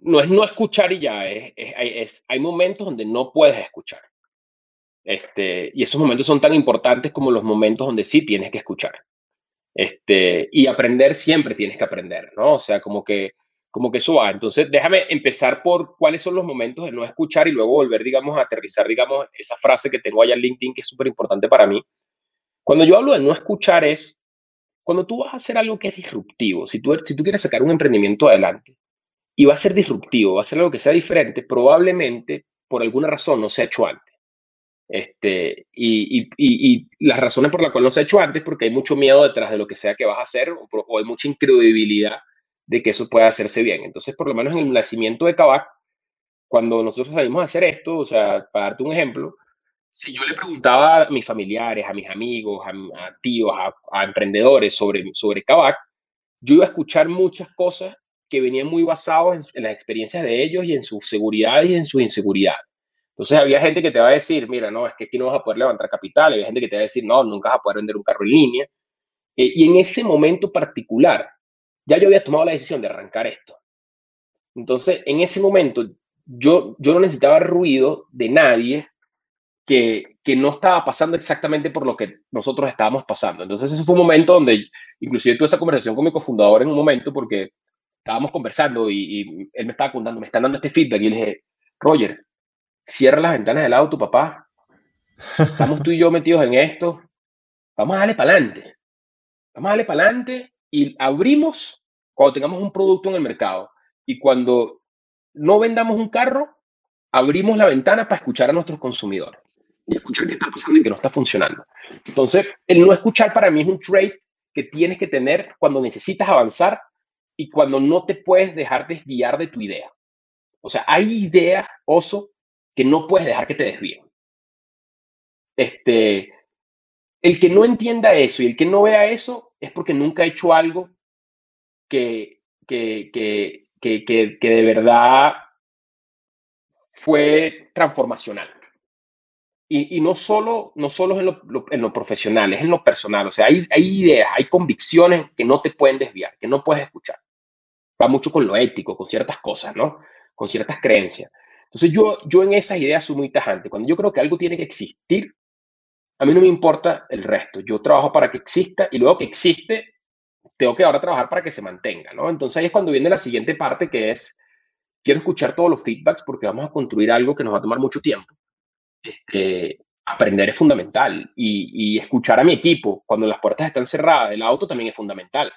no, es no escuchar y ya, es, hay momentos donde no puedes escuchar. Este, y esos momentos son tan importantes como los momentos donde sí tienes que escuchar. Este, y aprender siempre tienes que aprender, ¿no? O sea, como que, como que eso va. Entonces, déjame empezar por cuáles son los momentos de no escuchar y luego volver, digamos, a aterrizar, digamos, esa frase que tengo allá en LinkedIn que es súper importante para mí. Cuando yo hablo de no escuchar es cuando tú vas a hacer algo que es disruptivo, si tú, si tú quieres sacar un emprendimiento adelante y va a ser disruptivo, va a ser algo que sea diferente, probablemente por alguna razón no se ha hecho antes. Este, y, las razones por las cuales no se ha hecho antes, porque hay mucho miedo detrás de lo que sea que vas a hacer, o, hay mucha incredibilidad de que eso pueda hacerse bien. Entonces, por lo menos en el nacimiento de Kavak, cuando nosotros salimos a hacer esto, o sea, para darte un ejemplo, si yo le preguntaba a mis familiares, a mis amigos, a, tíos, a, emprendedores sobre, sobre Kavak, yo iba a escuchar muchas cosas que venían muy basados en, en las experiencias de ellos y en su seguridad y en su inseguridad. Entonces había gente que te va a decir, mira, no, es que aquí no vas a poder levantar capital, había gente que te va a decir, no, nunca vas a poder vender un carro en línea. Eh, y en ese momento particular, ya yo había tomado la decisión de arrancar esto. Entonces, en ese momento, yo, yo no necesitaba ruido de nadie que, que no estaba pasando exactamente por lo que nosotros estábamos pasando. Entonces, ese fue un momento donde, inclusive tuve esta conversación con mi cofundador en un momento, porque estábamos conversando y, y él me estaba contando, me están dando este feedback, y le dije, Roger, cierra las ventanas del auto, papá. Estamos tú y yo metidos en esto. Vamos a darle para adelante. Vamos a darle para adelante y abrimos cuando tengamos un producto en el mercado. Y cuando no vendamos un carro, abrimos la ventana para escuchar a nuestros consumidores y escuchar qué está pasando y qué no está funcionando. Entonces, el no escuchar para mí es un trait que tienes que tener cuando necesitas avanzar y cuando no te puedes dejar desviar de tu idea. O sea, hay ideas, oso, que no puedes dejar que te desvíen. Este, el que no entienda eso y el que no vea eso es porque nunca ha hecho algo que, que, que, que, que de verdad fue transformacional. Y, y, no solo, no solo en, lo, en lo profesional, es en lo personal. O sea, hay, hay ideas, hay convicciones que no te pueden desviar, que no puedes escuchar. Va mucho con lo ético, con ciertas cosas, ¿no? Con ciertas creencias. Entonces yo, yo en esas ideas soy muy tajante. Cuando yo creo que algo tiene que existir, a mí no me importa el resto. Yo trabajo para que exista y luego que existe, tengo que ahora trabajar para que se mantenga, ¿no? Entonces ahí es cuando viene la siguiente parte que es, quiero escuchar todos los feedbacks porque vamos a construir algo que nos va a tomar mucho tiempo. Este, aprender es fundamental y, escuchar a mi equipo cuando las puertas están cerradas del auto también es fundamental.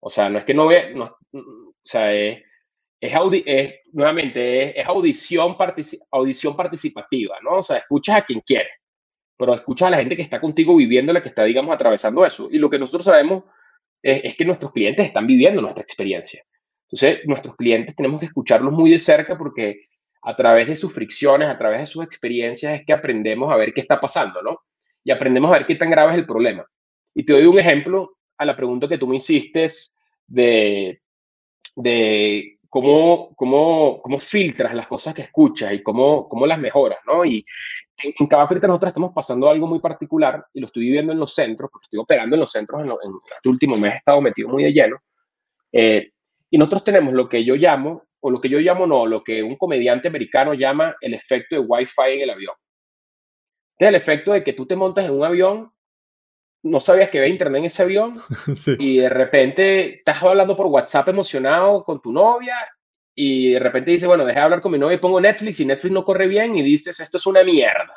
O sea, no es que no ve, no, o sea, es, es, nuevamente, es, audición, audición participativa, ¿no? O sea, escuchas a quien quiere, pero escuchas a la gente que está contigo viviendo, la que está, digamos, atravesando eso. Y lo que nosotros sabemos es, que nuestros clientes están viviendo nuestra experiencia. Entonces, nuestros clientes tenemos que escucharlos muy de cerca porque a través de sus fricciones, a través de sus experiencias, es que aprendemos a ver qué está pasando, ¿no? Y aprendemos a ver qué tan grave es el problema. Y te doy un ejemplo a la pregunta que tú me hiciste de, de cómo, cómo, cómo filtras las cosas que escuchas y cómo, cómo las mejoras, ¿no? Y en, en nosotros estamos pasando algo muy particular y lo estoy viviendo en los centros, porque estoy operando en los centros en, este último mes he estado metido muy de lleno. Eh, y nosotros tenemos lo que yo llamo, o lo que yo llamo no, lo que un comediante americano llama el efecto de Wi-Fi en el avión. Es el efecto de que tú te montas en un avión, no sabías que había internet en ese avión, y de repente estás hablando por WhatsApp emocionado con tu novia, y de repente dices, bueno, deja de hablar con mi novia y pongo Netflix, y Netflix no corre bien, y dices, esto es una mierda.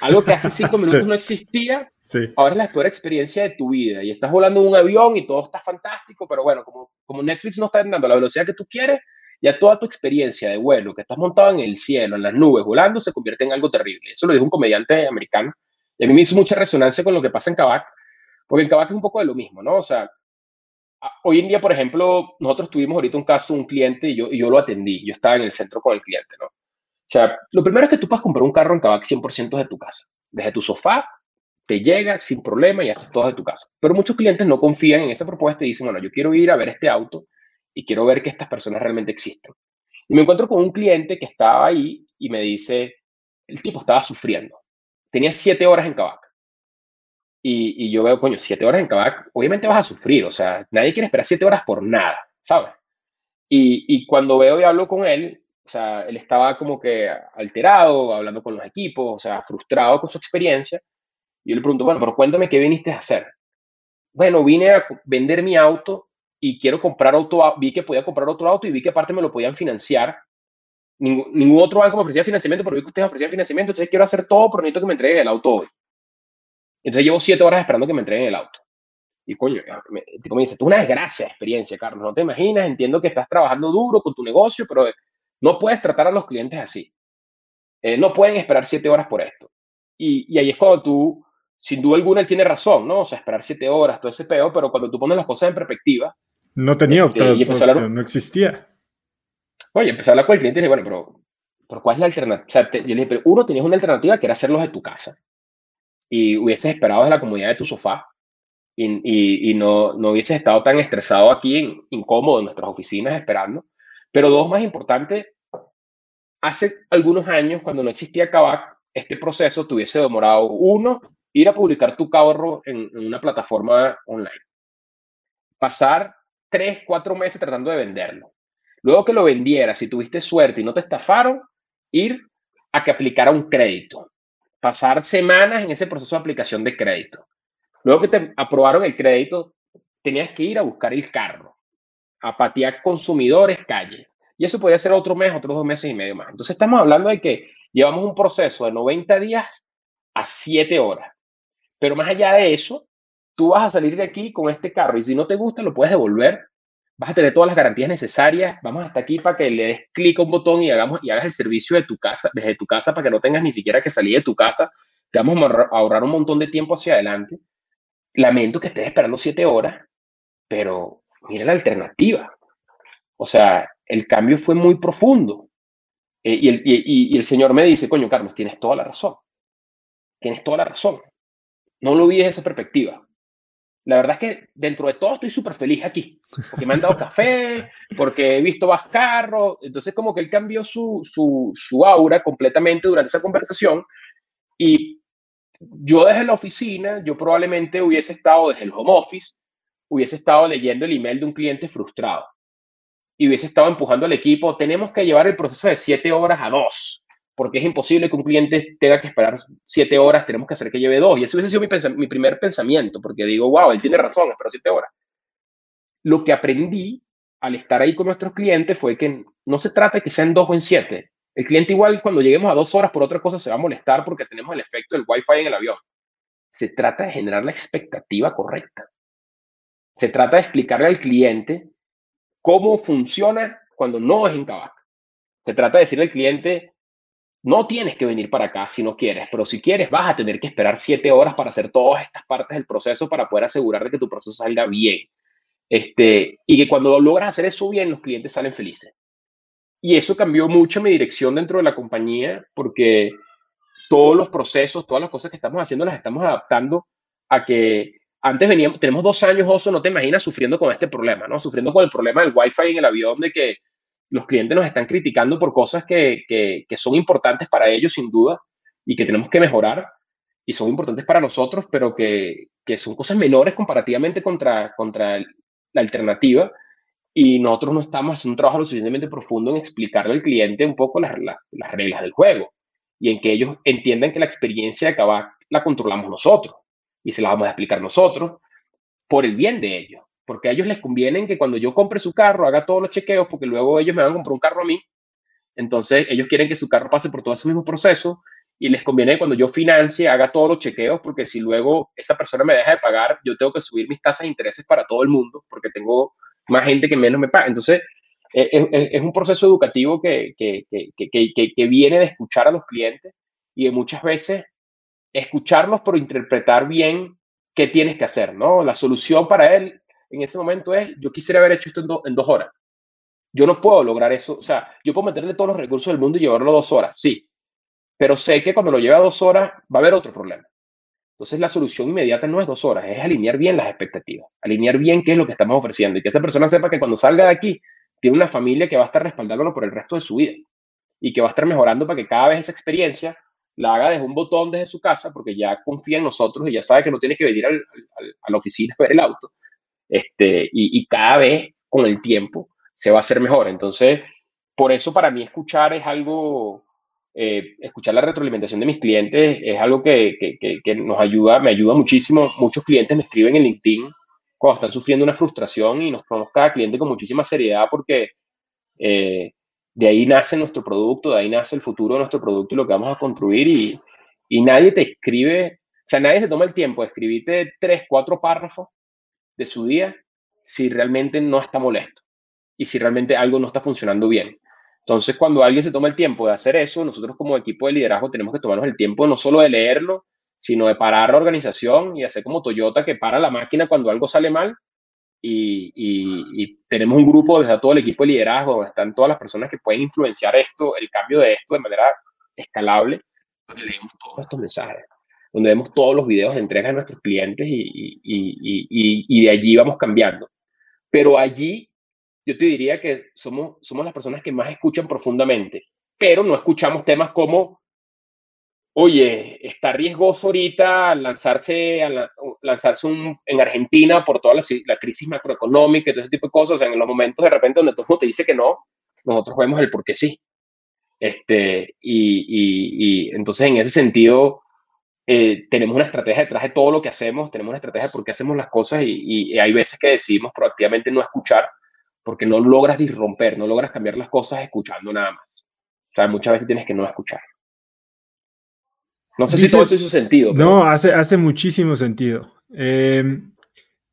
Algo que hace cinco minutos no existía, ahora es la peor experiencia de tu vida. Y estás volando en un avión y todo está fantástico, pero bueno, como, como Netflix no está dando la velocidad que tú quieres, ya toda tu experiencia de vuelo, que estás montado en el cielo, en las nubes, volando, se convierte en algo terrible. Eso lo dijo un comediante americano. Y a mí me hizo mucha resonancia con lo que pasa en Kavak, porque en Kavak es un poco de lo mismo, ¿no? O sea, hoy en día, por ejemplo, nosotros tuvimos ahorita un caso, un cliente, y yo, y yo lo atendí. Yo estaba en el centro con el cliente, ¿no? O sea, lo primero es que tú puedes comprar un carro en Kavak 100% de tu casa. Desde tu sofá, te llega sin problema y haces todo de tu casa. Pero muchos clientes no confían en esa propuesta y dicen, bueno, yo quiero ir a ver este auto y quiero ver que estas personas realmente existen. Y me encuentro con un cliente que estaba ahí y me dice, el tipo estaba sufriendo. Tenía siete horas en Kavak. Y, yo veo, coño, siete horas en Kavak, obviamente vas a sufrir. O sea, nadie quiere esperar siete horas por nada, ¿sabes? Y, cuando veo y hablo con él, o sea, él estaba como que alterado, hablando con los equipos, o sea, frustrado con su experiencia. Yo le pregunto, bueno, pero cuéntame qué viniste a hacer. Bueno, vine a vender mi auto y quiero comprar auto, vi que podía comprar otro auto y vi que aparte me lo podían financiar. Ningún, ningún otro banco me ofrecía financiamiento, pero vi que ustedes ofrecían financiamiento, entonces quiero hacer todo, pero necesito que me entreguen el auto hoy. Entonces llevo siete horas esperando que me entreguen el auto. Y coño, me, tipo me dice, tú una desgracia de experiencia, Carlos, no te imaginas, entiendo que estás trabajando duro con tu negocio, pero no puedes tratar a los clientes así. Eh, no pueden esperar siete horas por esto. Y, ahí es cuando tú, sin duda alguna, él tiene razón, ¿no? O sea, esperar siete horas, todo ese peo, pero cuando tú pones las cosas en perspectiva. No tenía este, otra no existía. Oye, empecé a hablar con el cliente y le dije, bueno, pero, pero ¿cuál es la alternativa? O sea, yo le dije, pero uno, tenías una alternativa que era hacerlos de tu casa. Y hubieses esperado desde la comodidad de tu sofá y, y, no, no hubieses estado tan estresado aquí, en, incómodo en nuestras oficinas esperando. Pero dos, más importante, hace algunos años, cuando no existía Kavak, este proceso tuviese demorado, uno, ir a publicar tu carro en, una plataforma online. Pasar tres, cuatro meses tratando de venderlo. Luego que lo vendieras, si tuviste suerte y no te estafaron, ir a que aplicara un crédito. Pasar semanas en ese proceso de aplicación de crédito. Luego que te aprobaron el crédito, tenías que ir a buscar el carro, a patear consumidores calle. Y eso podría ser otro mes, otros dos meses y medio más. Entonces estamos hablando de que llevamos un proceso de 90 días a 7 horas. Pero más allá de eso, tú vas a salir de aquí con este carro y si no te gusta lo puedes devolver. Vas a tener todas las garantías necesarias. Vamos hasta aquí para que le des clic a un botón y hagamos y hagas el servicio de tu casa, desde tu casa para que no tengas ni siquiera que salir de tu casa. Te vamos a ahorrar un montón de tiempo hacia adelante. Lamento que estés esperando 7 horas, pero mira la alternativa. O sea, el cambio fue muy profundo. Eh, y, el, y, el Señor me dice, coño, Carlos, tienes toda la razón. Tienes toda la razón. No lo vi desde esa perspectiva. La verdad es que dentro de todo estoy súper feliz aquí, porque me han dado café, porque he visto más carros, entonces como que él cambió su, su, su aura completamente durante esa conversación y yo desde la oficina, yo probablemente hubiese estado desde el home office, hubiese estado leyendo el email de un cliente frustrado y hubiese estado empujando al equipo, tenemos que llevar el proceso de siete horas a dos, porque es imposible que un cliente tenga que esperar siete horas, tenemos que hacer que lleve dos. Y ese hubiese sido mi, primer pensamiento, porque digo, wow, él tiene razón, espero siete horas. Lo que aprendí al estar ahí con nuestros clientes fue que no se trata de que sean dos o en siete. El cliente igual cuando lleguemos a dos horas por otra cosa se va a molestar porque tenemos el efecto del wifi en el avión. Se trata de generar la expectativa correcta. Se trata de explicarle al cliente cómo funciona cuando no es en Kavak. Se trata de decirle al cliente, no tienes que venir para acá si no quieres, pero si quieres vas a tener que esperar siete horas para hacer todas estas partes del proceso para poder asegurar de que tu proceso salga bien. Este, y que cuando logras hacer eso bien, los clientes salen felices. Y eso cambió mucho mi dirección dentro de la compañía porque todos los procesos, todas las cosas que estamos haciendo las estamos adaptando a que antes veníamos, tenemos dos años, Oso, no te imaginas sufriendo con este problema, ¿no? Sufriendo con el problema del Wi-Fi en el avión, de que los clientes nos están criticando por cosas que, que, son importantes para ellos, sin duda, y que tenemos que mejorar, y son importantes para nosotros, pero que, que son cosas menores comparativamente contra, contra la alternativa, y nosotros no estamos haciendo un trabajo lo suficientemente profundo en explicarle al cliente un poco las, las reglas del juego, y en que ellos entiendan que la experiencia de Kavak la controlamos nosotros, y se la vamos a explicar nosotros, por el bien de ellos porque a ellos les conviene que cuando yo compre su carro haga todos los chequeos, porque luego ellos me van a comprar un carro a mí. Entonces, ellos quieren que su carro pase por todo ese mismo proceso y les conviene que cuando yo financie haga todos los chequeos, porque si luego esa persona me deja de pagar, yo tengo que subir mis tasas de intereses para todo el mundo, porque tengo más gente que menos me paga. Entonces, es, e, es, es un proceso educativo que, que, que, que, viene de escuchar a los clientes y de muchas veces escucharlos, pero interpretar bien qué tienes que hacer, ¿no? La solución para él en ese momento es, yo quisiera haber hecho esto en, dos horas. Yo no puedo lograr eso. O sea, yo puedo meterle todos los recursos del mundo y llevarlo dos horas, sí. Pero sé que cuando lo lleve a dos horas va a haber otro problema. Entonces la solución inmediata no es dos horas, es alinear bien las expectativas, alinear bien qué es lo que estamos ofreciendo y que esa persona sepa que cuando salga de aquí tiene una familia que va a estar respaldándolo por el resto de su vida y que va a estar mejorando para que cada vez esa experiencia la haga desde un botón desde su casa porque ya confía en nosotros y ya sabe que no tiene que venir a la oficina a ver el auto, este, y, cada vez con el tiempo se va a hacer mejor. Entonces, por eso para mí escuchar es algo, eh, escuchar la retroalimentación de mis clientes es algo que, que, nos ayuda, me ayuda muchísimo. Muchos clientes me escriben en LinkedIn cuando están sufriendo una frustración y nos ponemos cada cliente con muchísima seriedad porque eh, de ahí nace nuestro producto, de ahí nace el futuro de nuestro producto y lo que vamos a construir y, y nadie te escribe, o sea, nadie se toma el tiempo de escribirte tres, cuatro párrafos de su día si realmente no está molesto y si realmente algo no está funcionando bien. Entonces, cuando alguien se toma el tiempo de hacer eso, nosotros como equipo de liderazgo tenemos que tomarnos el tiempo no solo de leerlo, sino de parar la organización y hacer como Toyota que para la máquina cuando algo sale mal. Y, tenemos un grupo desde todo el equipo de liderazgo, donde están todas las personas que pueden influenciar esto, el cambio de esto de manera escalable, donde leemos todos estos mensajes donde vemos todos los videos de entrega de nuestros clientes y, y, de allí vamos cambiando. Pero allí yo te diría que somos, somos las personas que más escuchan profundamente, pero no escuchamos temas como, oye, está riesgoso ahorita lanzarse, a lanzarse un, en Argentina por toda la, la, crisis macroeconómica y todo ese tipo de cosas. O sea, en los momentos de repente donde todo el mundo te dice que no, nosotros vemos el por qué sí. Este, y, y entonces en ese sentido, eh, tenemos una estrategia detrás de todo lo que hacemos, tenemos una estrategia de por qué hacemos las cosas y, hay veces que decidimos proactivamente no escuchar porque no logras disromper, no logras cambiar las cosas escuchando nada más. O sea, muchas veces tienes que no escuchar. No sé si todo eso hizo sentido. No, hace, hace muchísimo sentido. Em,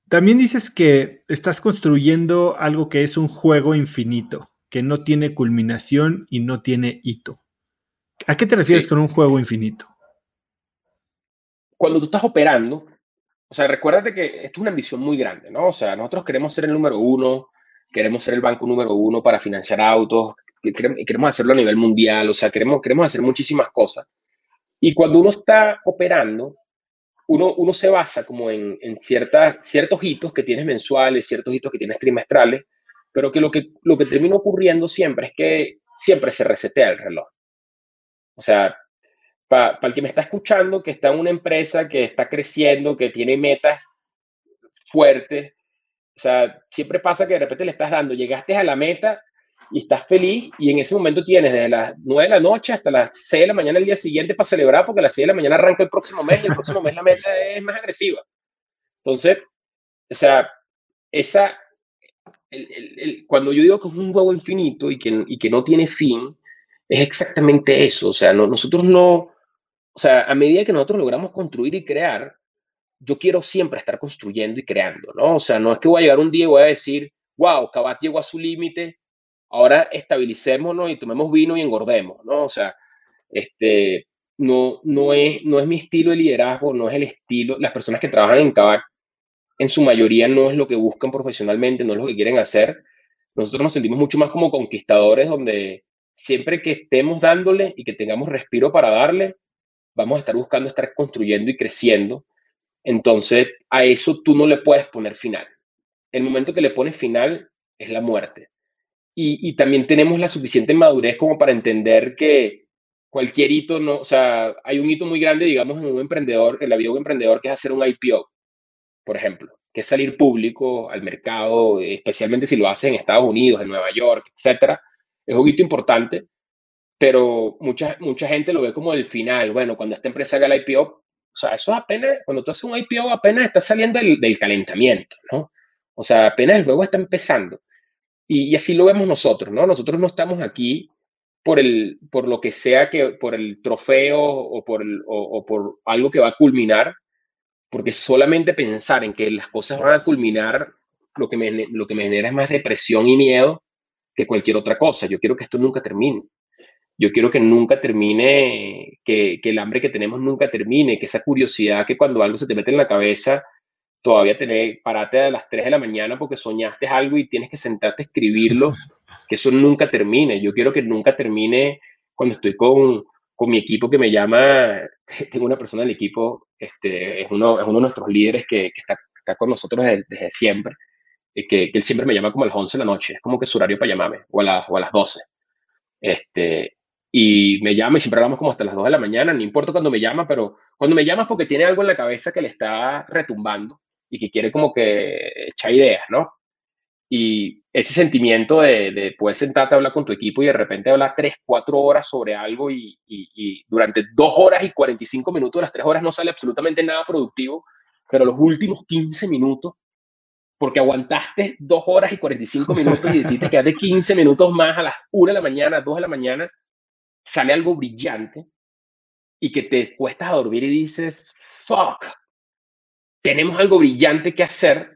también dices que estás construyendo algo que es un juego infinito, que no tiene culminación y no tiene hito. ¿A qué te refieres con un juego infinito? Cuando tú estás operando, o sea, recuérdate que esto es una ambición muy grande, ¿no? O sea, nosotros queremos ser el número uno, queremos ser el banco número uno para financiar autos, y queremos, hacerlo a nivel mundial, o sea, queremos, queremos hacer muchísimas cosas. Y cuando uno está operando, uno, uno se basa como en, en ciertas, ciertos hitos que tienes mensuales, ciertos hitos que tienes trimestrales, pero que lo que, lo que termina ocurriendo siempre es que siempre se resetea el reloj. O sea, para el que me está escuchando, que está en una empresa que está creciendo, que tiene metas fuertes, o sea, siempre pasa que de repente le estás dando, llegaste a la meta y estás feliz y en ese momento tienes desde las 9 de la noche hasta las 6 de la mañana el día siguiente para celebrar porque a las 6 de la mañana arranca el próximo mes y el próximo mes la meta es más agresiva. Entonces, o sea, esa, cuando yo digo que es un juego infinito y que, y que no tiene fin, es exactamente eso. O sea, no, nosotros no, o sea, a medida que nosotros logramos construir y crear, yo quiero siempre estar construyendo y creando, ¿no? O sea, no es que voy a llegar un día y voy a decir, wow, Cabat llegó a su límite, ahora estabilicémonos y tomemos vino y engordemos, ¿no? O sea, este, no, no, es, no es mi estilo de liderazgo, no es el estilo, las personas que trabajan en Cabat en su mayoría no es lo que buscan profesionalmente, no es lo que quieren hacer. Nosotros nos sentimos mucho más como conquistadores, donde siempre que estemos dándole y que tengamos respiro para darle, vamos a estar buscando estar construyendo y creciendo. Entonces, a eso tú no le puedes poner final. El momento que le pones final es la muerte. Y, y también tenemos la suficiente madurez como para entender que cualquier hito, no, o sea, hay un hito muy grande, digamos, en un emprendedor, en la vida de un emprendedor, que es hacer un IPO por ejemplo, que es salir público al mercado, especialmente si lo haces en Estados Unidos, en Nueva York, etcétera, es un hito importante, pero mucha, mucha gente lo ve como el final. Bueno, cuando esta empresa haga el IPO, o sea, eso apenas, cuando tú haces un IPO, apenas está saliendo del, calentamiento, ¿no? O sea, apenas el juego está empezando. Y, así lo vemos nosotros, ¿no? Nosotros no estamos aquí por, el, por lo que sea que, por el trofeo o por, el, o por algo que va a culminar, porque solamente pensar en que las cosas van a culminar, lo que me, lo que me genera es más depresión y miedo que cualquier otra cosa. Yo quiero que esto nunca termine. Yo quiero que nunca termine, que, que el hambre que tenemos nunca termine, que esa curiosidad que cuando algo se te mete en la cabeza, todavía tener, parate a las 3 de la mañana porque soñaste algo y tienes que sentarte a escribirlo, que eso nunca termine. Yo quiero que nunca termine cuando estoy con, con mi equipo que me llama, tengo una persona del equipo, este, es, uno, es uno de nuestros líderes que, que está, está, con nosotros desde, desde siempre, y que, que, él siempre me llama como a las 11 de la noche, es como que su horario para llamarme, o a, la, o a las 12. Este, y me llama y siempre hablamos como hasta las 2 de la mañana, no importa cuando me llama, pero cuando me llama es porque tiene algo en la cabeza que le está retumbando y que quiere como que echar ideas, ¿no? Y ese sentimiento de, de, poder sentarte a hablar con tu equipo y de repente hablar 3, 4 horas sobre algo y, y, y, durante 2 horas y 45 minutos de las 3 horas no sale absolutamente nada productivo, pero los últimos 15 minutos, porque aguantaste 2 horas y 45 minutos y decidiste quedarte 15 minutos más a las 1 de la mañana, 2 de la mañana, sale algo brillante y que te cuestas a dormir y dices, fuck, tenemos algo brillante que hacer.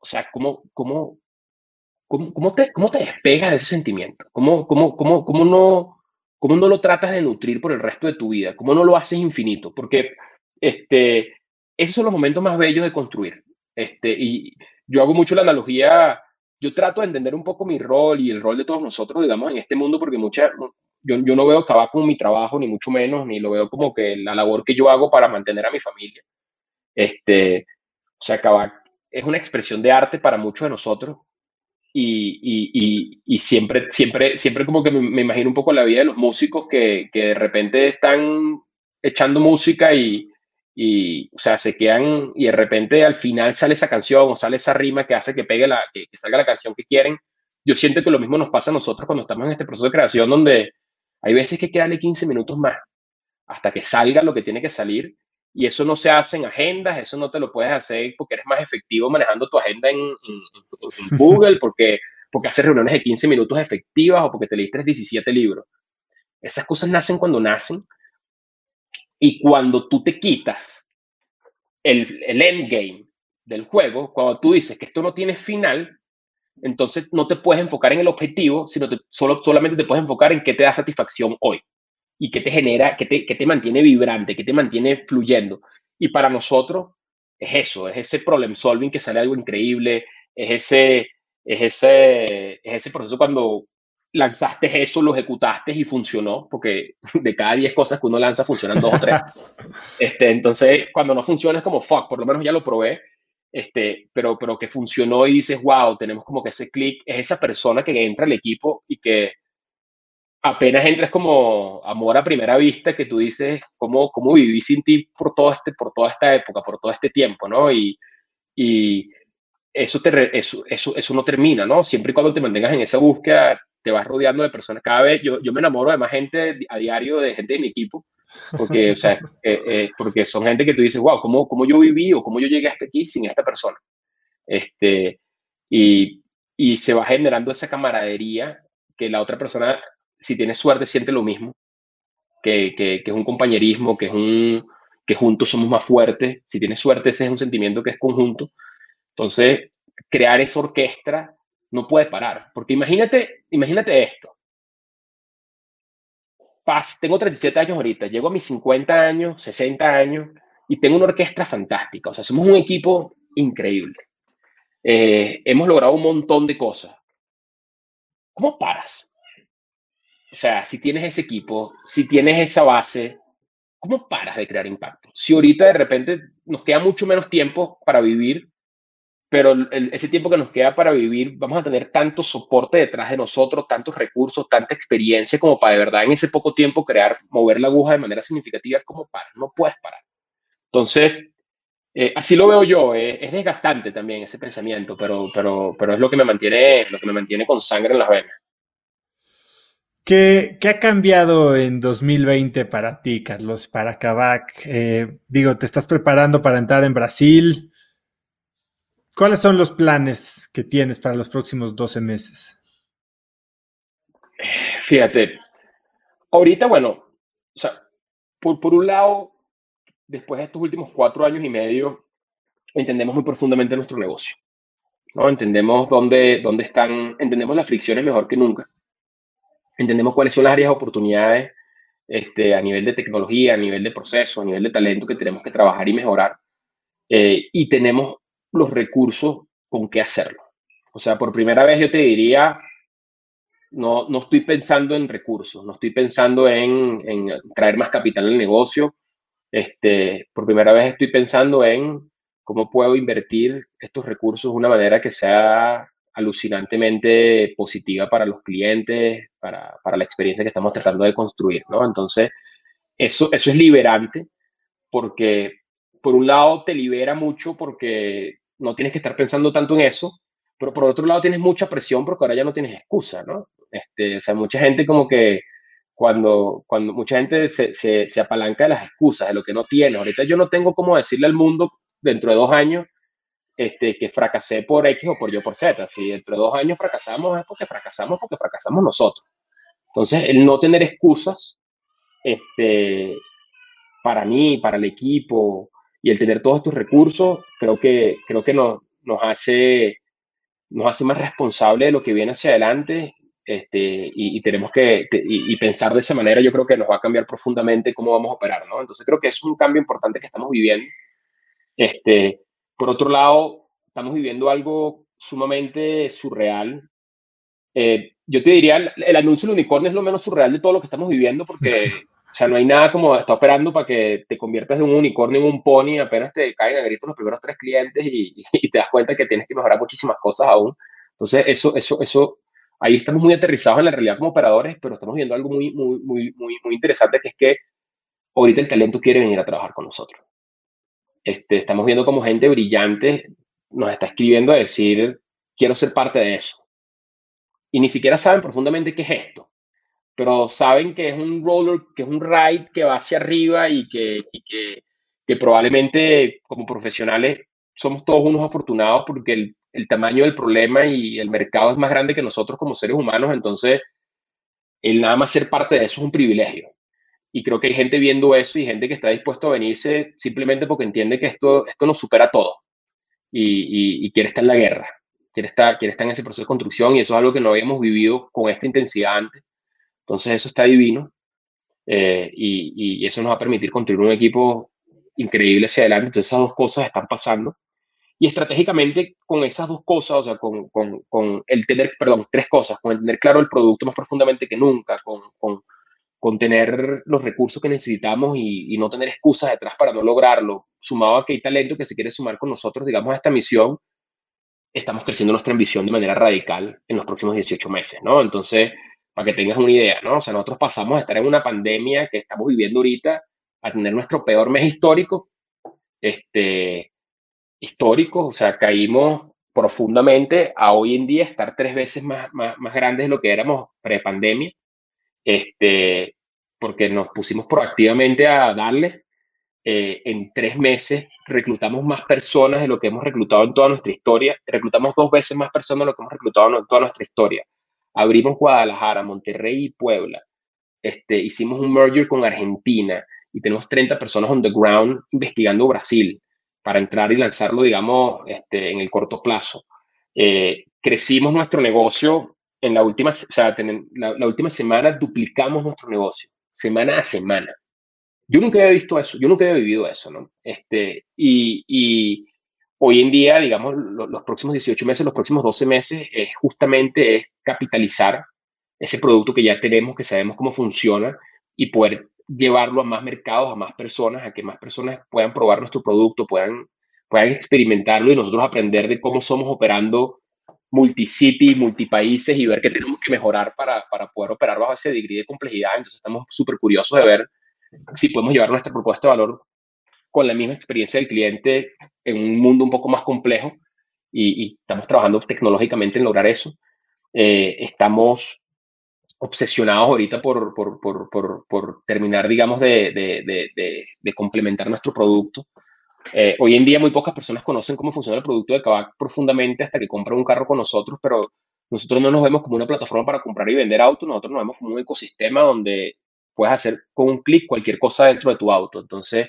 O sea, ¿cómo, cómo, ¿Cómo, cómo, te, ¿Cómo te despegas de ese sentimiento? ¿Cómo, cómo, cómo, cómo, no, ¿Cómo no lo tratas de nutrir por el resto de tu vida? ¿Cómo no lo haces infinito? Porque este, esos son los momentos más bellos de construir. Este, y yo hago mucho la analogía, yo trato de entender un poco mi rol y el rol de todos nosotros, digamos, en este mundo, porque mucha, yo, yo no veo acabar con mi trabajo, ni mucho menos, ni lo veo como que la labor que yo hago para mantener a mi familia. Este, o sea, acabar es una expresión de arte para muchos de nosotros, y, y, y, siempre, siempre, siempre como que me, me, imagino un poco la vida de los músicos que, que de repente están echando música y, y, o sea, se quedan y de repente al final sale esa canción o sale esa rima que hace que pegue la, que, que salga la canción que quieren. Yo siento que lo mismo nos pasa a nosotros cuando estamos en este proceso de creación donde hay veces que quedan 15 minutos más hasta que salga lo que tiene que salir y eso no se hace en agendas, eso no te lo puedes hacer porque eres más efectivo manejando tu agenda en, en, en Google, porque, porque haces reuniones de 15 minutos efectivas o porque te leíste 17 libros. Esas cosas nacen cuando nacen y cuando tú te quitas el, el endgame del juego, cuando tú dices que esto no tiene final, entonces no te puedes enfocar en el objetivo, sino te, solo, solamente te puedes enfocar en qué te da satisfacción hoy y que te genera, que te, que te mantiene vibrante, que te mantiene fluyendo. Y para nosotros es eso, es ese problem solving que sale algo increíble, es ese, es ese, es ese proceso cuando lanzaste eso, lo ejecutaste y funcionó, porque de cada 10 cosas que uno lanza funcionan dos o tres. Este, entonces, cuando no funciona es como, fuck, por lo menos ya lo probé, este, pero, pero que funcionó y dices, wow, tenemos como que ese clic, es esa persona que entra al equipo y que apenas entras como amor a primera vista, que tú dices, ¿cómo, cómo viví sin ti por, todo este, por toda esta época, por todo este tiempo, ¿no? Y, y eso, eso, eso, eso no termina, ¿no? Siempre y cuando te mantengas en esa búsqueda, te vas rodeando de personas. Cada vez yo, yo me enamoro de más gente a diario, de gente de mi equipo, porque, o sea, eh, eh, porque son gente que tú dices, wow, ¿cómo, ¿cómo yo viví o cómo yo llegué hasta aquí sin esta persona? Este, y, y se va generando esa camaradería que la otra persona, si tiene suerte, siente lo mismo, que, que, es un compañerismo, que es un que juntos somos más fuertes. Si tienes suerte, ese es un sentimiento que es conjunto. Entonces, crear esa orquesta no puede parar. Porque imagínate, imagínate esto. Tengo 37 años ahorita, llego a mis 50 años, 60 años y tengo una orquesta fantástica. O sea, somos un equipo increíble. Eh, hemos logrado un montón de cosas. ¿Cómo paras? O sea, si tienes ese equipo, si tienes esa base, ¿cómo paras de crear impacto? Si ahorita de repente nos queda mucho menos tiempo para vivir, pero ese tiempo que nos queda para vivir, vamos a tener tanto soporte detrás de nosotros, tantos recursos, tanta experiencia como para de verdad en ese poco tiempo crear, mover la aguja de manera significativa, como para, no puedes parar. Entonces, eh, así lo veo yo, eh, es desgastante también ese pensamiento, pero, pero, pero es lo que me mantiene, lo que me mantiene con sangre en las venas. ¿Qué, ¿Qué, ha cambiado en 2020 para ti, Carlos, para Kavak? Eh, digo, te estás preparando para entrar en Brasil. ¿Cuáles son los planes que tienes para los próximos 12 meses? Fíjate, ahorita, bueno, o sea, por, por un lado, después de estos últimos cuatro años y medio, entendemos muy profundamente nuestro negocio. ¿no? Entendemos dónde, dónde están, entendemos las fricciones mejor que nunca. Entendemos cuáles son las áreas de oportunidades este, a nivel de tecnología, a nivel de proceso, a nivel de talento que tenemos que trabajar y mejorar. Eh, y tenemos los recursos con qué hacerlo. O sea, por primera vez yo te diría, no, no estoy pensando en recursos, no estoy pensando en, en traer más capital al negocio. Este, por primera vez estoy pensando en cómo puedo invertir estos recursos de una manera que sea alucinantemente positiva para los clientes, para, para la experiencia que estamos tratando de construir, ¿no? Entonces, eso, eso es liberante porque por un lado te libera mucho porque no tienes que estar pensando tanto en eso, pero por otro lado tienes mucha presión porque ahora ya no tienes excusa, ¿no? Este, o sea, mucha gente como que cuando, cuando mucha gente se, se, se apalanca de las excusas, de lo que no tiene. Ahorita yo no tengo cómo decirle al mundo dentro de dos años este, que fracasé por X o por yo por Z. Si dentro de dos años fracasamos es porque fracasamos, porque fracasamos nosotros. Entonces, el no tener excusas este, para mí, para el equipo, y el tener todos estos recursos, creo que, creo que nos, nos, hace, nos hace más responsable de lo que viene hacia adelante este, y, tenemos que y, pensar de esa manera, yo creo que nos va a cambiar profundamente cómo vamos a operar, ¿no? Entonces creo que es un cambio importante que estamos viviendo. Este, por otro lado, estamos viviendo algo sumamente surreal. Eh, yo te diría, el, el, anuncio del unicornio es lo menos surreal de todo lo que estamos viviendo porque sea, no hay nada como está operando para que te conviertas de un unicornio en un pony, apenas te caen a gritos los primeros tres clientes y, y, te das cuenta que tienes que mejorar muchísimas cosas aún. Entonces, eso, eso, eso, ahí estamos muy aterrizados en la realidad como operadores, pero estamos viendo algo muy, muy, muy, muy, muy interesante, que es que ahorita el talento quiere venir a trabajar con nosotros. Este, estamos viendo como gente brillante nos está escribiendo a decir, quiero ser parte de eso. Y ni siquiera saben profundamente qué es esto pero saben que es un roller, que es un ride que va hacia arriba y que, que, que, probablemente como profesionales somos todos unos afortunados porque el, el, tamaño del problema y el mercado es más grande que nosotros como seres humanos, entonces el nada más ser parte de eso es un privilegio. Y creo que hay gente viendo eso y gente que está dispuesto a venirse simplemente porque entiende que esto, esto nos supera todo y, y, y quiere estar en la guerra, quiere estar, quiere estar en ese proceso de construcción y eso es algo que no habíamos vivido con esta intensidad antes. Entonces eso está divino eh, y, y, eso nos va a permitir construir un equipo increíble hacia adelante. Entonces esas dos cosas están pasando Y estratégicamente con esas dos cosas, o sea, con, con, con, el tener, perdón, tres cosas, con el tener claro el producto más profundamente que nunca, con, con, con tener los recursos que necesitamos y, y, no tener excusas detrás para no lograrlo, sumado a que hay talento que se quiere sumar con nosotros, digamos, a esta misión, estamos creciendo nuestra ambición de manera radical en los próximos 18 meses, ¿no? Entonces, para que tengas una idea, ¿no? O sea, nosotros pasamos a estar en una pandemia que estamos viviendo ahorita a tener nuestro peor mes histórico, este, histórico, o sea, caímos profundamente a hoy en día estar tres veces más, más, más grandes de lo que éramos pre-pandemia, este, porque nos pusimos proactivamente a darle. Eh, en tres meses reclutamos más personas de lo que hemos reclutado en toda nuestra historia. Reclutamos dos veces más personas de lo que hemos reclutado en toda nuestra historia. Abrimos Guadalajara, Monterrey y Puebla. Este, hicimos un merger con Argentina y tenemos 30 personas on the ground investigando Brasil para entrar y lanzarlo, digamos, este, en el corto plazo. Eh, crecimos nuestro negocio en la última, o sea, la, última semana duplicamos nuestro negocio, semana a semana. Yo nunca había visto eso, yo nunca había vivido eso, ¿no? Este, y, y hoy en día, digamos, los próximos 18 meses, los próximos 12 meses, es justamente es capitalizar ese producto que ya tenemos, que sabemos cómo funciona y poder llevarlo a más mercados, a más personas, a que más personas puedan probar nuestro producto, puedan, puedan experimentarlo y nosotros aprender de cómo somos operando multicity, multipaíses y ver qué tenemos que mejorar para, para poder operar bajo ese degree de complejidad. Entonces estamos súper curiosos de ver si podemos llevar nuestra propuesta de valor con la misma experiencia del cliente en un mundo un poco más complejo y, estamos trabajando tecnológicamente en lograr eso. Eh, estamos obsesionados ahorita por, por, por, terminar, digamos, de, de, complementar nuestro producto. Eh, hoy en día muy pocas personas conocen cómo funciona el producto de Kavak profundamente hasta que compran un carro con nosotros, pero nosotros no nos vemos como una plataforma para comprar y vender autos, nosotros nos vemos como un ecosistema donde puedes hacer con un clic cualquier cosa dentro de tu auto. Entonces,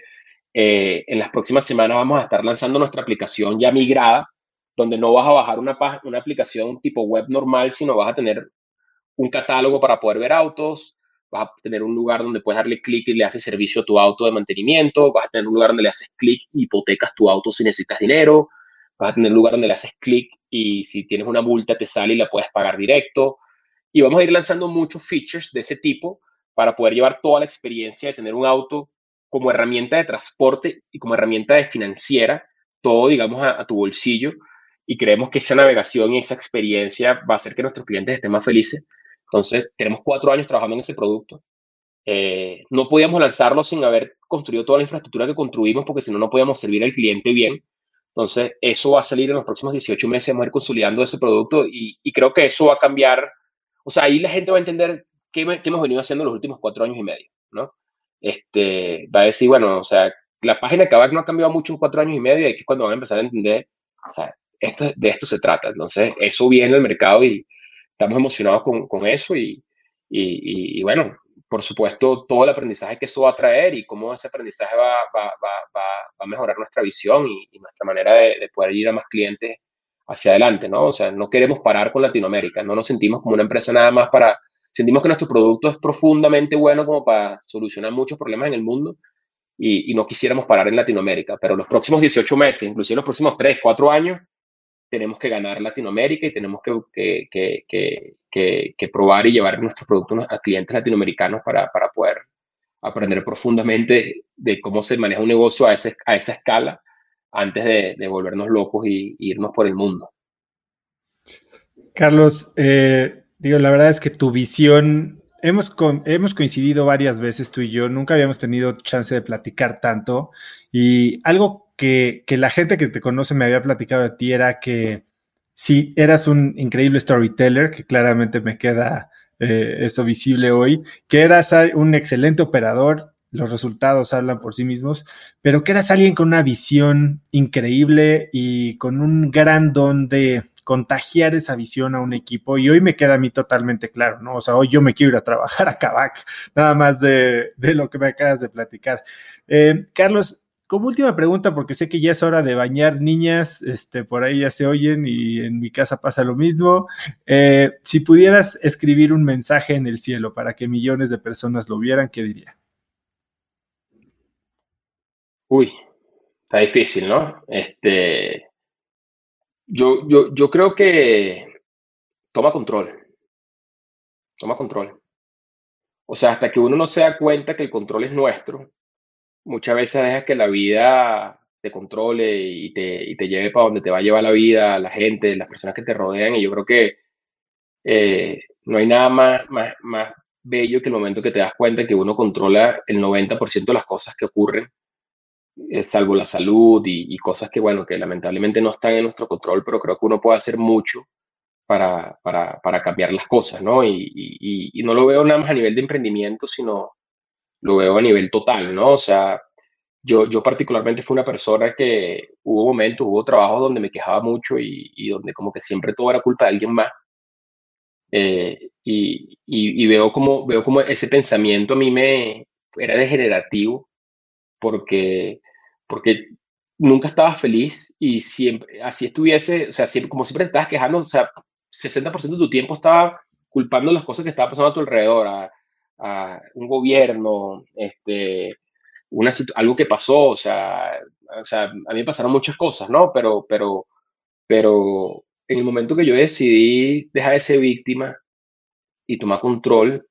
eh, en las próximas semanas vamos a estar lanzando nuestra aplicación ya migrada, donde no vas a bajar una, una aplicación tipo web normal, sino vas a tener un catálogo para poder ver autos, vas a tener un lugar donde puedes darle clic y le haces servicio a tu auto de mantenimiento, vas a tener un lugar donde le haces clic y hipotecas tu auto si necesitas dinero, vas a tener un lugar donde le haces clic y si tienes una multa te sale y la puedes pagar directo. Y vamos a ir lanzando muchos features de ese tipo para poder llevar toda la experiencia de tener un auto como herramienta de transporte y como herramienta de financiera, todo, digamos, a, tu bolsillo. Y creemos que esa navegación y esa experiencia va a hacer que nuestros clientes estén más felices entonces, tenemos cuatro años trabajando en ese producto. Eh, no podíamos lanzarlo sin haber construido toda la infraestructura que construimos, porque si no, no podíamos servir al cliente bien. Entonces, eso va a salir en los próximos 18 meses, vamos a ir consolidando ese producto y, creo que eso va a cambiar. O sea, ahí la gente va a entender qué, hemos venido haciendo los últimos cuatro años y medio, ¿no? Este, va a decir, bueno, o sea, la página de Kavak no ha cambiado mucho en cuatro años y medio y es cuando van a empezar a entender, o sea, esto, de esto se trata. Entonces, eso viene al mercado y, estamos emocionados con, con eso y, y, y, bueno, por supuesto, todo el aprendizaje que eso va a traer y cómo ese aprendizaje va, va, va, va a mejorar nuestra visión y, nuestra manera de, de, poder ir a más clientes hacia adelante, ¿no? O sea, no queremos parar con Latinoamérica, no nos sentimos como una empresa nada más para, sentimos que nuestro producto es profundamente bueno como para solucionar muchos problemas en el mundo y, y no quisiéramos parar en Latinoamérica, pero los próximos 18 meses, inclusive los próximos 3, 4 años, tenemos que ganar Latinoamérica y tenemos que, que, que, que probar y llevar nuestros productos a clientes latinoamericanos para, para, poder aprender profundamente de cómo se maneja un negocio a, ese, a esa escala antes de, de volvernos locos y, irnos por el mundo. Carlos, eh, digo, la verdad es que tu visión, hemos, hemos coincidido varias veces tú y yo, nunca habíamos tenido chance de platicar tanto y algo que, la gente que te conoce me había platicado de ti era que si eras un increíble storyteller, que claramente me queda eh, eso visible hoy, que eras un excelente operador, los resultados hablan por sí mismos, pero que eras alguien con una visión increíble y con un gran don de contagiar esa visión a un equipo y hoy me queda a mí totalmente claro, ¿no? O sea, hoy yo me quiero ir a trabajar a Kavak, nada más de, lo que me acabas de platicar. Eh, Carlos, como última pregunta, porque sé que ya es hora de bañar niñas, este, por ahí ya se oyen y en mi casa pasa lo mismo. Eh, si pudieras escribir un mensaje en el cielo para que millones de personas lo vieran, ¿qué diría? Uy, está difícil, ¿no? Este, Yo, yo, yo creo que toma control. Toma control. O sea, hasta que uno no se da cuenta que el control es nuestro, muchas veces dejas que la vida te controle y te, y te lleve para donde te va a llevar la vida, la gente, las personas que te rodean. Y yo creo que eh, no hay nada más, más, más bello que el momento que te das cuenta que uno controla el 90% de las cosas que ocurren, eh, salvo la salud y, cosas que, bueno, que lamentablemente no están en nuestro control, pero creo que uno puede hacer mucho para, para, para cambiar las cosas, ¿no? Y, y, no lo veo nada más a nivel de emprendimiento, sino lo veo a nivel total, ¿no? O sea, yo, yo particularmente fui una persona que hubo momentos, hubo trabajos donde me quejaba mucho y, donde como que siempre todo era culpa de alguien más. Eh, y, y, veo, como, veo como ese pensamiento a mí me era degenerativo porque, porque nunca estaba feliz y siempre, así estuviese, o sea, siempre, como siempre te estabas quejando, o sea, 60% de tu tiempo estaba culpando las cosas que estaban pasando a tu alrededor, a, a un gobierno, este, una algo que pasó, o sea, o sea, a mí me pasaron muchas cosas, ¿no? Pero, pero, pero en el momento que yo decidí dejar de ser víctima y tomar control,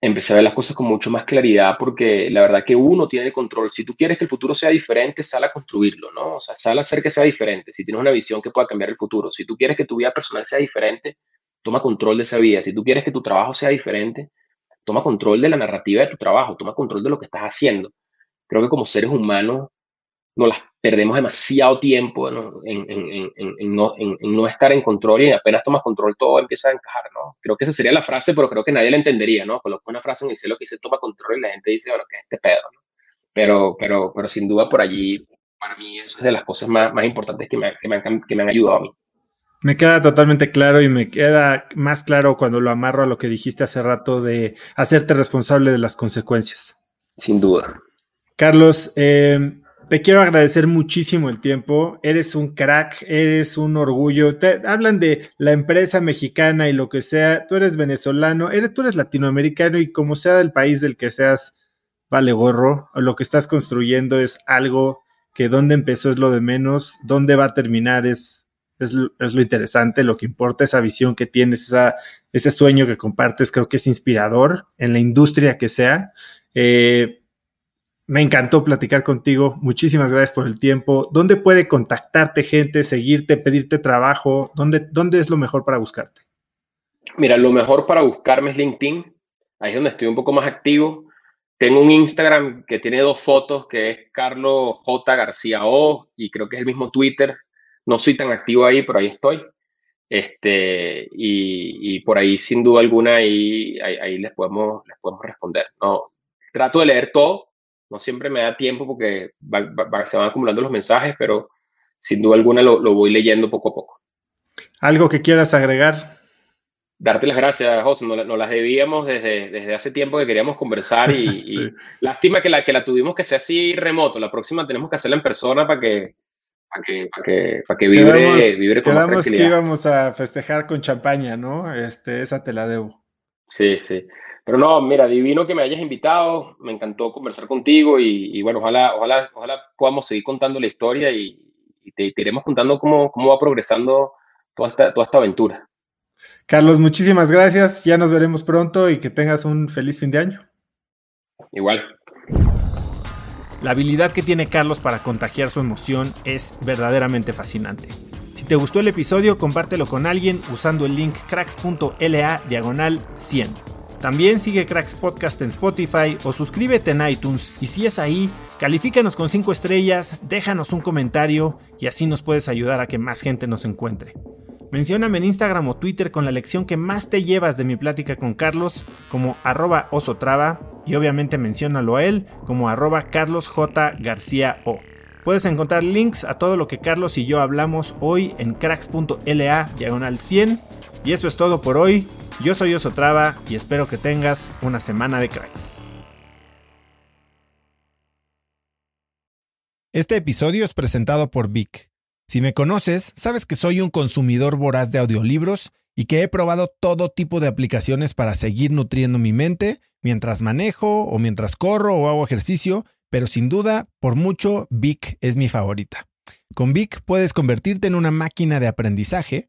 empecé a ver las cosas con mucho más claridad porque la verdad que uno tiene el control. Si tú quieres que el futuro sea diferente, sal a construirlo, ¿no? O sea, sal a hacer que sea diferente. Si tienes una visión que pueda cambiar el futuro, si tú quieres que tu vida personal sea diferente, toma control de esa vida. Si tú quieres que tu trabajo sea diferente, toma control de la narrativa de tu trabajo, toma control de lo que estás haciendo. Creo que como seres humanos nos las perdemos demasiado tiempo En, no, estar en control y apenas tomas control todo empieza a encajar, ¿no? Creo que esa sería la frase, pero creo que nadie la entendería, ¿no? Coloco una frase en el cielo que dice toma control y la gente dice, bueno, ¿qué es este pedo? ¿no? Pero, pero, pero sin duda por allí, para mí eso es de las cosas más, más importantes que me, que, me han, que me han ayudado a mí. Me queda totalmente claro y me queda más claro cuando lo amarro a lo que dijiste hace rato de hacerte responsable de las consecuencias. Sin duda. Carlos, eh, te quiero agradecer muchísimo el tiempo. Eres un crack, eres un orgullo. Te hablan de la empresa mexicana y lo que sea. Tú eres venezolano, eres, tú eres latinoamericano y como sea del país del que seas, vale gorro. Lo que estás construyendo es algo que donde empezó es lo de menos, dónde va a terminar es, es, lo interesante, lo que importa, esa visión que tienes, esa, ese sueño que compartes, creo que es inspirador en la industria que sea. Eh, me encantó platicar contigo. Muchísimas gracias por el tiempo. ¿Dónde puede contactarte gente, seguirte, pedirte trabajo? ¿Dónde, dónde es lo mejor para buscarte? Mira, lo mejor para buscarme es LinkedIn. Ahí es donde estoy un poco más activo. Tengo un Instagram que tiene dos fotos, que es Carlos J. García O, y creo que es el mismo Twitter. No soy tan activo ahí, pero ahí estoy. Este, y, por ahí, sin duda alguna, ahí, ahí, les, podemos, les podemos responder. No, trato de leer todo, no siempre me da tiempo porque se van acumulando los mensajes, pero sin duda alguna lo, voy leyendo poco a poco. ¿Algo que quieras agregar? Darte las gracias, José. Nos, las debíamos desde, desde hace tiempo que queríamos conversar y, lástima que la, que la tuvimos que ser así remoto. La próxima tenemos que hacerla en persona para que, para que, para que, para que vibre, vibre con quedamos que íbamos a festejar con champaña, ¿no? Este, esa te la debo. Sí, sí. Pero no, mira, divino que me hayas invitado, me encantó conversar contigo y, bueno, ojalá, ojalá, ojalá podamos seguir contando la historia y, te, iremos contando cómo, cómo va progresando toda esta, toda esta aventura. Carlos, muchísimas gracias, ya nos veremos pronto y que tengas un feliz fin de año. Igual. La habilidad que tiene Carlos para contagiar su emoción es verdaderamente fascinante. Si te gustó el episodio, compártelo con alguien usando el link cracks.la diagonal 100. También sigue Cracks Podcast en Spotify o suscríbete en iTunes y si es ahí, califícanos con 5 estrellas, déjanos un comentario y así nos puedes ayudar a que más gente nos encuentre. Mencióname en Instagram o Twitter con la lección que más te llevas de mi plática con Carlos como arroba y obviamente menciónalo a él como arroba Carlos J. García O. Puedes encontrar links a todo lo que Carlos y yo hablamos hoy en cracks.la diagonal 100. Y eso es todo por hoy. Yo soy Osotrava y espero que tengas una semana de cracks. Este episodio es presentado por Vic. Si me conoces, sabes que soy un consumidor voraz de audiolibros y que he probado todo tipo de aplicaciones para seguir nutriendo mi mente mientras manejo o mientras corro o hago ejercicio, pero sin duda, por mucho, Vic es mi favorita. Con Vic puedes convertirte en una máquina de aprendizaje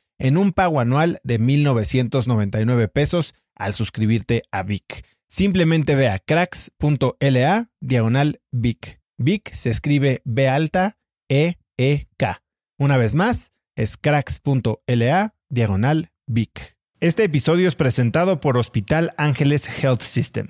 en un pago anual de 1.999 pesos al suscribirte a Vic. Simplemente ve a cracks.la diagonal Vic. Vic se escribe B alta E E K. Una vez más, es cracks.la diagonal Vic. Este episodio es presentado por Hospital Ángeles Health System.